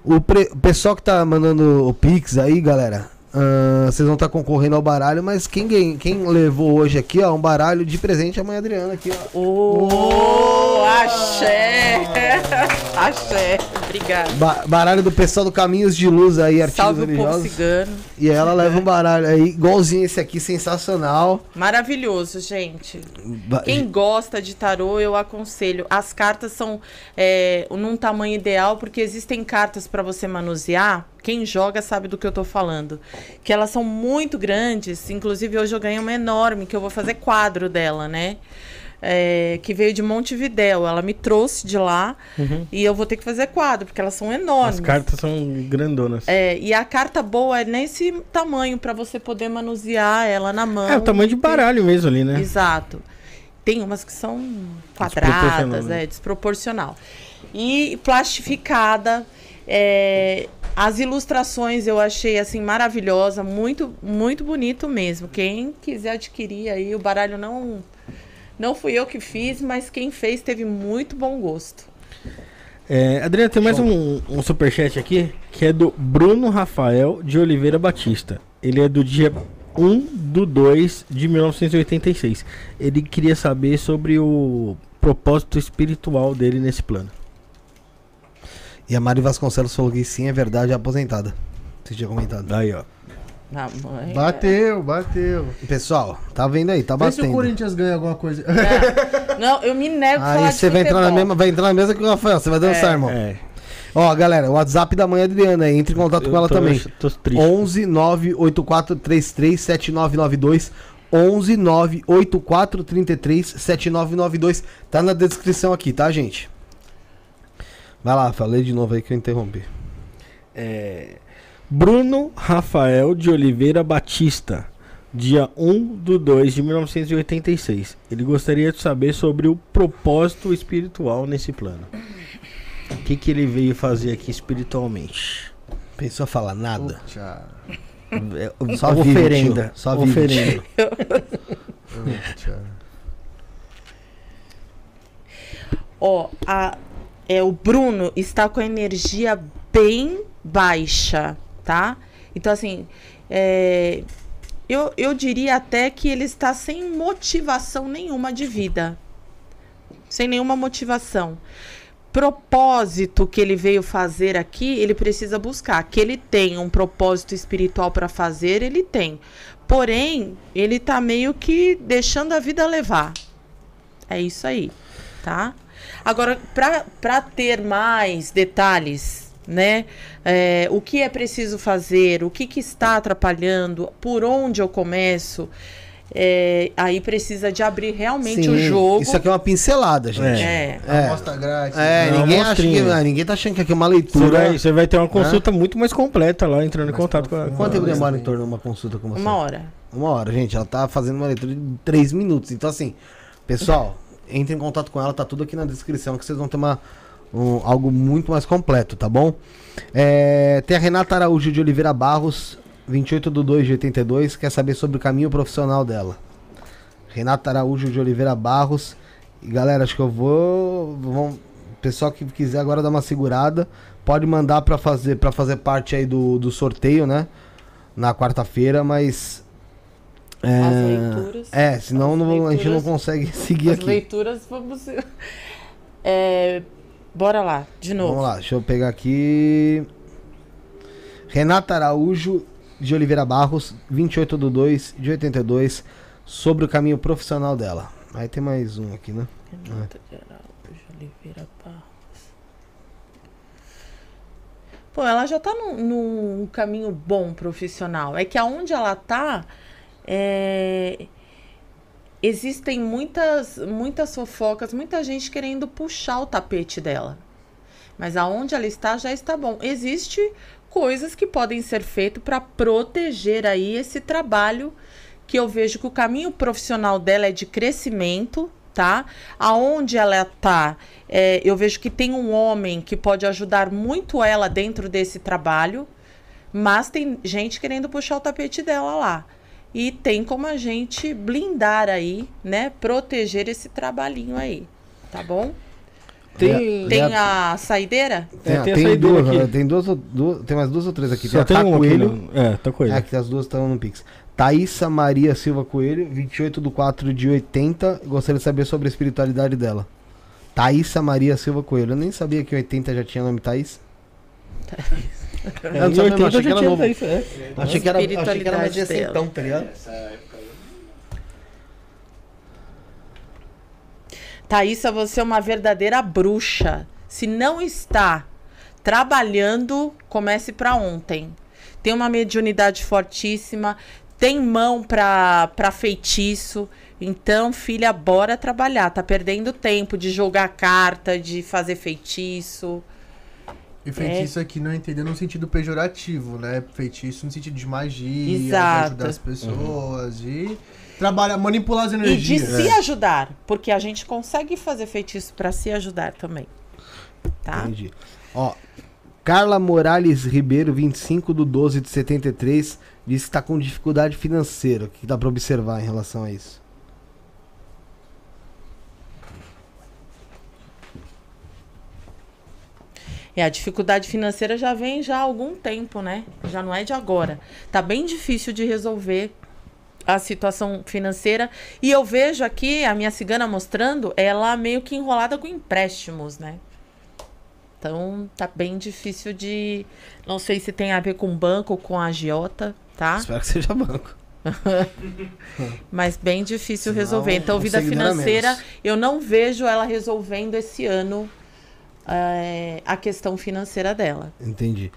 o, pre- o pessoal que tá mandando o Pix aí, galera, ah, vocês vão estar concorrendo ao baralho, mas quem, quem levou hoje aqui, ó, um baralho de presente é a mãe Adriana aqui, ó. Ô, axé! <laughs> Axé, obrigada. Ba- baralho do pessoal do Caminhos de Luz aí, artigos Salve o povo religiosos. cigano. E ela leva um baralho aí, igualzinho esse aqui, sensacional. Maravilhoso, gente. Ba- Quem gosta de tarô, eu aconselho. As cartas são é, num tamanho ideal, porque existem cartas para você manusear. Quem joga sabe do que eu tô falando. Que elas são muito grandes. Inclusive, hoje eu ganhei uma enorme, que eu vou fazer quadro dela, né? É, que veio de Montevidéu. Ela me trouxe de lá e eu vou ter que fazer quadro, porque elas são enormes. As cartas são grandonas. É, e a carta boa é nesse tamanho para você poder manusear ela na mão. É, o tamanho de baralho mesmo ali, né? Exato. Tem umas que são Desproporcional, quadradas, né? é desproporcional. E plastificada. É, as ilustrações eu achei assim maravilhosa, muito muito bonito mesmo. Quem quiser adquirir aí o baralho não não fui eu que fiz, mas quem fez teve muito bom gosto. É, Adriana, tem mais um, um superchat aqui, que é do Bruno Rafael de Oliveira Batista. Ele é do dia 1 do 2 de 1986. Ele queria saber sobre o propósito espiritual dele nesse plano. E a Mari Vasconcelos falou que sim, é verdade, é aposentada. Você tinha comentado. Aí, ó. Ah, mãe, Bateu, bateu. Pessoal, tá vendo aí, tá Vê se o batendo. Corinthians ganha alguma coisa. é. Não, eu me nego a falar Aí de você vai entrar, na mesma, vai entrar na mesa que o Rafael, você vai dançar, irmão. É, Ó, galera, o WhatsApp da mãe Adriana aí, entre em contato eu com ela tô- também. Tô triste. 11 98433 7992 11 98433 7992 Tá na descrição aqui, tá, gente? Vai lá, falei de novo aí que eu interrompi. É, Bruno Rafael de Oliveira Batista, dia 1 do 2 de 1986. Ele gostaria de saber sobre o propósito espiritual nesse plano. O que, que ele veio fazer aqui espiritualmente? Pensou a falar nada? Tchau. É, Só <laughs> vive, <laughs> oferenda. tio. Só vive, oferenda. Tchau. Ó, a, é, o Bruno está com a energia bem baixa, tá? Então, assim, é, eu, eu diria até que ele está sem motivação nenhuma de vida. Sem nenhuma motivação. Propósito que ele veio fazer aqui, ele precisa buscar. Que ele tem um propósito espiritual para fazer, ele tem. Porém, ele tá meio que deixando a vida levar. É isso aí, tá? Agora, para ter mais detalhes, né? é, o que é preciso fazer, o que, que está atrapalhando, por onde eu começo, é, aí precisa de abrir realmente Sim, o jogo. Isso aqui é uma pincelada, gente. É. É. Amostra grátis. É, Não, ninguém, acha que, ninguém tá achando que aqui é uma Você leitura. vai, você vai ter uma consulta muito mais completa lá, entrando em contato com a. Quanto tempo demora em torno de uma consulta com você? Uma hora. Uma hora, gente. Ela tá fazendo uma leitura de 3 minutos. Então, assim, pessoal, entre em contato com ela, tá tudo aqui na descrição que vocês vão ter uma, um- algo muito mais completo, tá bom? É, tem a Renata Araújo de Oliveira Barros, 28 de 2 de 82, quer saber sobre o caminho profissional dela. Renata Araújo de Oliveira Barros. E galera, acho que eu vou. vão- pessoal que quiser agora dar uma segurada, pode mandar pra fazer para fazer parte aí do, do sorteio, né? Na quarta-feira, mas. É, As leituras. é, senão As não- a gente não leituras- consegue <laughs> seguir As aqui. leituras, vamos. <laughs> É, bora lá, de novo. Vamos lá, deixa eu pegar aqui. Renata Araújo de Oliveira Barros, 28 de 2 de 82, sobre o caminho profissional dela. Aí tem mais um aqui, né? Renata de Araújo Oliveira Barros. Pô, ela já tá num, num caminho bom profissional. É que aonde ela tá, é, existem muitas, muitas fofocas, muita gente querendo puxar o tapete dela. Mas aonde ela está já está bom. Existe coisas que podem ser feitas para proteger aí esse trabalho que eu vejo que o caminho profissional dela é de crescimento, tá? Aonde ela tá, é, eu vejo que tem um homem que pode ajudar muito ela dentro desse trabalho, mas tem gente querendo puxar o tapete dela lá. E tem como a gente blindar aí, né? Proteger esse trabalhinho aí, tá bom? Tem. Tem a saideira? Tem, É, tem tem, a saideira duas, aqui. tem duas, ou- duas- tem mais duas ou três aqui. Só tem Tá um aqui, Coelho. no- É, tá com ele. É, que as duas estão no Pix. Thaísa Maria Silva Coelho, 28 de 4 de 80. Gostaria de saber sobre a espiritualidade dela. Thaísa Maria Silva Coelho. Eu nem sabia que 80 já tinha nome Thaís. <laughs> Eu sabia, não, 80 achei que era novo. isso, é. Achei que era, achei que era mais recentão, tá ligado? Essa época aí. Thaísa, você é uma verdadeira bruxa. Se não está trabalhando, comece para ontem. Tem uma mediunidade fortíssima, tem mão para feitiço. Então, filha, bora trabalhar. Tá perdendo tempo de jogar carta, de fazer feitiço. E feitiço aqui não é entender no sentido pejorativo, né? Feitiço no sentido de magia, de Exato. ajudar as pessoas e trabalhar, manipular as E de energias. se ajudar, porque a gente consegue fazer feitiço para se ajudar também. Tá? Entendi. Ó, Carla Morales Ribeiro, 25 do 12 de 73, disse que tá com dificuldade financeira. O que dá pra observar em relação a isso? É, a dificuldade financeira já vem já há algum tempo, né? Já não é de agora. Tá bem difícil de resolver a situação financeira. E eu vejo aqui a minha cigana mostrando ela meio que enrolada com empréstimos, né? Então tá bem difícil de. Não sei se tem a ver com banco ou com agiota, tá? Espero que seja banco. <laughs> Mas bem difícil resolver. Então, um vida a financeira, eu não vejo ela resolvendo esse ano é, a questão financeira dela. Entendi.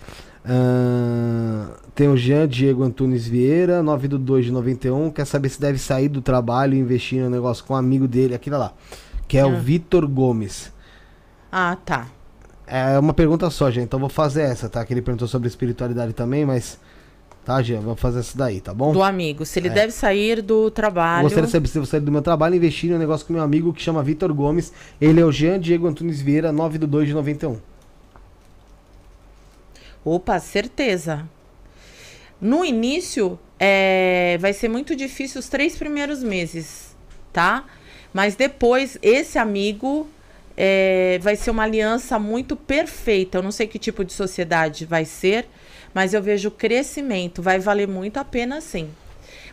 Ahn, tem o Jean Diego Antunes Vieira, 9 do 2 de 91. Quer saber se deve sair do trabalho e investir no negócio com um amigo dele, aquilo lá. Que é o Ah. Vitor Gomes. Ah, tá. É uma pergunta só, gente. Então vou fazer essa, tá? Que ele perguntou sobre espiritualidade também, mas. Tá, Jean? Vou fazer essa daí, tá bom? Do amigo. Se ele É. deve sair do trabalho. gostaria de saber se você sair do meu trabalho e investir em um negócio com meu amigo que chama Vitor Gomes. Ele é o Jean Diego Antunes Vieira, 9 do 2 de 91. Opa, certeza. No início, é, vai ser muito difícil os três primeiros meses, tá? Mas depois, esse amigo é, vai ser uma aliança muito perfeita. Eu não sei que tipo de sociedade vai ser, mas eu vejo crescimento. Vai valer muito a pena, sim.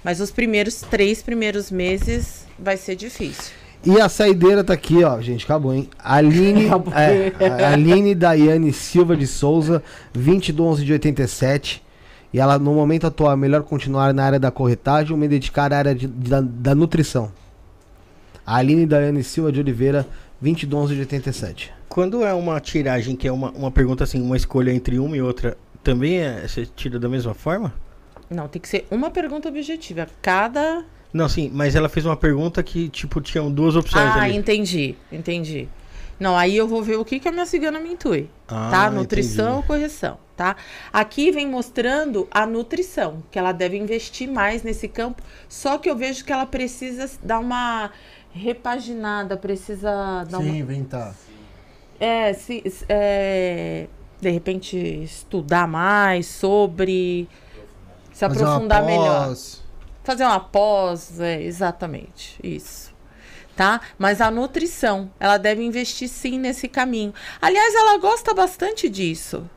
Mas os primeiros três primeiros meses vai ser difícil. E a saideira tá aqui, ó, gente, acabou, hein? Aline, <laughs> é, Aline Daiane Silva de Souza, 20 de 11 de 87. E ela, no momento atual, é melhor continuar na área da corretagem ou me dedicar à área de- da, da nutrição? A Aline Daiane Silva de Oliveira, 20 de 11 de 87. Quando é uma tiragem que é uma, uma pergunta assim, uma escolha entre uma e outra, também é, você tira da mesma forma? Não, tem que ser uma pergunta objetiva. Cada Não, sim, mas ela fez uma pergunta que, tipo, tinham duas opções Ah, ali. entendi, entendi. Não, aí eu vou ver o que, que a minha cigana me intui, Ah, tá? Nutrição ou correção, tá? Aqui vem mostrando a nutrição, que ela deve investir mais nesse campo, só que eu vejo que ela precisa dar uma repaginada, precisa dar Sim, uma... inventar. É, se, se- é, de repente estudar mais sobre... Se Fazer uma aprofundar melhor. Fazer uma pós, é, exatamente, isso. Tá? Mas a nutrição, ela deve investir sim nesse caminho. Aliás, ela gosta bastante disso.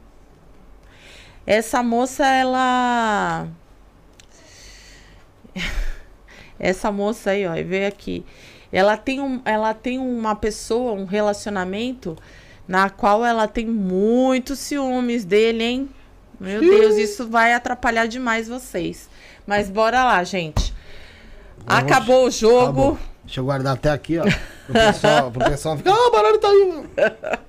Essa moça, ela. <laughs> Essa moça aí, ó, veio aqui. Ela tem, um, ela tem uma pessoa, um relacionamento, na qual ela tem muitos ciúmes dele, hein? Meu Deus, isso vai atrapalhar demais vocês. Mas bora lá, gente. Acabou o jogo. Acabou. Deixa eu guardar até aqui, ó. Pro pessoal, pro pessoal ficar, ah, o baralho tá aí.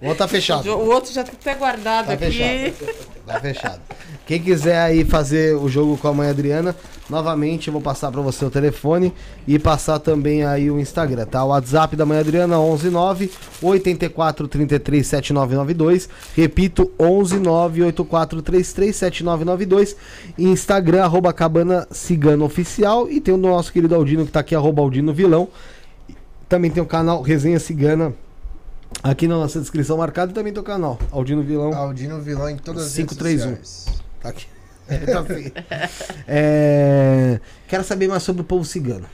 O outro tá fechado. O outro já tá até guardado Tá aqui. fechado. Tá fechado. Quem quiser aí fazer o jogo com a mãe Adriana, novamente eu vou passar pra você o telefone e passar também aí o Instagram, tá? O WhatsApp da mãe Adriana 119 84 33 7992. Repito, 119 84 33 7992. Instagram arroba Cabana Cigano Oficial e tem o nosso querido Aldino que tá aqui arroba Aldino Vilão. Também tem o canal Resenha Cigana aqui na nossa descrição marcada e também tem o canal Aldino Vilão. Aldino Vilão em todas as 531. redes sociais. Tá aqui. <laughs> Tá feio. <laughs> É, quero saber mais sobre o povo cigano.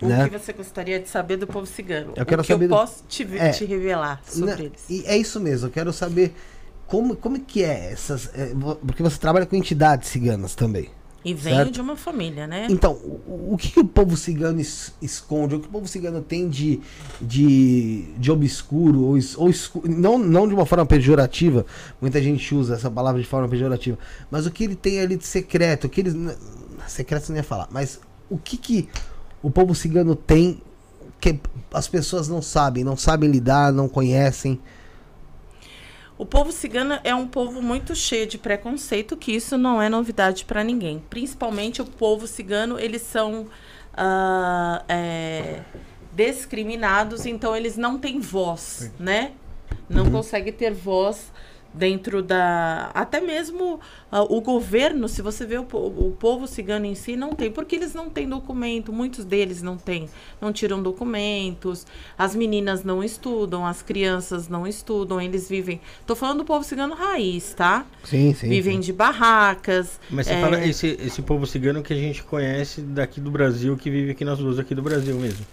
O Né? que você gostaria de saber do povo cigano? Eu quero o que saber eu do- posso te, É. te revelar sobre Né, eles. E é isso mesmo, eu quero saber como, como que é essas. é, porque você trabalha com entidades ciganas também. E venho certo. de uma família, né? Então, o, o que, que o povo cigano es- esconde? O que o povo cigano tem de, de, de obscuro? Ou, ou escu- não, não de uma forma pejorativa, muita gente usa essa palavra de forma pejorativa, mas o que ele tem ali de secreto? O que eles. Secreto você não ia falar, mas o que, que o povo cigano tem que as pessoas não sabem, não sabem lidar, não conhecem? O povo cigano é um povo muito cheio de preconceito, que isso não é novidade para ninguém. Principalmente o povo cigano, eles são ah, é, discriminados, então eles não têm voz, né? Não conseguem ter voz dentro da. Até mesmo ah, o governo, se você vê o, po- o povo cigano em si, não tem, porque eles não têm documento, muitos deles não têm, não tiram documentos, as meninas não estudam, as crianças não estudam, eles vivem. Tô falando do povo cigano raiz, tá? Sim, sim. Vivem de barracas. Mas você é, fala esse, esse povo cigano que a gente conhece daqui do Brasil, que vive aqui nas ruas aqui do Brasil mesmo.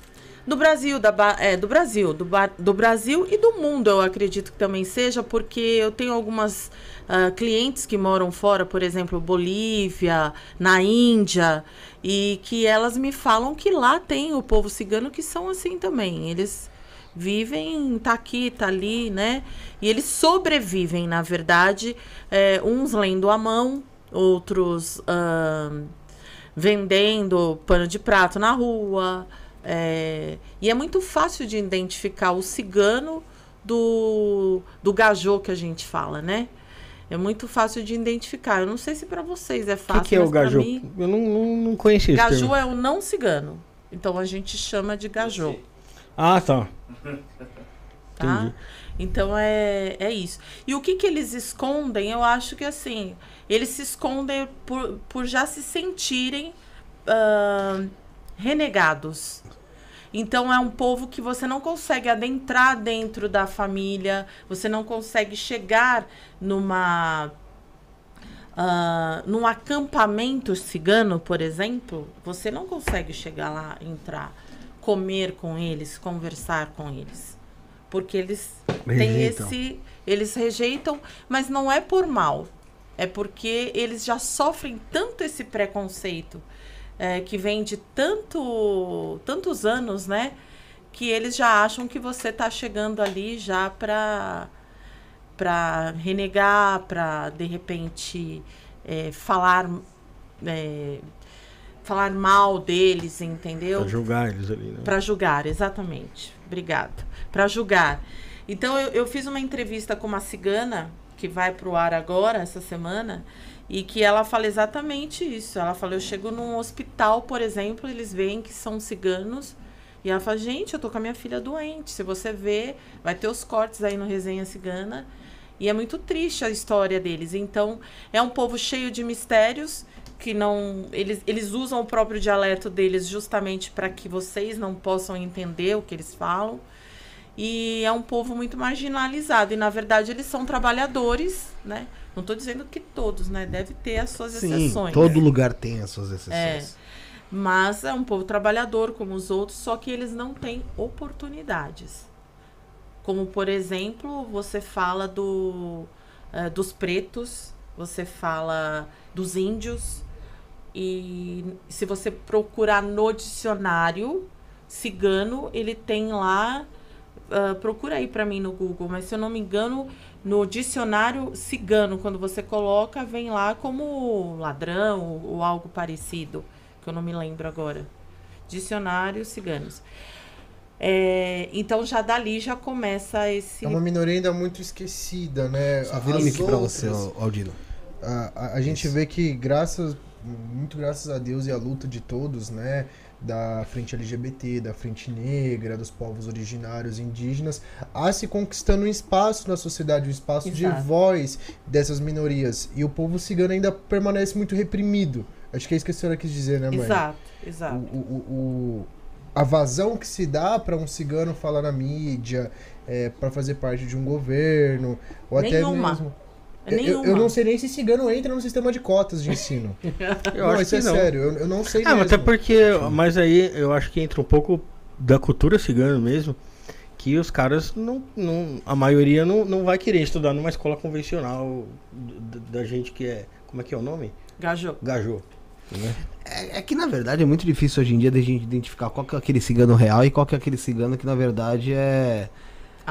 Do Brasil, da, é, do Brasil, do, do Brasil e do mundo, eu acredito que também seja, porque eu tenho algumas ah, clientes que moram fora, por exemplo, Bolívia, na Índia, e que elas me falam que lá tem o povo cigano que são assim também. Eles vivem, tá aqui, tá ali, né? E eles sobrevivem, na verdade, é, uns lendo a mão, outros ahn, vendendo pano de prato na rua. É, e é muito fácil de identificar o cigano do, do gajô que a gente fala, né? É muito fácil de identificar. Eu não sei se para vocês é O fácil, que, que é o gajô? mim, Eu não, não, não conhecia esse gajô termo. é o não cigano. Então a gente chama de gajô. Ah, tá. tá? Entendi. Então é, é isso. E o que, que eles escondem? Eu acho que assim, eles se escondem por, por já se sentirem ah, renegados. Então é um povo que você não consegue adentrar dentro da família, você não consegue chegar numa ah, num acampamento cigano, por exemplo, você não consegue chegar lá, entrar, comer com eles, conversar com eles. Porque eles têm Rejeitam. esse. Eles rejeitam, mas não é por mal. É porque eles já sofrem tanto esse preconceito é, que vem de tanto, tantos anos, né? Que eles já acham que você tá chegando ali já para para renegar, para de repente é, falar é, falar mal deles, entendeu? Pra julgar eles ali, né? Para julgar, exatamente. Obrigada. Para julgar. Então eu, eu fiz uma entrevista com uma cigana que vai pro ar agora essa semana e que ela fala exatamente isso. Ela fala: eu chego num hospital, por exemplo, eles veem que são ciganos e ela fala: gente, eu tô com a minha filha doente. Se você ver, vai ter os cortes aí no resenha cigana. E é muito triste a história deles. Então, é um povo cheio de mistérios que não eles, eles usam o próprio dialeto deles justamente para que vocês não possam entender o que eles falam. E é um povo muito marginalizado. E, na verdade, eles são trabalhadores, né? Não estou dizendo que todos, né? Deve ter as suas Sim, exceções. todo lugar tem as suas exceções. É. Mas é um povo trabalhador como os outros, só que eles não têm oportunidades. Como, por exemplo, você fala do, eh, dos pretos, você fala dos índios, e se você procurar no dicionário cigano, ele tem lá. ah, procura aí pra mim no Google, mas se eu não me engano, no dicionário cigano, quando você coloca, vem lá como ladrão ou, ou algo parecido, que eu não me lembro agora. Dicionário ciganos. É, então já dali já começa esse. É uma minoria ainda muito esquecida, né? Só vira o As mic pra você, Aldino. a, a, a gente vê que graças, muito graças a Deus e a luta de todos, né? Da frente LGBT, da frente negra, dos povos originários indígenas, há se conquistando um espaço na sociedade, um espaço de Exato. voz dessas minorias. E o povo cigano ainda permanece muito reprimido. Acho que é isso que a senhora quis dizer, né, mãe? Exato, exato. o, o- o- a vazão que se dá para um cigano falar na mídia, é, para fazer parte de um governo, ou até Nenhuma. mesmo. Eu, eu não sei nem se cigano entra no sistema de cotas de ensino. <laughs> Eu não, acho isso que é não. sério, eu, eu não sei Ah, mesmo. mas até porque. Mas aí eu acho que entra um pouco da cultura cigana mesmo. Que os caras não. não a maioria não, não vai querer estudar numa escola convencional da gente que é. Como é que é o nome? Gajô. Gajô. É, é que na verdade é muito difícil hoje em dia da gente identificar qual que é aquele cigano real e qual que é aquele cigano que na verdade é.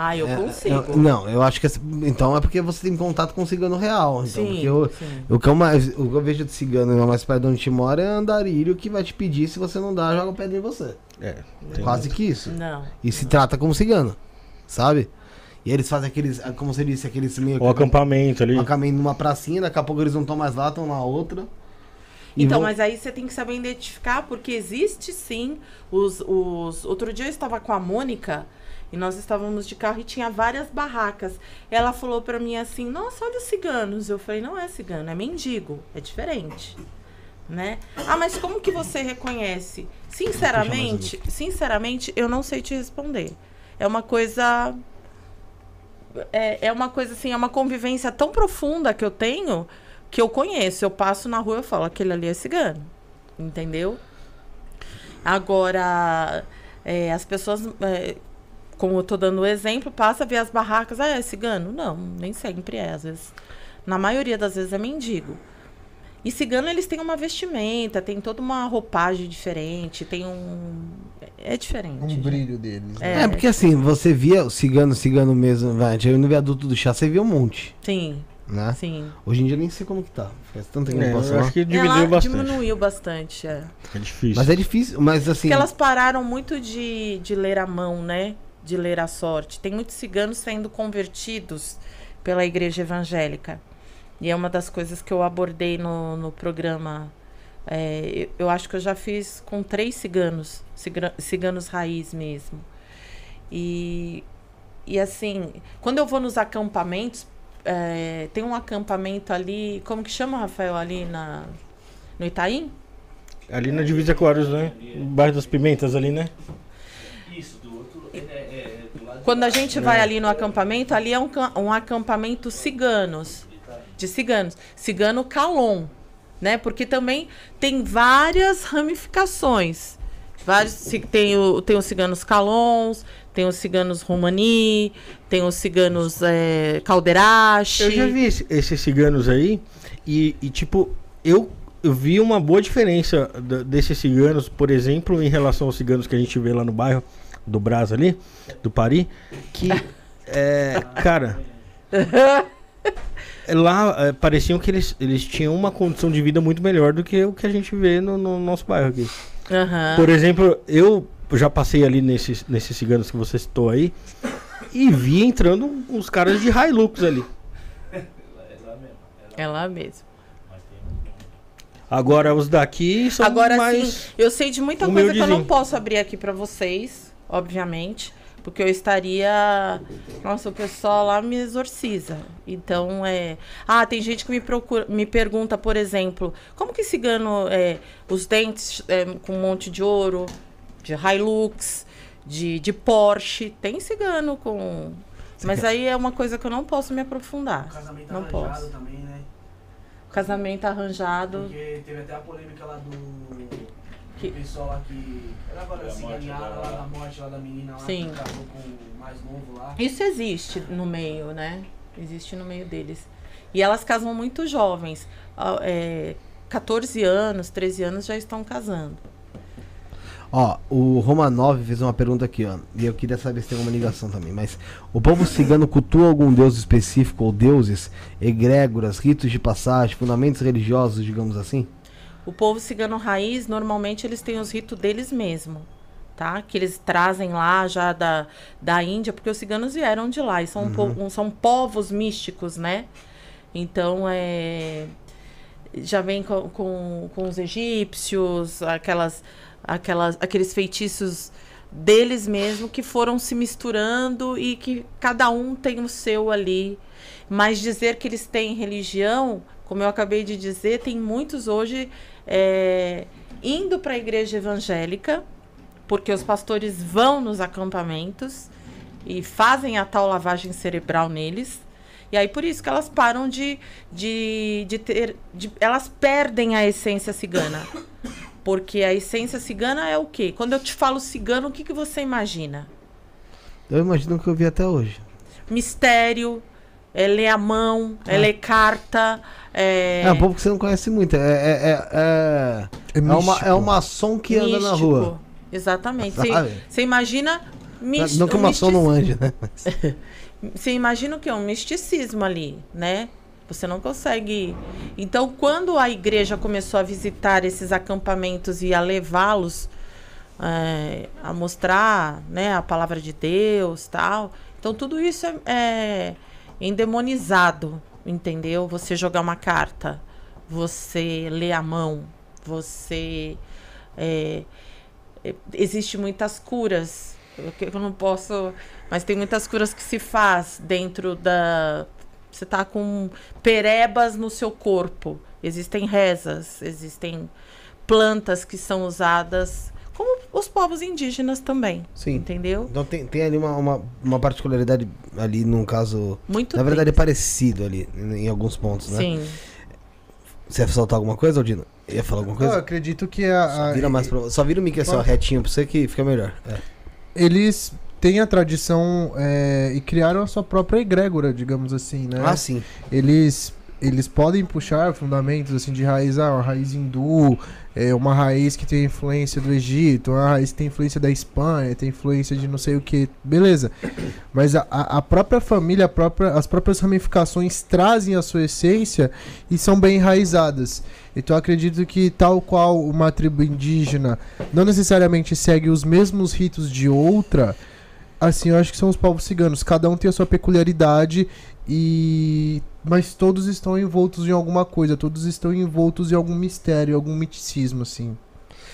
Ah, eu é- consigo. é- não, eu acho que. é- Então é porque você tem contato com o cigano real. Então, sim, porque eu, sim. o, que eu mais, o que eu vejo de cigano mais perto de onde te mora é andarilho que vai te pedir, se você não dá, joga pedra em você. É. Quase que isso. Não. E se trata como cigano, sabe? E eles fazem aqueles, como você disse, aqueles meio O acampamento ali. um acampamento numa pracinha, daqui a pouco eles não estão mais lá, estão na outra. Então, vão- mas aí você tem que saber identificar, porque existe sim os, os. Outro dia eu estava com a Mônica e nós estávamos de carro e tinha várias barracas. Ela falou pra mim assim: Nossa, olha os ciganos. Eu falei: Não é cigano, é mendigo, é diferente. Né? Ah, mas como que você reconhece? Sinceramente, sinceramente, eu não sei te responder. É uma coisa. É, é uma coisa assim, é uma convivência tão profunda que eu tenho que eu conheço. Eu passo na rua e eu falo, aquele ali é cigano. Entendeu? Agora, é, as pessoas, é, como eu tô dando o exemplo, passa a ver as barracas, ah, é cigano? Não, nem sempre é, às vezes. Na maioria das vezes é mendigo. E cigano, eles têm uma vestimenta, tem toda uma roupagem diferente, tem um... É diferente. Um brilho deles. É. né? É, porque assim, você via o cigano, cigano mesmo, vai, eu no viaduto do chá, você via um monte, Sim, né? sim. Hoje em dia eu nem sei como que tá. Faz tanto tempo que É, eu não passo eu lá. acho que Ela diminuiu bastante. diminuiu bastante, é. É difícil. Mas é difícil, mas assim. Porque elas pararam muito de, de ler a mão, né? De ler a sorte. Tem muitos ciganos sendo convertidos pela igreja evangélica. E é uma das coisas que eu abordei no, no programa. É, eu, acho que eu já fiz com três ciganos, ciganos raiz mesmo. E, e assim, quando eu vou nos acampamentos, é, tem um acampamento ali, como que chama, Rafael, ali na, no Itaim? Ali na divisa com né? Bairro das Pimentas ali, né? Isso, do outro. É, é, é, do lado Quando a gente vai ali no acampamento, ali é um, um acampamento ciganos, de ciganos, cigano calon, né? Porque também tem várias ramificações. Vários, tem, o, tem os ciganos calons, tem os ciganos romani, tem os ciganos é, caldeirache. Eu já vi esse- esses ciganos aí e, e, tipo, eu, eu vi uma boa diferença desses ciganos, por exemplo, em relação aos ciganos que a gente vê lá no bairro do Brás ali, do Paris, que, <laughs> é, cara, é, lá é, pareciam que eles, eles tinham uma condição de vida muito melhor do que o que a gente vê no, no nosso bairro aqui. Aham. Por exemplo, eu já passei ali nesses, nesses ciganos que você citou aí e vi entrando uns caras de Hilux ali. É lá mesmo. É Agora os daqui são Agora mais... sim, eu sei de muita coisa que eu não posso abrir aqui pra vocês, obviamente, porque eu estaria, nossa, o pessoal lá me exorciza. Então é, ah, tem gente que me procura, me pergunta, por exemplo, como que cigano é os dentes é, com um monte de ouro, de Hilux, de, de Porsche, tem cigano com mas aí é uma coisa que eu não posso me aprofundar. Casamento Não arranjado posso. também, né? Casamento arranjado. Porque teve até a polêmica lá do. Que- pessoal lá que. Era agora Da assim, morte agora lá da morte lá da menina lá Sim. que casou com o mais novo lá. Isso existe no meio, né? Existe no meio deles. E elas casam muito jovens. É, 14 anos, 13 anos já estão casando. Ó, o Romanov fez uma pergunta aqui, ó. E eu queria saber se tem alguma ligação também. Mas o povo cigano cultua algum deus específico ou deuses, egrégoras, ritos de passagem, fundamentos religiosos, digamos assim? O povo cigano raiz, normalmente eles têm os ritos deles mesmo, tá? Que eles trazem lá já da, da Índia, porque os ciganos vieram de lá e são, um po- um- são povos místicos, né? Então, é, já vem com, com, com os egípcios, aquelas, aquelas, aqueles feitiços deles mesmo que foram se misturando e que cada um tem o seu ali. Mas dizer que eles têm religião, como eu acabei de dizer, tem muitos hoje é, indo para a igreja evangélica, porque os pastores vão nos acampamentos e fazem a tal lavagem cerebral neles. E aí por isso que elas param de, de, de ter. De, elas perdem a essência cigana. Porque a essência cigana é o quê? Quando eu te falo cigano, o que, que você imagina? Eu imagino o que eu vi até hoje. Mistério, é ler a mão, é ler carta. É, É um povo que você não conhece muito. É, é, é, é, É é uma, místico. é uma som que anda na místico. rua. Exatamente. Você- imagina. mis- não que um uma som mistic- não ande, né? Mas- <laughs> Você imagina o que? Um misticismo ali, né? Você não consegue. Então, quando a igreja começou a visitar esses acampamentos e a levá-los é, a mostrar né, a palavra de Deus tal. Então, tudo isso é, é endemonizado, entendeu? Você jogar uma carta, você ler a mão, você. é, é, existe muitas curas. Eu, não posso. Mas tem muitas curas que se faz dentro da. Você tá com perebas no seu corpo. Existem rezas, existem plantas que são usadas, como os povos indígenas também. Sim. Entendeu? Então tem, tem ali uma, uma, uma particularidade ali, num caso. Muito Na verdade é tem. parecido ali, em alguns pontos, né? Sim. Você ia soltar alguma coisa, Aldino? Ia falar alguma Eu coisa? acredito que a, a- Vira mais pra... Só vira o mic assim, ó, retinho pra você que fica melhor. É. eles têm a tradição é, e criaram a sua própria egrégora, digamos assim, né? Ah, sim. eles eles podem puxar fundamentos assim de raiz, ah, raiz hindu, é uma raiz que tem influência do Egito, uma raiz que tem influência da Espanha, tem influência de não sei o que, beleza. Mas a, a própria família, a própria, as próprias ramificações trazem a sua essência e são bem enraizadas. Então acredito que tal qual uma tribo indígena não necessariamente segue os mesmos ritos de outra, assim eu acho que são os povos ciganos. Cada um tem a sua peculiaridade e mas todos estão envoltos em alguma coisa, todos estão envoltos em algum mistério, algum miticismo, assim.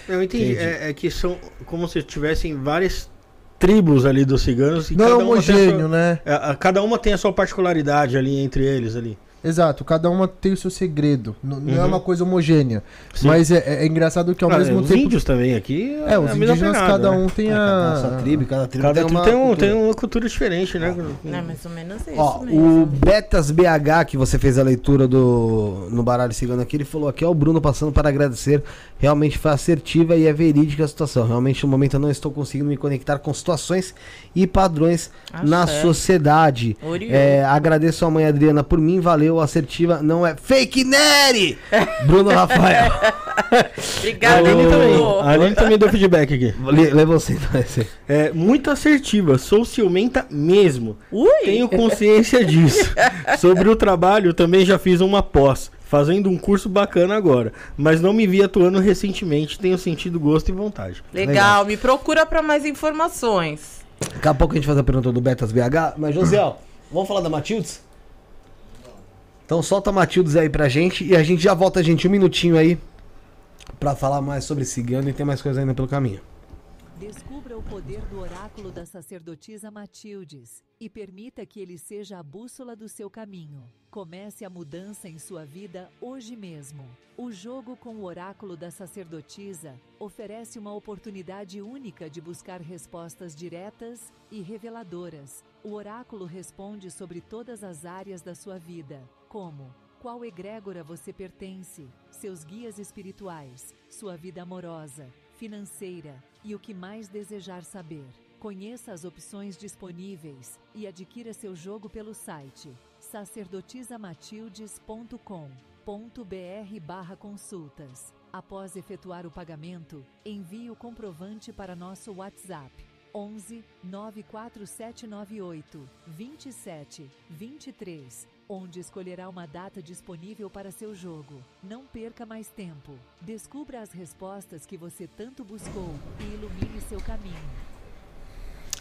Eu entendi. Entendi. É, é que são como se tivessem várias tribos ali dos ciganos. E Não é cada uma tem a sua- homogêneo, né? é, a- cada uma tem a sua particularidade ali entre eles ali. Exato, cada uma tem o seu segredo. N- Não é Uhum. uma coisa homogênea. Sim. Mas é, é engraçado que ao Ah, mesmo os tempo. índios também aqui. É, os a mesma indígenas, pegada, cada né? um tem É, cada a. nossa tribo, cada tribo Cada tem tribo uma tem, um, cultura. tem uma cultura diferente, né? É mais ou menos isso Ó, mesmo. o Betas BH, que você fez a leitura do no baralho cigano aqui, ele falou aqui, ó, o Bruno passando para agradecer. Realmente foi assertiva e é verídica a situação. Realmente, no momento, eu não estou conseguindo me conectar com situações e padrões na Axé. sociedade. É, agradeço a mãe Adriana por mim, valeu, assertiva, não é fake Nery! <laughs> Bruno Rafael. <laughs> Obrigada, A Aline também. A Aline também deu feedback aqui. <laughs> Lê você então. É muito assertiva, sou ciumenta mesmo. Ui! Tenho consciência disso. Sobre o trabalho, também já fiz uma pós, fazendo um curso bacana agora. Mas não me vi atuando recentemente, tenho sentido gosto e vontade. Legal, me procura para mais informações. Daqui a pouco a gente faz a pergunta do Betas BH, mas Josiel, vamos falar da Matildes? Então solta a Matildes aí pra gente e a gente já volta, gente, um minutinho aí pra falar mais sobre cigano e tem mais coisa ainda pelo caminho. Descubra o poder do oráculo da sacerdotisa Matildes e permita que ele seja a bússola do seu caminho. Comece a mudança em sua vida hoje mesmo. O jogo com o oráculo da sacerdotisa oferece uma oportunidade única de buscar respostas diretas e reveladoras. O oráculo responde sobre todas as áreas da sua vida, como qual egrégora você pertence, seus guias espirituais, sua vida amorosa, financeira e o que mais desejar saber. Conheça as opções disponíveis e adquira seu jogo pelo site sacerdotisamatildes.com.br barra consultas. Após efetuar o pagamento, envie o comprovante para nosso WhatsApp 11 94798 27 23, onde escolherá uma data disponível para seu jogo. Não perca mais tempo. Descubra as respostas que você tanto buscou e ilumine seu caminho.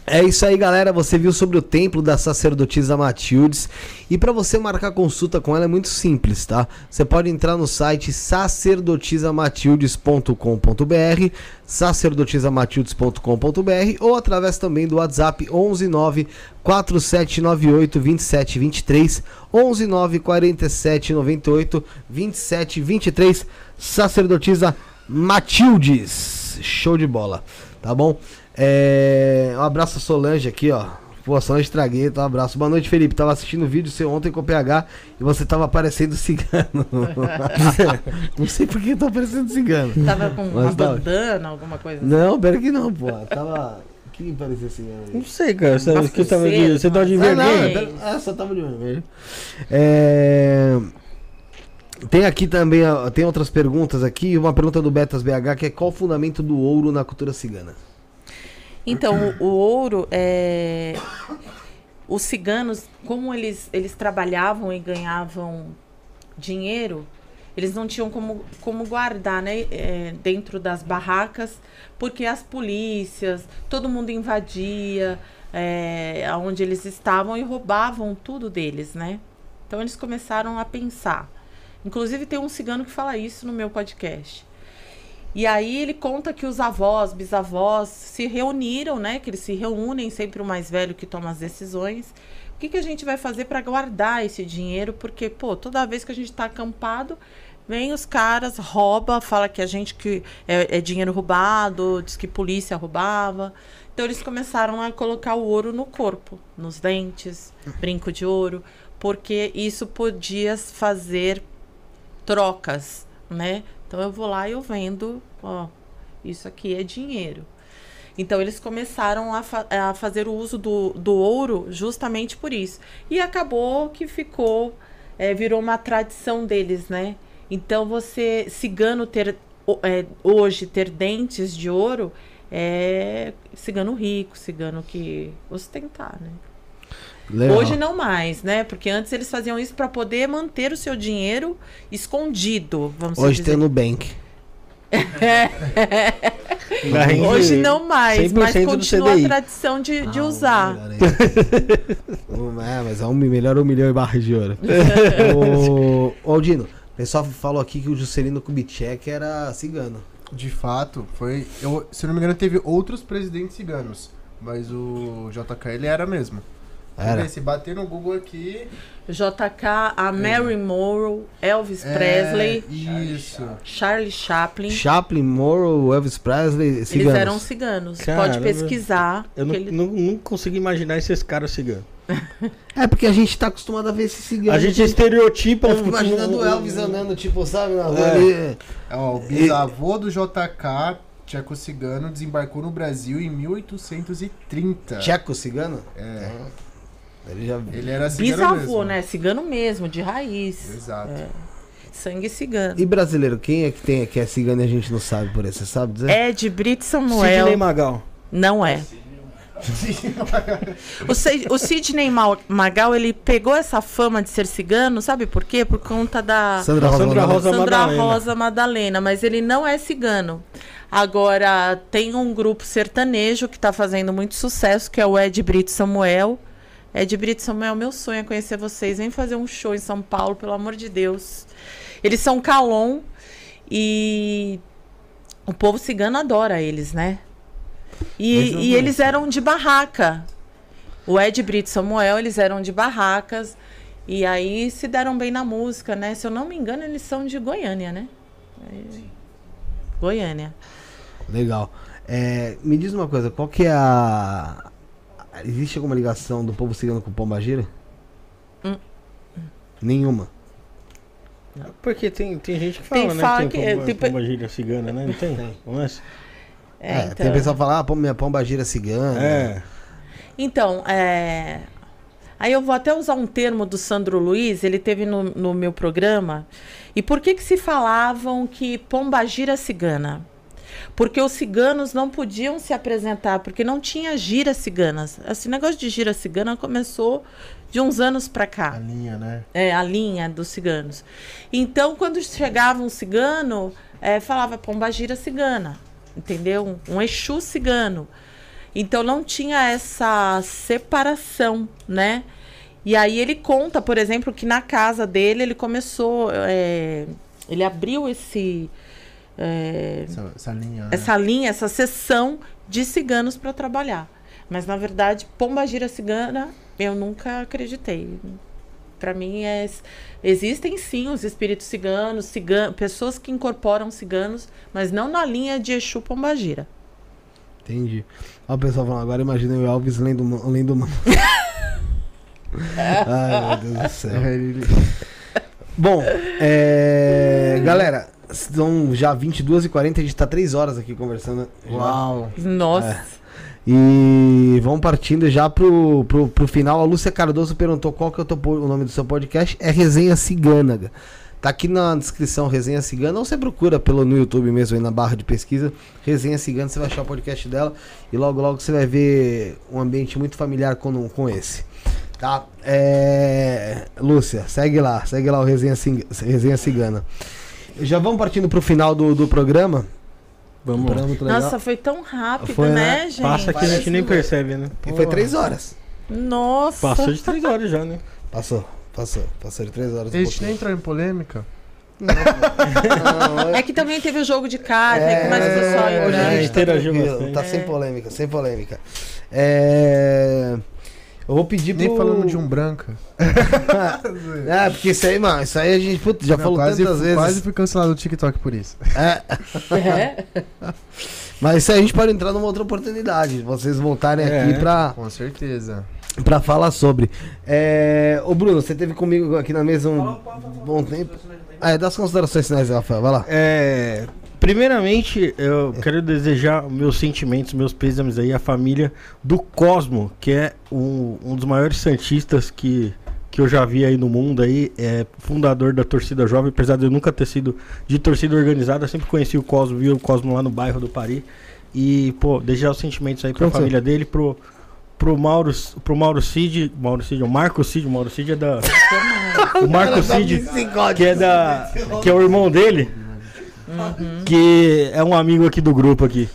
É isso aí, galera. Você viu sobre o templo da sacerdotisa Matildes. E para você marcar consulta com ela é muito simples, tá? Você pode entrar no site sacerdotisamatildes.com.br, sacerdotisamatildes.com.br ou através também do WhatsApp 119 4798 2723 119 4798 2723 Sacerdotisa Matildes. Show de bola, tá bom? É, um abraço a Solange aqui, ó. Pô, Solange estraguei, tá? Um abraço. Boa noite, Felipe. Tava assistindo o vídeo seu ontem com o PH e você tava parecendo cigano. <laughs> não sei por que eu tô parecendo cigano. Tava com uma Mas tá- bandana, alguma coisa assim. Não, pera que não, pô. Tava. O que parecia cigano? aí? Não sei, cara. Você, Umas que tava de, você tava de umas- Ah, não, vermelho? ah, só tava de vermelho. É... Tem aqui também, ó, tem outras perguntas aqui. Uma pergunta do Betas BH que é qual o fundamento do ouro na cultura cigana? Então, o, ouro é. Os ciganos, como eles, eles trabalhavam e ganhavam dinheiro, eles não tinham como, como guardar né, é, dentro das barracas, porque as polícias, todo mundo invadia é, aonde eles estavam e roubavam tudo deles, né? Então eles começaram a pensar. Inclusive tem um cigano que fala isso no meu podcast. E aí ele conta que os avós, bisavós se reuniram, né? Que eles se reúnem, sempre o mais velho que toma as decisões. O que, que a gente vai fazer para guardar esse dinheiro? Porque, pô, toda vez que a gente está acampado, vem os caras, rouba, fala que a gente que é, é dinheiro roubado, diz que polícia roubava. Então eles começaram a colocar o ouro no corpo, nos dentes, brinco de ouro, porque isso podia fazer trocas, né? Então eu vou lá e eu vendo, ó, isso aqui é dinheiro. Então eles começaram a, fa- a fazer o uso do, do ouro justamente por isso. E acabou que ficou, é, virou uma tradição deles, né? Então você, cigano ter é, hoje ter dentes de ouro é cigano rico, cigano que ostentar, né? Legal. Hoje não mais, né? Porque antes eles faziam isso para poder manter o seu dinheiro escondido, vamos Hoje dizer. tem o Nubank. <laughs> Hoje não mais, mas 100% do continua a tradição de, Ah, de usar. é, mas é um, melhor um milhão e barra de ouro. o, <laughs> ô, Aldino, o pessoal falou aqui que o Juscelino Kubitschek era cigano. De fato, foi. Eu, se não me engano, teve outros presidentes ciganos. Mas o JK ele era mesmo. Era. ver? Se bater no Google aqui. JK, a Mary Monroe, Elvis é, Presley, Isso. Charlie Chaplin. Chaplin, Morrow, Elvis Presley, Eles ciganos. eram ciganos. Caramba. Pode pesquisar. Eu não, ele- não, não consigo imaginar esses caras ciganos. É porque a gente tá acostumado a ver esse cigano. A gente estereotipa. Eu fico imaginando um- o Elvis andando, tipo, sabe, na rua É. ali. Ó, o bisavô do JK, Tcheco Cigano, desembarcou no Brasil em 1830. Tcheco cigano? É. Ele já Ele era cigano Bisavô, mesmo. né? Cigano mesmo, de raiz. Exato. Sangue cigano. E brasileiro, quem é que tem que é cigano e a gente não sabe por isso? Você sabe dizer? Ed Brito Sidney Samuel. Magal. Não é. O, Sid- o Sidney Ma- Magal, ele pegou essa fama de ser cigano, sabe por quê? Por conta da Sandra Rosa. Sandra Madalena. Rosa Sandra Madalena. Rosa Madalena, mas ele não é cigano. Agora, tem um grupo sertanejo que tá fazendo muito sucesso, que é o Ed Brito Samuel. Ed Brito Samuel, meu sonho é conhecer vocês. Vem fazer um show em São Paulo, pelo amor de Deus. Eles são calon e o povo cigano adora eles, né? E, e eles eram de barraca. O Ed Brito e Samuel, eles eram de barracas. E aí se deram bem na música, né? Se eu não me engano, eles são de Goiânia, né? Aí- Goiânia. Legal. É, me diz uma coisa, qual que é a. Existe alguma ligação do povo cigano com o Pombagira? Hum. Nenhuma. Porque tem, tem gente que fala, Tem né? fala tem que- pomba, tem- pomba gíria cigana, né? Não tem? Não é? É, É, então, Tem pessoal que fala, ah, minha Pombagira é cigana. É. então é... aí eu vou até usar um termo do Sandro Luiz, ele teve no, no meu programa. E por que que se falavam que Pombagira é cigana? Porque os ciganos não podiam se apresentar, porque não tinha giras ciganas. Esse negócio de gira cigana começou de uns anos para cá. A linha, né? é, a linha dos ciganos. Então, quando chegava um cigano, é, falava pombagira cigana, entendeu? Um, um exu cigano. Então não tinha essa separação, né? E aí ele conta, por exemplo, que na casa dele ele começou. é, ele abriu esse. É, Essa, essa linha. né? essa linha, essa sessão de ciganos para trabalhar. Mas na verdade, Pomba Gira Cigana, eu nunca acreditei. Para mim é existem sim os espíritos ciganos, cigan pessoas que incorporam ciganos, mas não na linha de Exu Pombagira. Entendi. Ó, o pessoal falando, agora imagina o Elvis lendo, lendo uma. <laughs> Ai, meu Deus do céu. É, Bom, é... galera, são já 22h40, a gente tá 3 horas aqui conversando. já. Uau. Nossa. E vamos partindo já pro, pro, pro final. A Lúcia Cardoso perguntou qual que é o, teu o nome do seu podcast. É Resenha Cigana. Tá aqui na descrição Resenha Cigana. Ou você procura pelo no YouTube mesmo aí na barra de pesquisa. Resenha Cigana, você vai achar o podcast dela. E logo, logo você vai ver um ambiente muito familiar com, com esse. Tá? É... Lúcia, segue lá. Segue lá o Resenha, Cig- Resenha Cigana. Já vamos partindo pro final do, do programa. Vamos Programa. Nossa, foi tão rápido, Foi, né, né? gente? Passa que a gente nem percebe, né? E foi 3 horas. Nossa. Passou de três horas já, né? Passou, passou. Passou de 3 horas. A um gente nem entrou em polêmica. Não, <laughs> É que também teve o jogo de carta, É, que mais o pessoal hoje a gente tá. Tá sem polêmica, sem polêmica. É... Eu vou pedir pro... Nem falando de um branca. <laughs> É, porque isso aí, mano, isso aí a gente putz, já Não, falou quase, tantas vezes. quase fui cancelado do TikTok por isso. <laughs> É, É. <laughs> mas isso aí a gente pode entrar numa outra oportunidade. Vocês voltarem É. aqui pra, Com certeza. pra falar sobre. É... Ô Bruno, você teve comigo aqui na mesa um bom tempo. Ah, é, dá as considerações finais, Rafael, vai lá. É, primeiramente, eu quero desejar meus sentimentos, meus pêsames aí à família do Cosmo, que é um, um dos maiores santistas que, que eu já vi aí no mundo aí, é fundador da torcida jovem, apesar de eu nunca ter sido de torcida organizada, eu sempre conheci o Cosmo, vi o Cosmo lá no bairro do Paris. E, pô, desejar os sentimentos aí pra família dele, pro pro Mauro, pro Mauro Cid, Mauro Cid, o Marco Cid, o Mauro Cid é da <laughs> o Marco Cid, que é da que é o irmão dele, que é um amigo aqui do grupo aqui.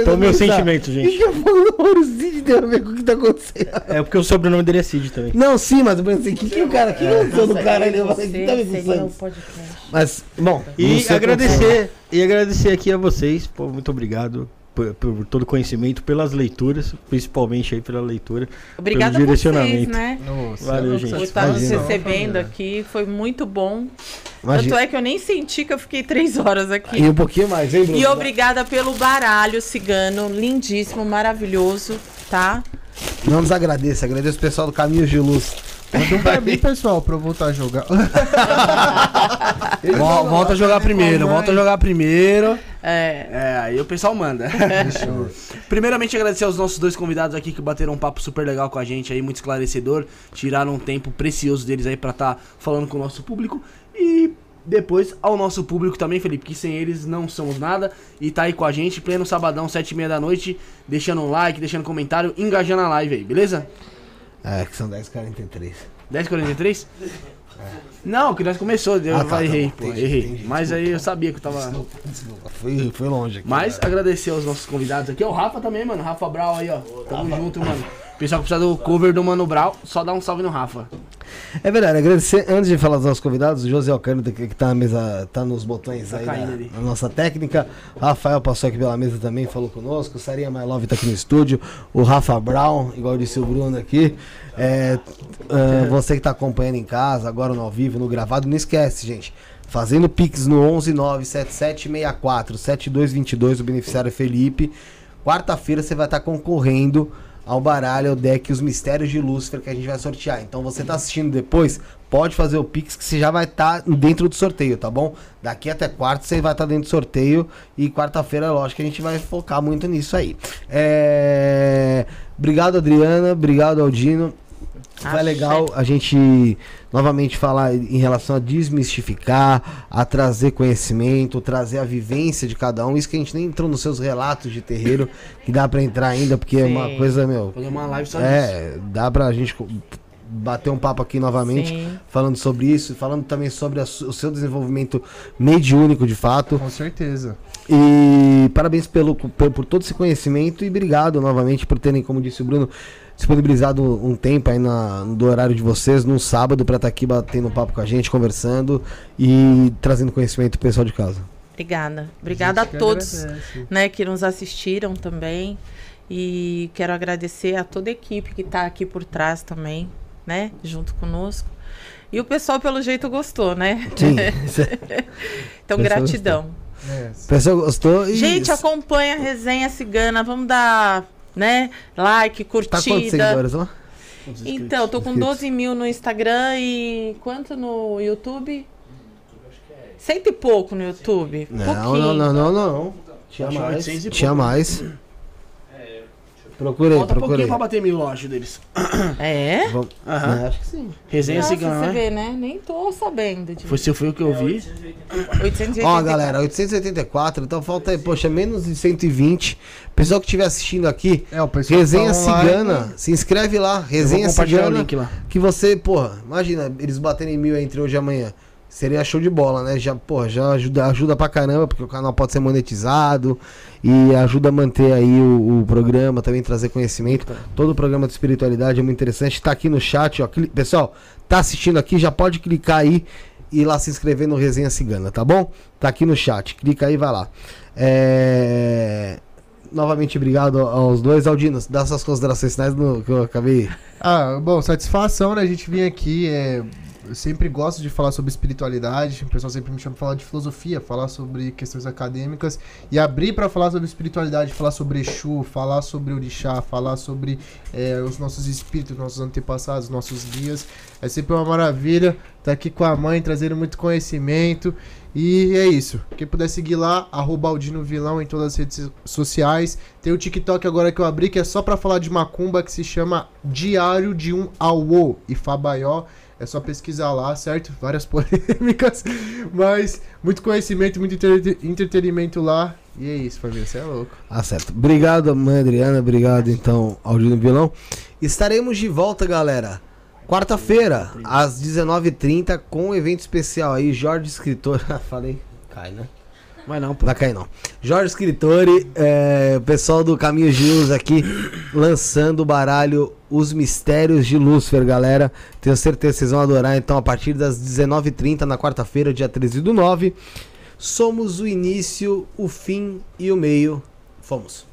Então, meus sentimentos, O gente. que eu falo do Mauro Cid tem a ver com o que tá acontecendo? É porque o sobrenome dele é Cid também. Não, sim, mas eu pensei, o que, que o cara, o que aconteceu do cara ali? Eu falei, que tá me o podcast. Mas, bom. E sei agradecer, e agradecer aqui a vocês, pô, muito obrigado por, por todo o conhecimento, pelas leituras, principalmente aí pela leitura. Obrigada Pelo vocês, direcionamento. né? Nossa, Valeu, gente. Por estar nos Imagina. recebendo aqui, foi muito bom. como- Tanto Imagina. é que eu nem senti que eu fiquei três horas aqui. E um pouquinho mais, hein, Bruno? E obrigada pelo baralho cigano, lindíssimo, maravilhoso, tá? Não nos agradeça, agradeço o pessoal do Caminhos de Luz. Manda um pra mim, pessoal, pra eu voltar a jogar. <laughs> Vol- volta a jogar primeiro, volta a jogar primeiro. É. É, aí o pessoal manda. <laughs> Primeiramente, agradecer aos nossos dois convidados aqui que bateram um papo super legal com a gente aí, muito esclarecedor. Tiraram um tempo precioso deles aí pra estar falando com o nosso público. E depois ao nosso público também, Felipe, que sem eles não somos nada. E tá aí com a gente, pleno sabadão, sete e meia da noite, deixando um like, deixando comentário, engajando a live aí, beleza? É, que são 10h43. 10h43? Não, que nós começou, eu Ah, tá, tá errei, bom, pô, entendi, errei. entendi, Mas aí eu sabia que eu tava. Desculpa, foi, foi longe aqui. Mas cara. agradecer aos nossos convidados aqui. O Rafa também, mano. Rafa Brau aí, ó. Tamo junto, mano. Pessoal que precisa do cover do Mano Brau, só dá um salve no Rafa. É verdade, agradecer, antes de falar dos nossos convidados, o José Alcântara, que, que tá na mesa, tá nos botões Tá aí da, na nossa técnica. Rafael passou aqui pela mesa também, falou conosco. Sarinha My Love tá aqui no estúdio. O Rafa Brown, igual disse o Bruno aqui. É, ah, <laughs> você que tá acompanhando em casa, agora no ao vivo, no gravado, não esquece, gente. Fazendo Pix no 11977647222, o beneficiário é Felipe. Quarta-feira você vai estar concorrendo ao baralho, ao deck Os Mistérios de Lúcifer que a gente vai sortear. Então você tá assistindo depois, pode fazer o Pix que você já vai estar dentro do sorteio, tá bom? Daqui até quarta você vai estar dentro do sorteio e quarta-feira, lógico a gente vai focar muito nisso aí. É... Obrigado, Adriana. Obrigado, Aldino. Foi Axé. legal a gente novamente falar em relação a desmistificar, a trazer conhecimento, trazer a vivência de cada um. Isso que a gente nem entrou nos seus relatos de terreiro, que dá pra entrar ainda, porque é uma Sim. coisa, meu. Fazer uma live só disso. É, dá pra gente bater um papo aqui novamente, Sim. falando sobre isso, falando também sobre a o seu desenvolvimento mediúnico de fato. Com certeza. E parabéns pelo, por, por todo esse conhecimento e obrigado novamente por terem, como disse o Bruno, disponibilizado um tempo aí na, do horário de vocês, num sábado, pra estar aqui batendo um papo com a gente, conversando e trazendo conhecimento pro pessoal de casa. Obrigada. Obrigada a, que todos agradece. né, que nos assistiram também. E quero agradecer a toda a equipe que está aqui por trás também, né? Junto conosco. E o pessoal, pelo jeito, gostou, né? Sim. <laughs> Então, pessoal gratidão. É, O pessoal gostou e. Gente, acompanha a resenha cigana. Vamos dar, né? Like, Tá quantos curtida. seguidores lá? então, tô com Inscritos. 12 mil no Instagram e quanto no YouTube? Cento e pouco no YouTube. Não, não, não, não, não. Tinha mais. 800 Tinha mais. Procurei, Falta um procurei. pouquinho pra bater mil, eu acho, deles. <coughs> É? Vamos- Aham. É, acho que sim. Resenha Nossa, cigana, você né? vê, né? Nem tô sabendo. De... Foi, se foi o que eu vi. 884. Ó, galera, 884, então falta aí, poxa, menos de 120. Pessoal que estiver assistindo aqui, É, o pessoal Resenha tá online. Cigana, se inscreve lá, Eu vou Resenha compartilhar o Cigana, link lá. que você, porra, imagina, eles baterem mil entre hoje e amanhã. Seria show de bola, né? Já, porra, já ajuda, ajuda pra caramba, porque o canal pode ser monetizado e ajuda a manter aí o, o programa, também trazer conhecimento. Todo o programa de espiritualidade é muito interessante. Tá aqui no chat, ó. Pessoal, tá assistindo aqui, já pode clicar aí e ir lá se inscrever no Resenha Cigana, tá bom? Tá aqui no chat. Clica aí e vai lá. É... Novamente, obrigado aos dois. Aldinos, dá suas considerações finais no, que eu acabei. Ah, bom, satisfação, né? A gente vir aqui. É... Eu sempre gosto de falar sobre espiritualidade. O pessoal sempre me chama pra falar de filosofia, falar sobre questões acadêmicas. E abrir pra falar sobre espiritualidade, falar sobre Exu, falar sobre Orixá, falar sobre é, os nossos espíritos, nossos antepassados, nossos guias. É sempre uma maravilha estar aqui com a mãe, trazendo muito conhecimento. E é isso. Quem puder seguir lá, arroba Aldino Vilão em todas as redes sociais. Tem o TikTok agora que eu abri, que é só pra falar de macumba, que se chama Diário de um Auô e Fabaió. É só pesquisar lá, certo? Várias <laughs> polêmicas, mas muito conhecimento, muito entre- entretenimento lá. E é isso, família, você é louco. Ah, certo. Obrigado, mãe Adriana. Obrigado, então, Aldino Vilão. Estaremos de volta, galera. Quarta-feira, às 19h30, com um evento especial aí. Jorge Escritor. <laughs> Falei. Cai, né? Vai não. Vai cair não. Jorge Escritori, é, pessoal do Caminho Luz aqui, lançando o baralho Os Mistérios de Lúcifer, galera. Tenho certeza que vocês vão adorar. Então, a partir das 19h30, na quarta-feira, dia 13 do 9, somos o início, o fim e o meio. Fomos.